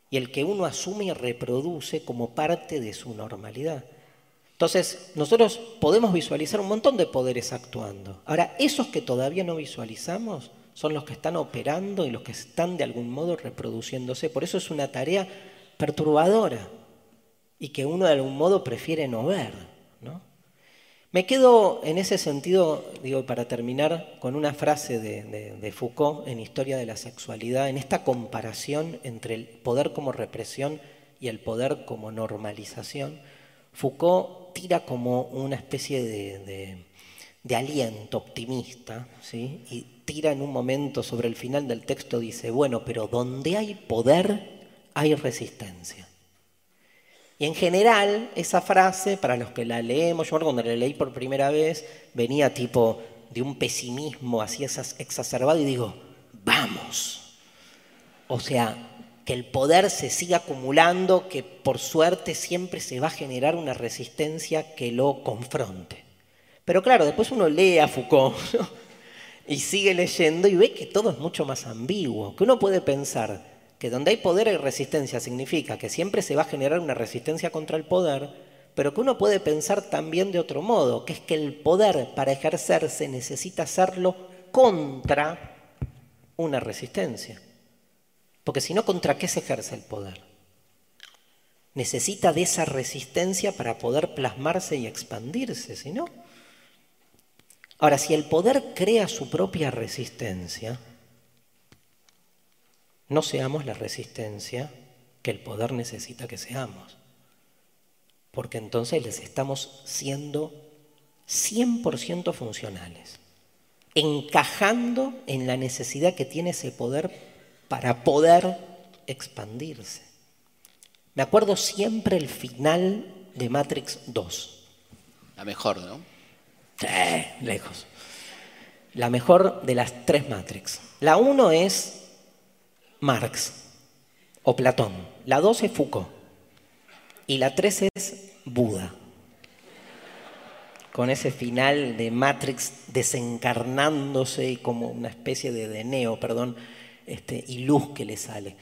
y el que uno asume y reproduce como parte de su normalidad. Entonces, nosotros podemos visualizar un montón de poderes actuando. Ahora, esos que todavía no visualizamos, son los que están operando y los que están de algún modo reproduciéndose. Por eso es una tarea perturbadora y que uno de algún modo prefiere no ver. ¿no? Me quedo en ese sentido, digo, para terminar, con una frase de, Foucault en Historia de la Sexualidad, en esta comparación entre el poder como represión y el poder como normalización. Foucault tira como una especie de, aliento optimista, ¿sí? y tira en un momento sobre el final del texto, dice, bueno, pero donde hay poder, hay resistencia. Y en general, esa frase, para los que la leemos, yo cuando la leí por primera vez, venía tipo de un pesimismo así exacerbado y digo, vamos. O sea, que el poder se siga acumulando, que por suerte siempre se va a generar una resistencia que lo confronte. Pero claro, después uno lee a Foucault, y sigue leyendo y ve que todo es mucho más ambiguo, que uno puede pensar que donde hay poder hay resistencia, significa que siempre se va a generar una resistencia contra el poder, pero que uno puede pensar también de otro modo, que es que el poder para ejercerse necesita hacerlo contra una resistencia. Porque si no, ¿contra qué se ejerce el poder? Necesita de esa resistencia para poder plasmarse y expandirse, si no. Ahora, si el poder crea su propia resistencia, no seamos la resistencia que el poder necesita que seamos. Porque entonces les estamos siendo 100% funcionales, encajando en la necesidad que tiene ese poder para poder expandirse. Me acuerdo siempre el final de Matrix 2. La mejor, ¿no? Lejos. La mejor de las tres Matrix. La 1 es Marx o Platón. La 2 es Foucault. Y la 3 es Buda con ese final de Matrix desencarnándose como una especie de, de neo, perdón, este, y luz que le sale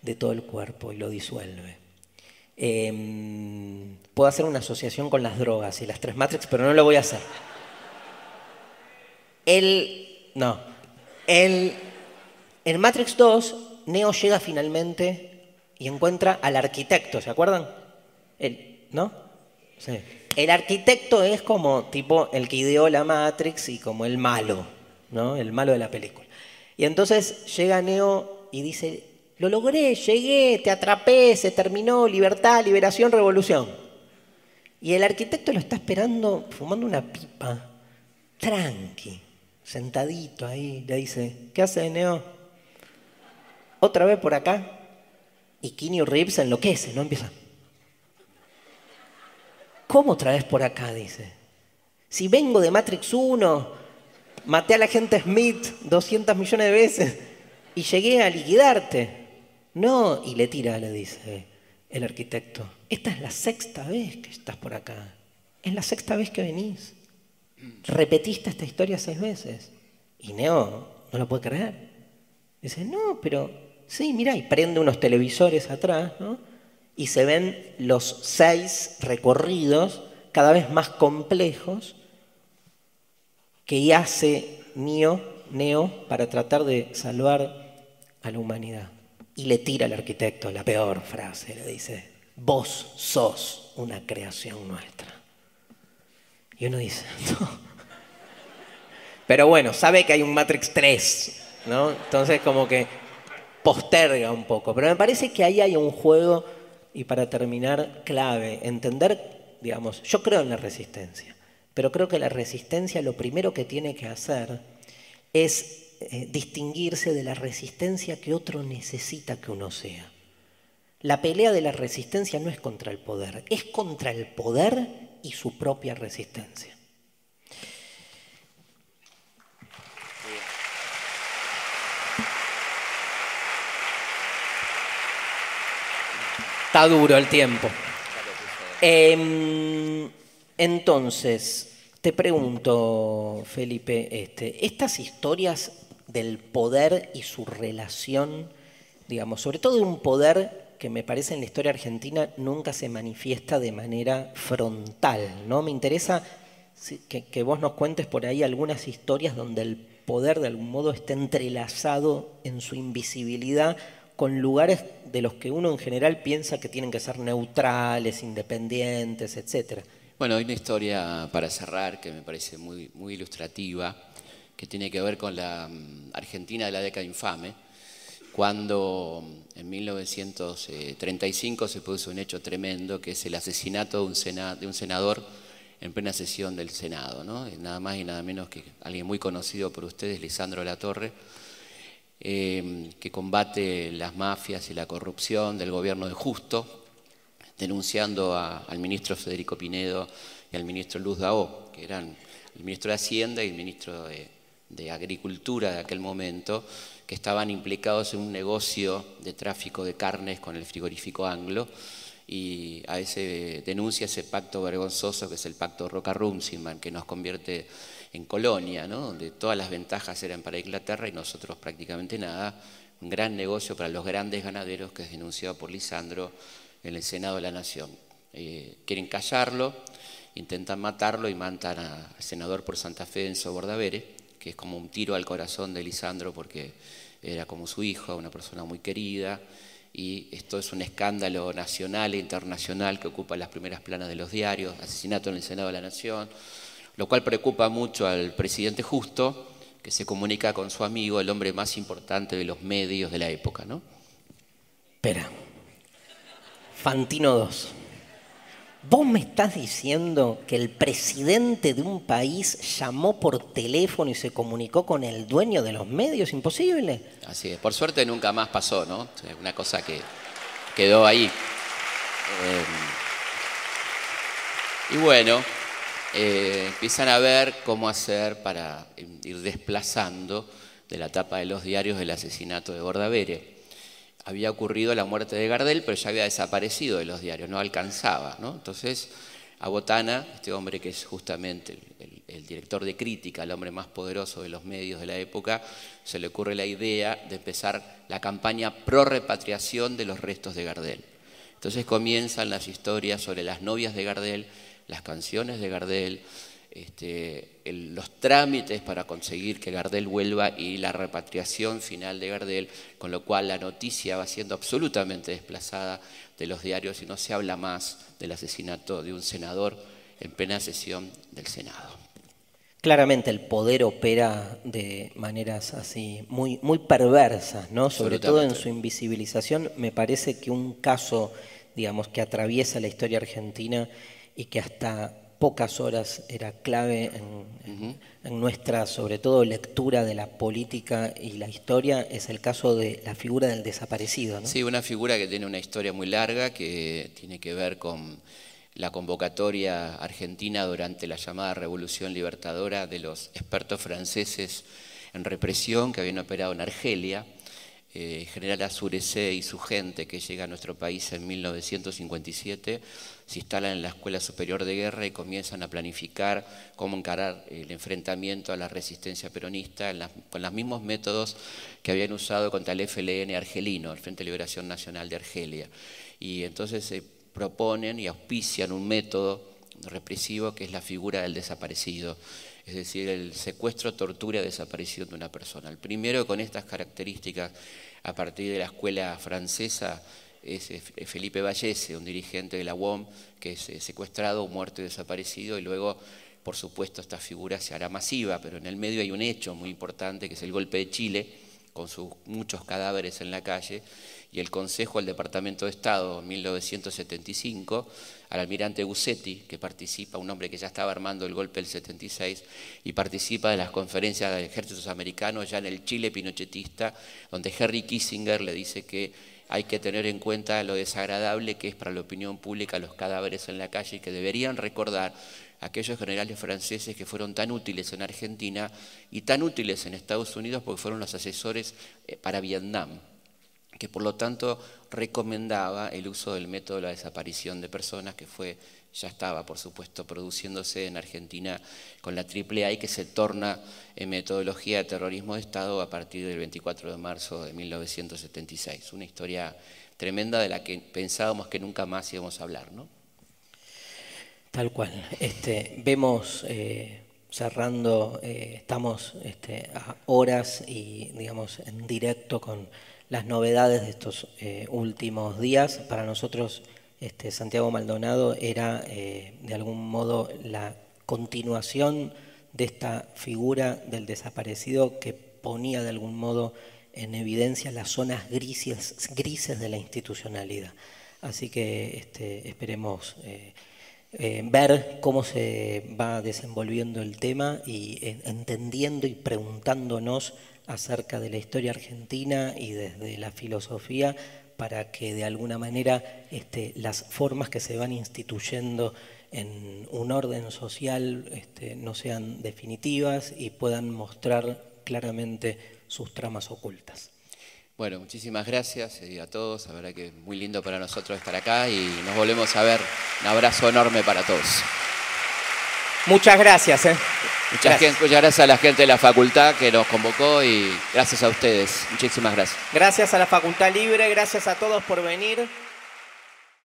de todo el cuerpo y lo disuelve. Em, puedo hacer una asociación con las drogas y las tres Matrix, pero no lo voy a hacer. El, no, el, en Matrix 2, Neo llega finalmente y encuentra al arquitecto, ¿se acuerdan? El, ¿No? Sí. El arquitecto es como tipo el que ideó la Matrix y como el malo, ¿no? El malo de la película. Y entonces llega Neo y dice, lo logré, llegué, te atrapé, se terminó, libertad, liberación, revolución. Y el arquitecto lo está esperando fumando una pipa, tranqui, sentadito ahí, le dice, ¿qué hace Neo? Otra vez por acá. Y Keanu Reeves enloquece, ¿no? Empieza. ¿Cómo otra vez por acá? Dice. Si vengo de Matrix 1, maté a la gente Smith 200 millones de veces y llegué a liquidarte. No, y le tira, le dice el arquitecto. Esta es la sexta vez que estás por acá. Es la sexta vez que venís. Repetiste esta historia seis veces. Y Neo no lo puede creer. Dice, no, pero sí, mira, y prende unos televisores atrás, ¿no? y se ven los seis recorridos cada vez más complejos que hace Neo, Neo para tratar de salvar a la humanidad. Y le tira al arquitecto la peor frase, le dice, vos sos una creación nuestra. Y uno dice, no. Pero bueno, sabe que hay un Matrix 3, ¿no? Entonces como que posterga un poco. Pero me parece que ahí hay un juego y para terminar, clave, entender, digamos, yo creo en la resistencia, pero creo que la resistencia lo primero que tiene que hacer es eh, distinguirse de la resistencia que otro necesita que uno sea. La pelea de la resistencia no es contra el poder, es contra el poder y su propia resistencia. Está duro el tiempo. Em, entonces, te pregunto, Felipe, este, estas historias del poder y su relación, digamos, sobre todo de un poder que me parece en la historia argentina nunca se manifiesta de manera frontal, ¿no? Me interesa que, que vos nos cuentes por ahí algunas historias donde el poder de algún modo está entrelazado en su invisibilidad con lugares de los que uno en general piensa que tienen que ser neutrales, independientes, etc. Bueno, hay una historia para cerrar que me parece muy, ilustrativa, que tiene que ver con la mm, Argentina de la década infame, cuando mm, en 1935 se produce un hecho tremendo, que es el asesinato de un, de un senador en plena sesión del Senado, ¿no? nada más y nada menos que alguien muy conocido por ustedes, Lisandro Latorre, Em, que combate las mafias y la corrupción del gobierno de Justo, denunciando al ministro Federico Pinedo y al ministro Luz Daó, que eran el ministro de Hacienda y el ministro de, Agricultura de aquel momento, que estaban implicados en un negocio de tráfico de carnes con el frigorífico anglo y a ese denuncia ese pacto vergonzoso que es el pacto Roca-Rumsinman, que nos convierte en Colonia, ¿no? donde todas las ventajas eran para Inglaterra y nosotros prácticamente nada. Un gran negocio para los grandes ganaderos que es denunciado por Lisandro en el Senado de la Nación. Eh, quieren callarlo, intentan matarlo y matan al senador por Santa Fe, Enzo Bordavere, que es como un tiro al corazón de Lisandro porque era como su hijo, una persona muy querida, y esto es un escándalo nacional e internacional que ocupa las primeras planas de los diarios, asesinato en el Senado de la Nación, lo cual preocupa mucho al presidente Justo, que se comunica con su amigo, el hombre más importante de los medios de la época, ¿no? Espera. Fantino 2. ¿Vos me estás diciendo que el presidente de un país llamó por teléfono y se comunicó con el dueño de los medios? ¿Imposible? Así es. Por suerte nunca más pasó, ¿no? Una cosa que quedó ahí. Eh, y bueno, eh, empiezan a ver cómo hacer para ir desplazando de la tapa de los diarios el asesinato de Bordavere había ocurrido la muerte de Gardel, pero ya había desaparecido de los diarios, no alcanzaba. ¿no? Entonces, a Botana, este hombre que es justamente el, director de crítica, el hombre más poderoso de los medios de la época, se le ocurre la idea de empezar la campaña pro repatriación de los restos de Gardel. Entonces comienzan las historias sobre las novias de Gardel, las canciones de Gardel, este, los trámites para conseguir que Gardel vuelva y la repatriación final de Gardel, con lo cual la noticia va siendo absolutamente desplazada de los diarios y no se habla más del asesinato de un senador en plena sesión del Senado. Claramente el poder opera de maneras así muy, muy perversas, ¿no? Sobre todo en su invisibilización. Me parece que un caso, digamos, que atraviesa la historia argentina y que hasta pocas horas era clave en, nuestra, sobre todo, lectura de la política y la historia, es el caso de la figura del desaparecido. Sí, una figura que tiene una historia muy larga, que tiene que ver con la convocatoria argentina durante la llamada Revolución Libertadora de los expertos franceses en represión que habían operado en Argelia eh, general Azurecé y su gente que llega a nuestro país en 1957 se instalan en la Escuela Superior de Guerra y comienzan a planificar cómo encarar el enfrentamiento a la resistencia peronista con los mismos métodos que habían usado contra el FLN argelino, el Frente de Liberación Nacional de Argelia. Y entonces se proponen y auspician un método represivo que es la figura del desaparecido es decir, el secuestro, tortura, desaparición de una persona. El primero con estas características a partir de la escuela francesa es Felipe Vallese, un dirigente de la UOM que es eh, secuestrado, muerto y desaparecido, y luego, por supuesto, esta figura se hará masiva, pero en el medio hay un hecho muy importante que es el golpe de Chile, con sus muchos cadáveres en la calle, y el Consejo del Departamento de Estado en 1975, al almirante Gussetti, que participa, un hombre que ya estaba armando el golpe del 76, y participa de las conferencias de ejércitos americanos ya en el Chile pinochetista, donde Henry Kissinger le dice que hay que tener en cuenta lo desagradable que es para la opinión pública los cadáveres en la calle y que deberían recordar aquellos generales franceses que fueron tan útiles en Argentina y tan útiles en Estados Unidos porque fueron los asesores eh, para Vietnam que por lo tanto recomendaba el uso del método de la desaparición de personas, que fue, ya estaba por supuesto produciéndose en Argentina con la AAA y que se torna en metodología de terrorismo de Estado a partir del 24 de marzo de 1976. Una historia tremenda de la que pensábamos que nunca más íbamos a hablar, ¿no? Tal cual. Este, vemos eh, cerrando, eh, estamos este, a horas y digamos en directo con las novedades de estos eh, últimos días. Para nosotros, este, Santiago Maldonado era eh, de algún modo la continuación de esta figura del desaparecido que ponía de algún modo en evidencia las zonas grises, de la institucionalidad. Así que este, esperemos eh, ver cómo se va desenvolviendo el tema y entendiendo y preguntándonos acerca de la historia argentina y desde la filosofía para que de alguna manera este, las formas que se van instituyendo en un orden social este, no sean definitivas y puedan mostrar claramente sus tramas ocultas. Bueno, muchísimas gracias a todos. La verdad que es muy lindo para nosotros estar acá y nos volvemos a ver. Un abrazo enorme para todos. Muchas gracias. ¿eh? Muchas, gracias. a la gente de la facultad que nos convocó y gracias a ustedes. Muchísimas gracias. Gracias a la Facultad Libre, gracias a todos por venir.